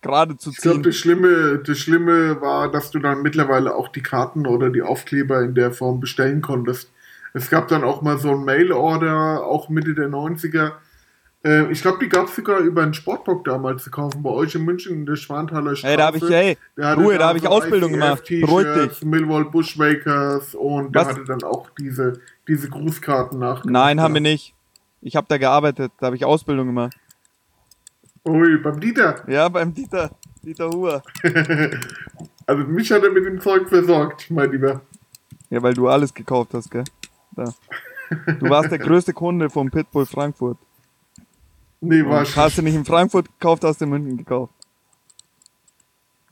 gerade zu Ich glaube, ziehen. das Schlimme, das Schlimme war, dass du dann mittlerweile auch die Karten oder die Aufkleber in der Form bestellen konntest. Es gab dann auch mal so ein Mail-Order, auch Mitte der 90er. Äh, ich glaube, die gab es sogar über einen Sportbock damals zu kaufen, bei euch in München in der Schwanthaler Straße. Hey, da habe ich, hey, Der hatte Ruhe, da habe ich so Ausbildung gemacht. Beruhig dich. Millwall Bushmakers und der Was? hatte dann auch diese, diese Grußkarten nach. Nein, haben wir nicht. Ich habe da gearbeitet, da habe ich Ausbildung gemacht. Ui, beim Dieter. Ja, beim Dieter, Dieter Huhr. Also mich hat er mit dem Zeug versorgt, mein Lieber. Ja, weil du alles gekauft hast, gell? Da. Du warst der größte Kunde vom Pitbull Frankfurt. Nee, war hast du nicht in Frankfurt gekauft, hast du in München gekauft.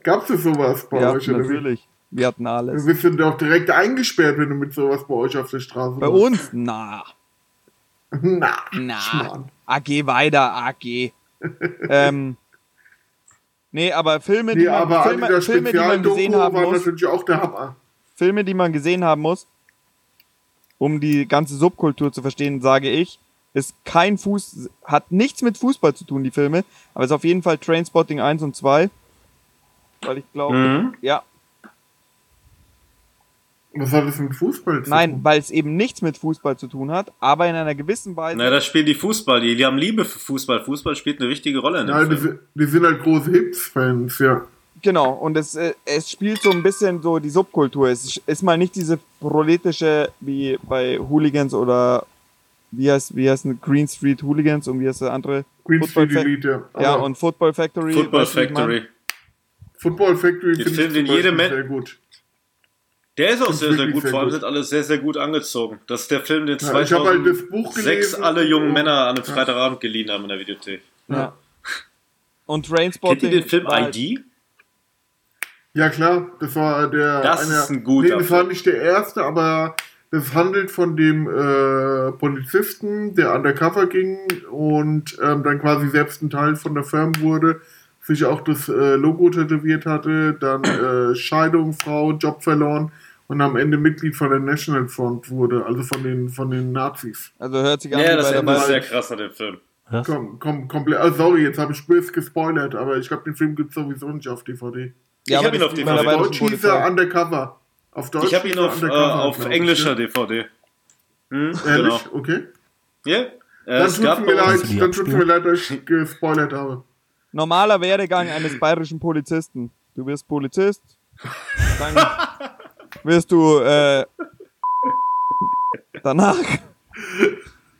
Gab's es sowas bei Ja, euch? oder wie? natürlich. Wir hatten Du alles. bist dann doch direkt eingesperrt, wenn du mit sowas bei euch auf der Straße Bei warst. uns? Na. Na, Na. Schmarrn. AG weiter, AG. ähm. Nee, aber Filme, die Nee, man, aber Filme, Filme, die man gesehen haben muss, natürlich auch der Hammer. Filme, die man gesehen haben muss, um die ganze Subkultur zu verstehen, sage ich, ist kein Fuß, hat nichts mit Fußball zu tun, die Filme, aber ist auf jeden Fall Trainspotting 1 und 2. Weil ich glaube, Mhm. ja, Was hat das mit Fußball zu nein, tun? weil es eben nichts mit Fußball zu tun hat, aber in einer gewissen Weise. Na, da spielen die Fußball, die, die haben Liebe für Fußball. Fußball spielt eine wichtige Rolle in dem Nein, die, Film. sind- die sind halt große Hips-Fans, ja. Genau, und es, äh, es spielt so ein bisschen so die Subkultur. Es ist mal nicht diese proletische wie bei Hooligans oder wie heißt, wie heißt Green Street Hooligans und wie heißt der andere? Green Football Street Fac- Elite, ja. Ja, und Football Factory. Football? Factory. Football Factory Den finde Film, den jede Beispiel Men- sehr gut. Der ist auch Find's sehr, sehr gut. sehr Vor allem gut. sind alle sehr, sehr gut angezogen. Das ist der Film, den Ja, ich habe halt das Buch 2006 gelesen. alle jungen Männer an einem Freitagabend geliehen haben in der Videothek. Ja. Und Kennt Trainspotting. ihr den Film ID? Ja klar, das war der. Das ist ein guter Nee, das war Film. nicht der erste, aber das handelt von dem äh, Polizisten, der undercover ging und ähm, dann quasi selbst ein Teil von der Firma wurde, sich auch das äh, Logo tätowiert hatte, dann äh, Scheidung, Frau, Job verloren und am Ende Mitglied von der National Front wurde, also von den von den Nazis. Also hört sich an Ja, das Ende ist sehr krass an dem Film. Was? Komm, komm, komplett. Oh, sorry, jetzt habe ich böse gespoilert, aber ich glaube, den Film gibt es sowieso nicht auf DVD. Ja, Ich aber hab ihn auf DVD. Deutsch hieß er. Undercover. Auf Deutsch Ich habe ihn auf, äh, auf englischer ja. DVD. Hm, Ehrlich? genau. Okay. Ja? Äh, Dann tut gab mir leid, dann abspielen? mir leid, dass ich gespoilert habe. Normaler Werdegang eines bayerischen Polizisten. Du wirst Polizist, dann wirst du äh, danach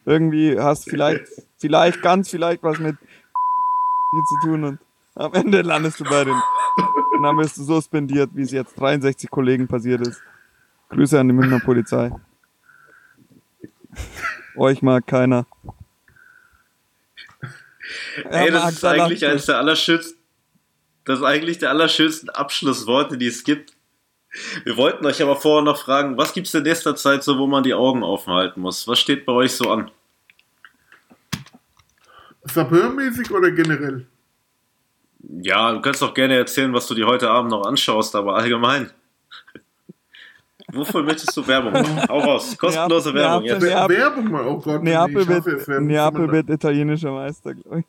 irgendwie hast vielleicht, vielleicht ganz vielleicht was mit dir zu tun und am Ende landest du bei den und dann wirst du suspendiert, wie es jetzt 63 Kollegen passiert ist. Grüße an die Münchner Polizei. Euch mag keiner. Ey, Er das ist eigentlich eines der allerschönsten, das ist eigentlich der allerschönsten Abschlussworte, die es gibt. Wir wollten euch aber vorher noch fragen, was gibt's in nächster Zeit so, wo man die Augen offen halten muss? Was steht bei euch so an? Sapeur-mäßig oder generell? Ja, du kannst doch gerne erzählen, was du dir heute Abend noch anschaust, aber allgemein. Wofür möchtest du Werbung? Hau raus. Kostenlose Ja, Werbung jetzt. Neapel- Werbung mal, oh Gott. Neapel es, wird, Werbung Neapel wird italienischer Meister, glaube ich.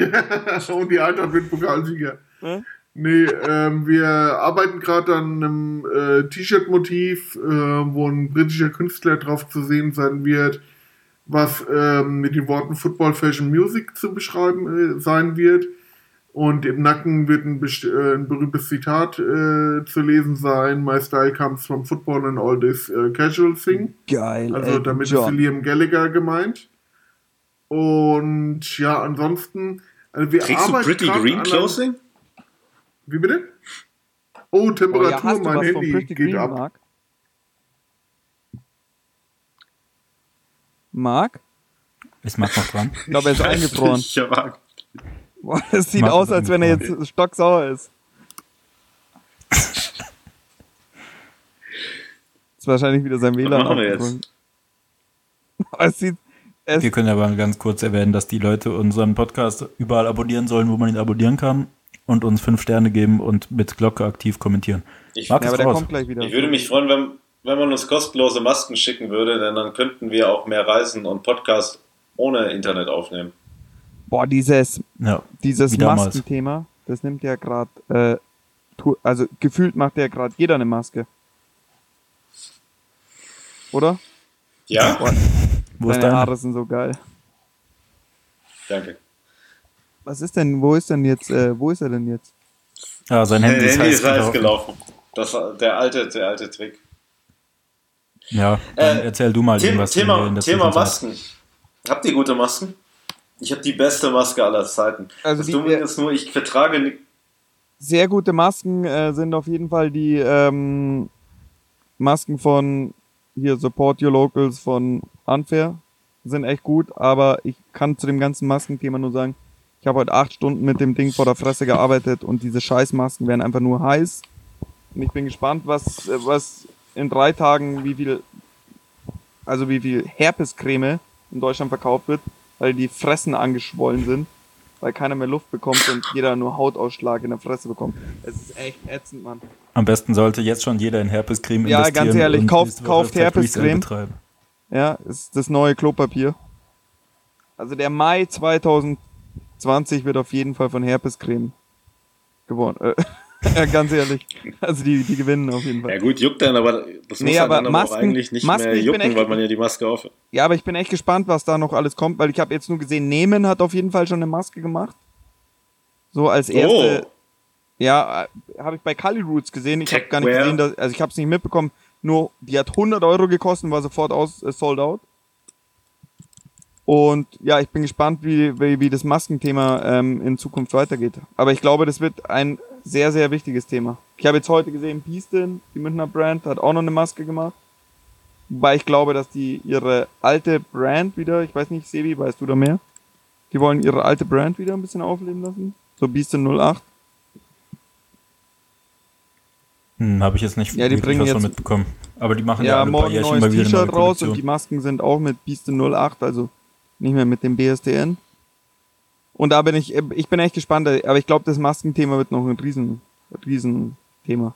machen. Und die Eintracht wird Pokalsieger. Hm? Nee, ähm, wir arbeiten gerade an einem äh, T-Shirt-Motiv, äh, wo ein britischer Künstler drauf zu sehen sein wird. was ähm, mit den Worten Football Fashion Music zu beschreiben äh, sein wird. Und im Nacken wird ein, äh, ein berühmtes Zitat äh, zu lesen sein: My style comes from football and all this uh, casual thing. Geil. Also ey, damit John. ist Liam Gallagher gemeint. Und ja, ansonsten. Also wir Kriegst du arbeiten Pretty Green Closing? Wie bitte? Oh, Oh, Temperatur, ja, hast du mein Handy geht Green, ab. Marc? Marc? Ist Marc noch dran? Ich glaube, er ist eingefroren. Ich mag. Boah, das sieht Marc aus, als wenn er jetzt stocksauer ist. ist wahrscheinlich wieder sein WLAN machen wir jetzt? Es sieht, es, Wir können aber ganz kurz erwähnen, dass die Leute unseren Podcast überall abonnieren sollen, wo man ihn abonnieren kann und uns fünf Sterne geben und mit Glocke aktiv kommentieren. Ich, ja, aber ist der raus. kommt gleich wieder. ich würde mich freuen, wenn, wenn man uns kostenlose Masken schicken würde, denn dann könnten wir auch mehr Reisen und Podcasts ohne Internet aufnehmen. Boah, dieses, Ja, dieses. Maskenthema, das nimmt ja gerade, äh, also gefühlt macht ja gerade jeder eine Maske. Oder? Ja? Boah, Wo ist deine deine? Haare sind so geil. Danke. Was ist denn, wo ist denn jetzt, äh, wo ist er denn jetzt? Ja, sein Handy ist Handy heiß ist heiß gelaufen. gelaufen. Das, der alte, der alte Trick. Ja, dann Äh, erzähl du mal The irgendwas hier Thema, in der Thema Zwischenzeit. Masken. Habt ihr gute Masken? Ich habe die beste Maske aller Zeiten. Also das die- Dumme ist nur, ich vertrage. Sehr gute Masken äh, sind auf jeden Fall die ähm, Masken von hier Support Your Locals von Unfair. Sind echt gut, aber ich kann zu dem ganzen Maskenthema nur sagen, ich habe heute acht Stunden mit dem Ding vor der Fresse gearbeitet und diese Scheißmasken werden einfach nur heiß. Und ich bin gespannt, was, äh, was in drei Tagen, wie viel, also wie viel Herpescreme in Deutschland verkauft wird, weil die Fressen angeschwollen sind, weil keiner mehr Luft bekommt und jeder nur Hautausschlag in der Fresse bekommt. Es ist echt ätzend, Mann. Am besten sollte jetzt schon jeder in Herpescreme Ja, investieren. ganz ehrlich, kauft- kauft Herpescreme. Ja, ist das neue Klopapier. Also der Mai 2020 wird auf jeden Fall von Herpescreme gewonnen. Äh, ja, ganz ehrlich. Also die, die gewinnen auf jeden Fall. Ja gut, juckt dann, aber das Nee, muss aber dann aber auch Masken- eigentlich nicht Masken, mehr jucken, echt- weil man ja die Maske auf. Ja, aber ich bin echt gespannt, was da noch alles kommt, weil ich habe jetzt nur gesehen, Nehmen hat auf jeden Fall schon eine Maske gemacht. So als erste. Oh, Ja, habe ich bei Kali Roots gesehen. Ich habe gar nicht gesehen, dass, also ich habe es nicht mitbekommen. Nur die hat 100 Euro gekostet war sofort aus äh, sold out. Und ja, ich bin gespannt, wie, wie, wie das Maskenthema ähm, in Zukunft weitergeht. Aber ich glaube, das wird ein sehr, sehr wichtiges Thema. Ich habe jetzt heute gesehen, Beastin, die Münchner Brand, hat auch noch eine Maske gemacht. Wobei ich glaube, dass die ihre alte Brand wieder, ich weiß nicht, Sebi, weißt du da mehr? Die wollen ihre alte Brand wieder ein bisschen aufleben lassen. So Beastin 08. Hm, habe ich jetzt nicht Ja, die bringen jetzt- mitbekommen. Aber die machen ja, Ja, alle morgen Jährchen neues T-Shirt raus und die Masken sind auch mit Beastin 08, also nicht mehr mit dem BSDN. Und da bin ich, ich bin echt gespannt, aber ich glaube, das Maskenthema wird noch ein riesen, riesen Thema.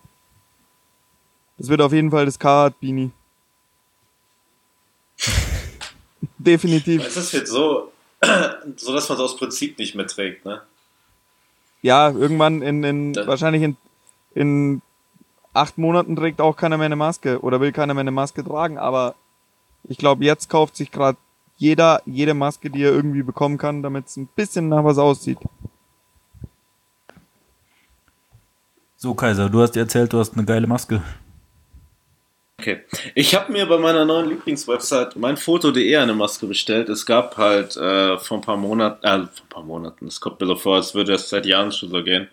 Das wird auf jeden Fall das Card Beanie. Definitiv. es ist jetzt so, so dass man es aus Prinzip nicht mehr trägt, ne? Ja, irgendwann in, in Dann- wahrscheinlich in, in acht Monaten trägt auch keiner mehr eine Maske oder will keiner mehr eine Maske tragen, aber ich glaube, jetzt kauft sich gerade jeder jede Maske, die er irgendwie bekommen kann, damit es ein bisschen nach was aussieht. So, Kaiser, du hast erzählt, du hast eine geile Maske. Okay. Ich habe mir bei meiner neuen Lieblingswebsite meinfoto.de eine Maske bestellt. Es gab halt äh, vor ein paar Monaten, äh, vor ein paar Monaten, es kommt mir so vor, als würde es seit Jahren schon so gehen.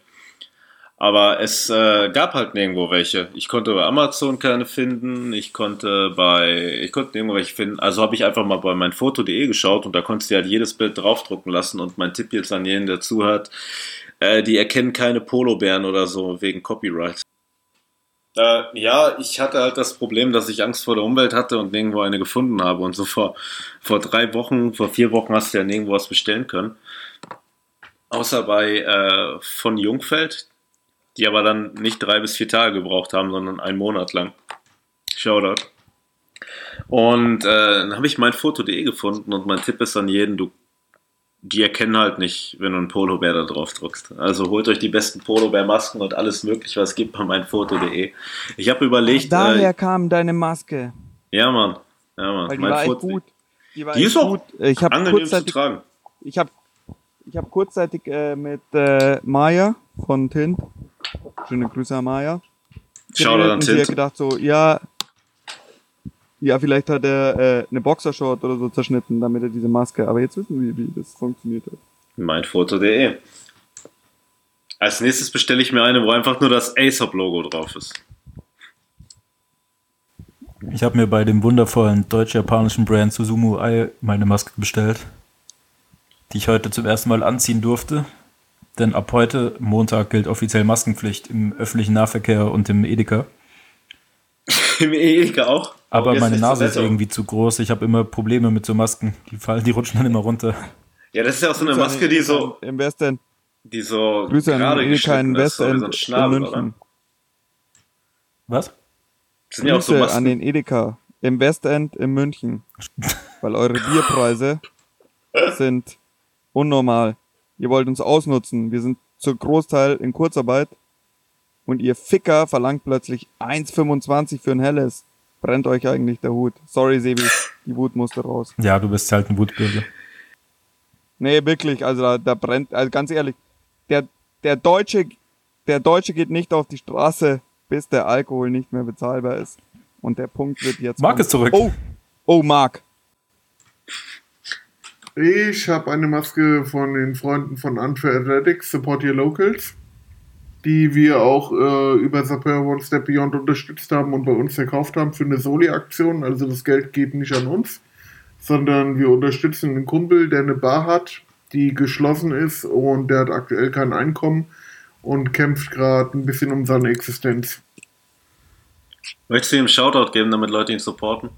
Aber es äh, gab halt nirgendwo welche. Ich konnte bei Amazon keine finden, ich konnte bei, ich konnte nirgendwo welche finden. Also habe ich einfach mal bei meinfoto.de geschaut und da konntest du halt jedes Bild draufdrucken lassen. Und mein Tipp jetzt an jeden, der zuhört, äh, die erkennen keine Polobären oder so wegen Copyright. Äh, ja, ich hatte halt das Problem, dass ich Angst vor der Umwelt hatte und nirgendwo eine gefunden habe. Und so vor, vor drei Wochen, vor vier Wochen hast du ja nirgendwo was bestellen können. Außer bei äh, von Jungfeld, die aber dann nicht drei bis vier Tage gebraucht haben, sondern einen Monat lang. Shoutout. Und äh, dann habe ich mein Foto.de gefunden und mein Tipp ist an jeden, du die erkennen halt nicht, wenn du einen Polobär da drauf druckst. Also holt euch die besten Polobär-Masken und alles mögliche, was es gibt bei meinfoto.de. Ich habe überlegt, Daher äh, kam deine Maske, ja Mann, ja Mann, weil die mein war echt Foto, gut. Die, war Die echt ist auch Ich habe Angenehm zu kurzzeitig, tragen. ich hab, ich hab kurzzeitig äh, mit äh, Maya von Tint, schöne Grüße an Maya, Schau geredet da an hat Tint. gedacht so, ja, ja, vielleicht hat er äh, eine Boxershort oder so zerschnitten, damit er diese Maske, aber jetzt wissen wir, wie das funktioniert hat. Meinfoto.de. Als nächstes bestelle ich mir eine, wo einfach nur das Aesop-Logo drauf ist. Ich habe mir bei dem wundervollen deutsch-japanischen Brand Susumu Ai meine Maske bestellt, die ich heute zum ersten Mal anziehen durfte. Denn ab heute, Montag, gilt offiziell Maskenpflicht im öffentlichen Nahverkehr und im Edeka. Im Edeka auch. Aber Jetzt meine Nase ist irgendwie zu groß. Ich habe immer Probleme mit so Masken. Die fallen, die rutschen dann immer runter. Ja, das ist ja auch so eine Grüße Maske, die so, Im Westend. die so Grüße an Edeka in ist, so Westend so ein in Schnabel, München. oder? Was? Das sind ja auch so Grüße an Masken. den Edeka im Westend in München. Weil eure Bierpreise sind unnormal. Ihr wollt uns ausnutzen. Wir sind zur Großteil in Kurzarbeit. Und ihr Ficker verlangt plötzlich 1,25 für ein helles. Brennt euch eigentlich der Hut. Sorry, Sebi, die Wut musste raus. Ja, du bist halt ein Wutbürger. Nee, wirklich, also da, da brennt, also ganz ehrlich, der, der Deutsche, der Deutsche geht nicht auf die Straße, bis der Alkohol nicht mehr bezahlbar ist. Und der Punkt wird jetzt. Marc ist zurück. Oh, oh, Marc. Ich habe eine Maske von den Freunden von Unfair Athletics, Support Your Locals, die wir auch äh, über Sapper One Step Beyond unterstützt haben und bei uns verkauft haben für eine Soli-Aktion. Also das Geld geht nicht an uns, sondern wir unterstützen einen Kumpel, der eine Bar hat, die geschlossen ist und der hat aktuell kein Einkommen und kämpft gerade ein bisschen um seine Existenz. Möchtest du ihm einen Shoutout geben, damit Leute ihn supporten?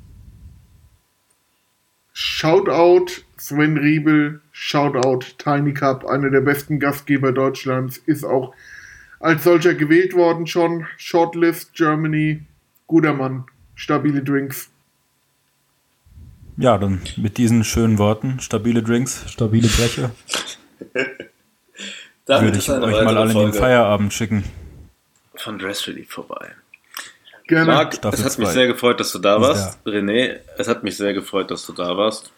Shoutout Sven Riebel, Shoutout Tiny Cup, einer der besten Gastgeber Deutschlands, ist auch als solcher gewählt worden schon. Shortlist Germany, guter Mann, stabile Drinks. Ja, dann mit diesen schönen Worten, stabile Drinks, stabile Brecher, Damit würde ich euch mal alle in den Feierabend schicken. von Dress Relief vorbei. Gerne. Marc, Staffel es hat mich zwei. sehr gefreut, dass du da Ist warst. René, es hat mich sehr gefreut, dass du da warst.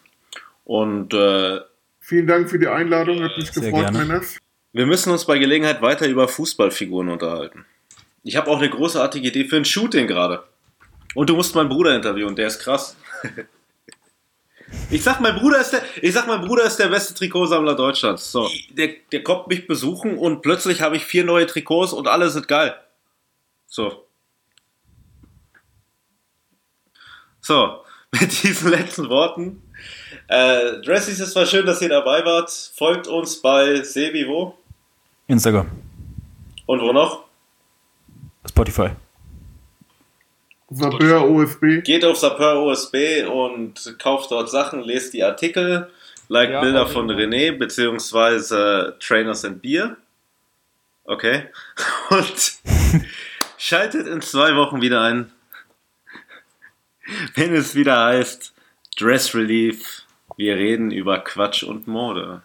Und äh, Vielen Dank für die Einladung, hat mich Sehr gefreut. Männers. wir müssen uns bei Gelegenheit weiter über Fußballfiguren unterhalten. Ich habe auch eine großartige Idee für ein Shooting gerade. Und du musst meinen Bruder interviewen, der ist krass. Ich sag, mein Bruder ist der, ich sag, mein Bruder ist der beste Trikotsammler Deutschlands. So, der, der kommt mich besuchen und plötzlich habe ich vier neue Trikots und alle sind geil. So. So, mit diesen letzten Worten. Äh, Dressies, es war schön, dass ihr dabei wart. Folgt uns bei Sebi wo? Instagram, Und wo noch? Spotify. Sapeur OSB. Geht auf Sapeur OSB und kauft dort Sachen, lest die Artikel, liked Ja, Bilder von. René, beziehungsweise Trainers and Beer. Okay. Und schaltet in zwei Wochen wieder ein, wenn es wieder heißt Dress Relief. Wir reden über Quatsch und Mode.